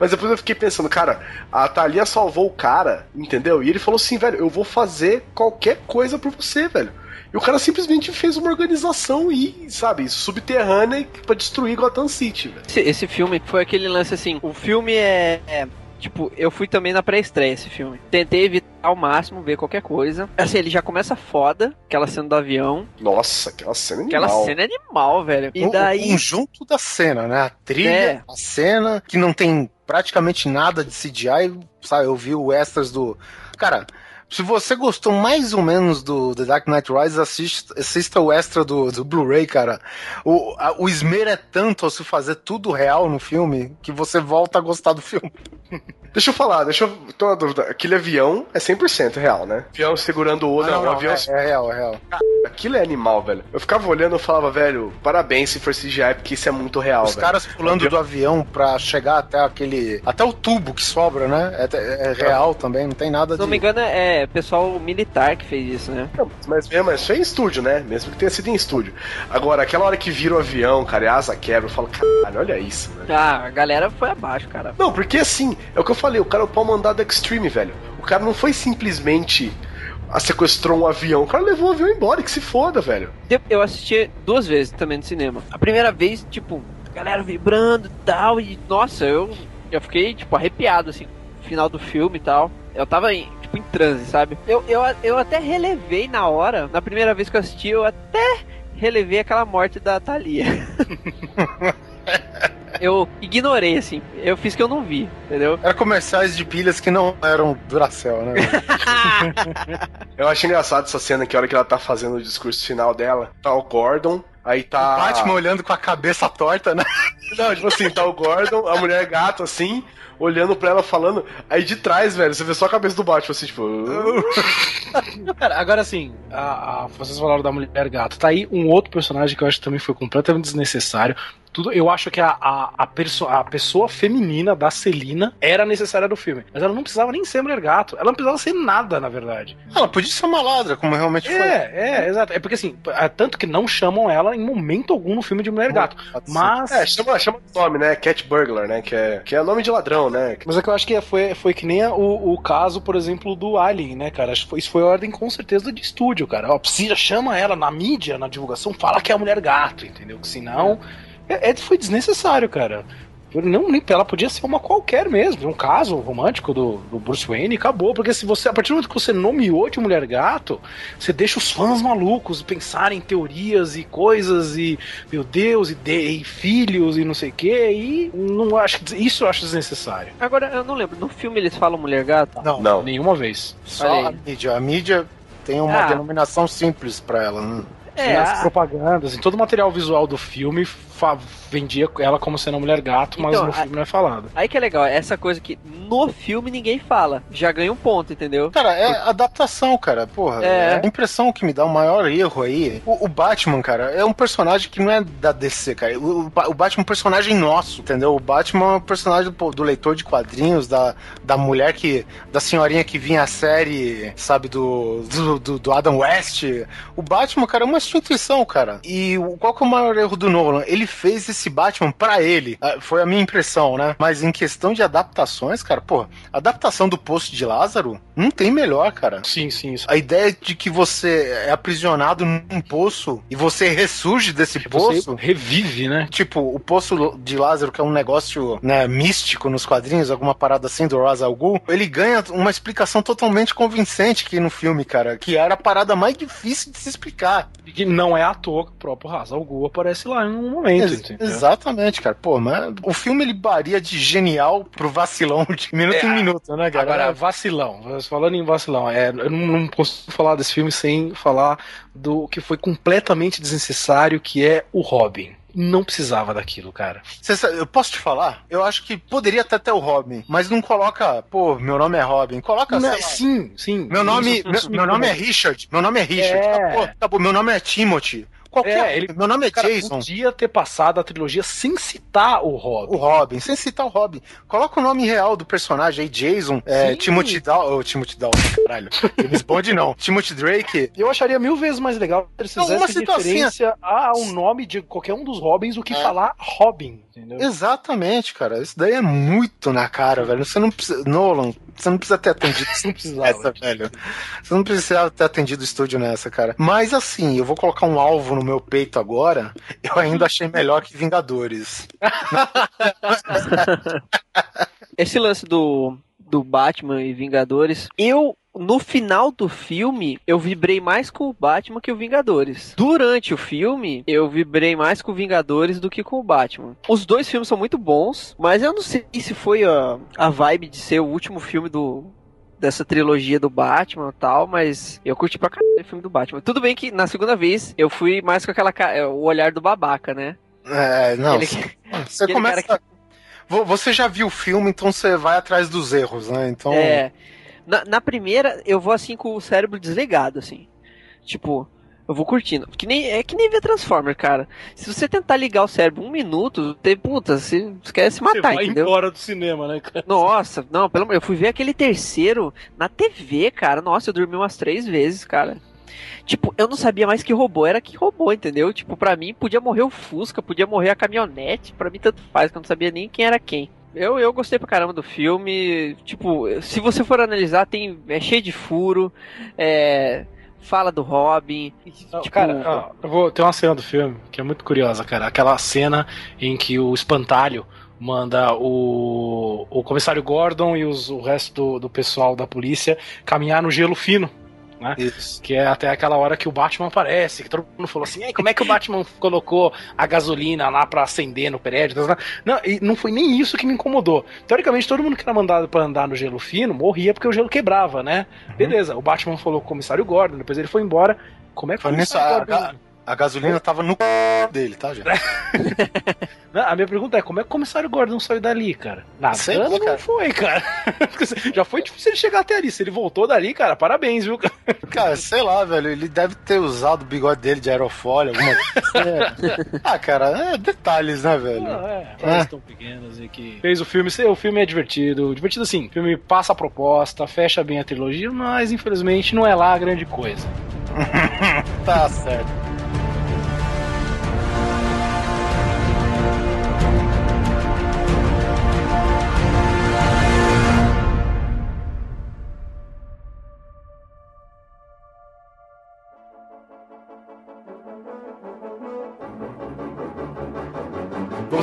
Mas depois eu fiquei pensando, cara, a Thalia salvou o cara, entendeu? E ele falou assim, velho, eu vou fazer qualquer coisa por você, velho. E o cara simplesmente fez uma organização e, sabe, subterrânea pra destruir Gotham City, velho. Esse, esse filme foi aquele lance assim, o filme é, é Tipo, eu fui também na pré-estreia esse filme. Tentei evitar ao máximo ver qualquer coisa. Assim, ele já começa foda, aquela cena do avião. Nossa, aquela cena animal. Aquela cena é animal, velho. E daí... O conjunto da cena, né? A trilha, é. a cena, que não tem praticamente nada de CGI, sabe? Eu vi o extras do... Cara, se você gostou mais ou menos do The Dark Knight Rises, assista, assista o extra do, do Blu-ray, cara. O, a, o esmero é tanto ao se fazer tudo real no filme que você volta a gostar do filme. Deixa eu falar, deixa eu. Tô na dúvida. Aquele avião é 100% real, né? Avião segurando o olho. Ah, não, não, avião. É, é, real, é real. Aquilo é animal, velho. Eu ficava olhando e falava, velho, parabéns se for CGI, porque isso é muito real. Os velho. caras pulando avião... do avião pra chegar até aquele. Até o tubo que sobra, né? É, é real também, não tem nada Se de. não me engano, é pessoal militar que fez isso, né? Não, mas mesmo, isso é em estúdio, né? Mesmo que tenha sido em estúdio. Agora, aquela hora que vira o avião, cara, e a asa quebra, eu falo, caralho, olha isso, né? Ah, a galera foi abaixo, cara. Não, porque assim, é o que eu falei, o cara é o pau mandado Extreme, velho. O cara não foi simplesmente a sequestrou um avião. O cara levou o avião embora, que se foda, velho. Eu assisti duas vezes também no cinema. A primeira vez, tipo, galera vibrando e tal, e nossa, eu, eu fiquei, tipo, arrepiado, assim, no final do filme e tal. Eu tava em, tipo, em transe, sabe? Eu, eu, eu até relevei na hora, na primeira vez que eu assisti, eu até relevei aquela morte da Thalia. eu ignorei, assim. Eu fiz que eu não vi, entendeu? Era comerciais de pilhas que não eram Duracell, né? eu acho engraçado essa cena que a hora que ela tá fazendo o discurso final dela, tá o Gordon, Aí tá. O Batman olhando com a cabeça torta, né? Não, tipo assim, tá o Gordon, a mulher gato assim, olhando pra ela falando. Aí de trás, velho, você vê só a cabeça do Batman, assim, tipo. Cara, agora assim, a, a, vocês falaram da mulher gato. Tá aí um outro personagem que eu acho que também foi completamente desnecessário tudo. Eu acho que a, a, a, perso a pessoa feminina da Celina era necessária no filme. Mas ela não precisava nem ser mulher gato. Ela não precisava ser nada, na verdade. Ela podia ser uma ladra, como realmente é, foi. É, é, exato. É porque assim, é tanto que não chamam ela em momento algum no filme de mulher gato. Mas. É, chama, chama o nome, né? Cat Burglar, né? Que é, que é nome de ladrão, né? Mas é que eu acho que foi, foi que nem o, o caso, por exemplo, do Alien, né, cara? Isso foi ordem com certeza de estúdio, cara. Ó, precisa, chama ela na mídia, na divulgação, fala que é a mulher gato, entendeu? Que senão. É é, é, foi desnecessário, cara. Não, nem, ela podia ser uma qualquer mesmo, um caso romântico do, do, Bruce Wayne e acabou. Porque se você, a partir do momento que você nomeou de mulher gato, você deixa os fãs malucos pensarem em teorias e coisas e, meu Deus, e, de, e filhos e não sei o que, e não acho isso eu acho desnecessário. Agora, eu não lembro, no filme eles falam mulher gato? Não, não. nenhuma vez. Só a mídia. A mídia tem uma ah. denominação simples para ela. Né? É, nas propagandas, em todo o material visual do filme vendia ela como sendo uma mulher gato, mas então, no filme não é falado. Aí que é legal, essa coisa que no filme ninguém fala, já ganha um ponto, entendeu? Cara, é Por... adaptação, cara, porra. É. é. A impressão que me dá o maior erro aí, o, o, Batman, cara, é um personagem que não é da DC, cara. O, o Batman é um personagem nosso, entendeu? O Batman é um personagem do, do, leitor de quadrinhos, da, da mulher que. da senhorinha que vinha a série, sabe, do, do, do, do Adam West. O Batman, cara, é uma instituição, cara. E qual que é o maior erro do Nolan? Ele fez esse Batman para ele. Ah, foi a minha impressão, né? Mas em questão de adaptações, cara, pô, adaptação do Poço de Lázaro não tem melhor, cara. Sim, sim. Isso. A ideia de que você é aprisionado num poço e você ressurge desse você poço. revive, né? Tipo, o Poço de Lázaro, que é um negócio né, místico nos quadrinhos, alguma parada assim do Ra's al Ghul, ele ganha uma explicação totalmente convincente aqui no filme, cara, que era a parada mais difícil de se explicar. E que não é à toa que o próprio Ra's al Ghul aparece lá em um momento, Ex Exatamente, cara. Pô, mas o filme ele varia de genial pro vacilão de minuto é, em minuto, né, cara? Agora, vacilão. Falando em vacilão, é, eu não, não posso falar desse filme sem falar do que foi completamente desnecessário, que é o Robin não precisava daquilo, cara. eu posso te falar? Eu acho que poderia até ter o Robin, mas não coloca, pô, meu nome é Robin. Coloca não, Sim, sim. Meu nome, meu, meu nome é Richard. Meu nome é Richard. É. Tá, meu nome é Timothy qualquer. É, ele, meu nome é cara, Jason. Podia ter passado a trilogia sem citar o Robin. O Robin, sem citar o Robin. Coloca o nome real do personagem aí, Jason, é, Timothy Dow, oh, Timothy Dow, caralho. James Bond não. Timothy Drake. Eu acharia mil vezes mais legal se eles fizessem referência a um nome de qualquer um dos Robins do que é. falar Robin, entendeu? Exatamente, cara. Isso daí é muito na cara, velho. Você não precisa. Nolan, você não precisa ter atendido. Você não precisava. Essa, velho. Você não precisava ter atendido o estúdio nessa, cara. Mas assim, eu vou colocar um alvo no meu peito agora. Eu ainda achei melhor que Vingadores. Esse lance do, do Batman e Vingadores, eu no final do filme, eu vibrei mais com o Batman que o Vingadores. Durante o filme, eu vibrei mais com o Vingadores do que com o Batman. Os dois filmes são muito bons, mas eu não sei se foi a, a vibe de ser o último filme do, dessa trilogia do Batman e tal, mas eu curti pra caralho o filme do Batman. Tudo bem que na segunda vez eu fui mais com aquela o olhar do babaca, né? É, não. Aquele, você começa. Que... Você já viu o filme, então você vai atrás dos erros, né? Então. É. Na, na primeira, eu vou assim com o cérebro desligado, assim. Tipo, eu vou curtindo. Que nem, é que nem ver Transformer, cara. Se você tentar ligar o cérebro um minuto, te, puta, você quer se matar, você vai entendeu? embora do cinema, né, cara? Nossa, não, pelo eu fui ver aquele terceiro na TV, cara. Nossa, eu dormi umas três vezes, cara. Tipo, eu não sabia mais que robô era que robô, entendeu? Tipo, pra mim podia morrer o Fusca, podia morrer a caminhonete, pra mim tanto faz, que eu não sabia nem quem era quem. Eu, eu gostei pra caramba do filme. Tipo, se você for analisar, tem, é cheio de furo. É, fala do Robin. tipo... Cara, eu vou ter uma cena do filme que é muito curiosa, cara. Aquela cena em que o espantalho manda o, o comissário Gordon e os, o resto do, do pessoal da polícia caminhar no gelo fino né? Isso. Que é até aquela hora que o Batman aparece, que todo mundo falou assim, como é que o Batman colocou a gasolina lá para acender no prédio? Não, e não foi nem isso que me incomodou. Teoricamente, todo mundo que era mandado para andar no gelo fino morria porque o gelo quebrava, né? Uhum. Beleza, o Batman falou com o comissário Gordon, depois ele foi embora. Como é que foi? A, a gasolina tava no dele, tá, gente? a minha pergunta é, como é que o comissário Gordon saiu dali, cara? Nada, Sei, não cara. foi, cara. Já foi difícil ele chegar até ali. Se ele voltou dali, cara, parabéns, viu, cara? Cara, sei lá, velho, ele deve ter usado o bigode dele de aerofólio, alguma coisa. ah, cara, é detalhes, né, velho? Ah, é, é. tão pequenos e que fez o filme. O filme é divertido. Divertido assim, o filme passa a proposta, fecha bem a trilogia, mas infelizmente não é lá a grande coisa. tá certo.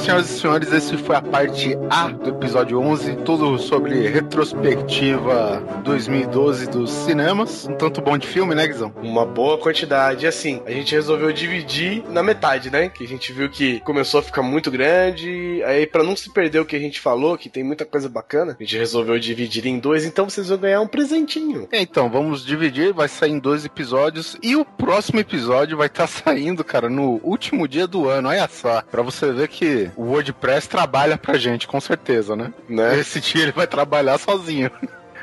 Senhoras e senhores, esse foi a parte A do episódio 11, tudo sobre retrospectiva 2012 dos cinemas. Um tanto bom de filme, né, Guizão? Uma boa quantidade. Assim, a gente resolveu dividir na metade, né? Que a gente viu que começou a ficar muito grande. Aí, para não se perder o que a gente falou, que tem muita coisa bacana, a gente resolveu dividir em dois. Então vocês vão ganhar um presentinho. É, então, vamos dividir. Vai sair em dois episódios. E o próximo episódio vai estar tá saindo, cara, no último dia do ano. Olha só. Pra você ver que o WordPress trabalha pra gente, com certeza, né? né? Esse dia ele vai trabalhar sozinho.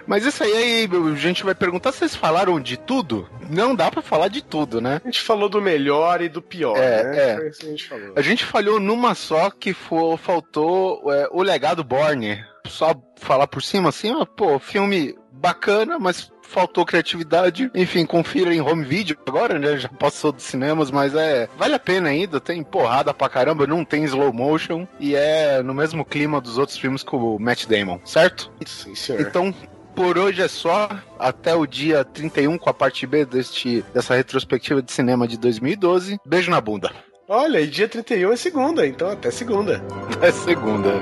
Mas isso aí, aí, a gente vai perguntar se vocês falaram de tudo. Não dá para falar de tudo, né? A gente falou do melhor e do pior, é, né? É. a gente falou. A gente falhou numa só que foi, faltou é, o legado Borne. Só falar por cima assim, ó, pô, filme bacana, mas faltou criatividade. Enfim, confira em home video agora, né? Já passou dos cinemas, mas é. Vale a pena ainda, tem porrada pra caramba, não tem slow motion e é no mesmo clima dos outros filmes com o Matt Damon, certo? Sim, senhor. Então, por hoje é só. Até o dia 31 com a parte B deste, dessa retrospectiva de cinema de 2012. Beijo na bunda. Olha, e dia 31 é segunda, então até segunda. Até segunda.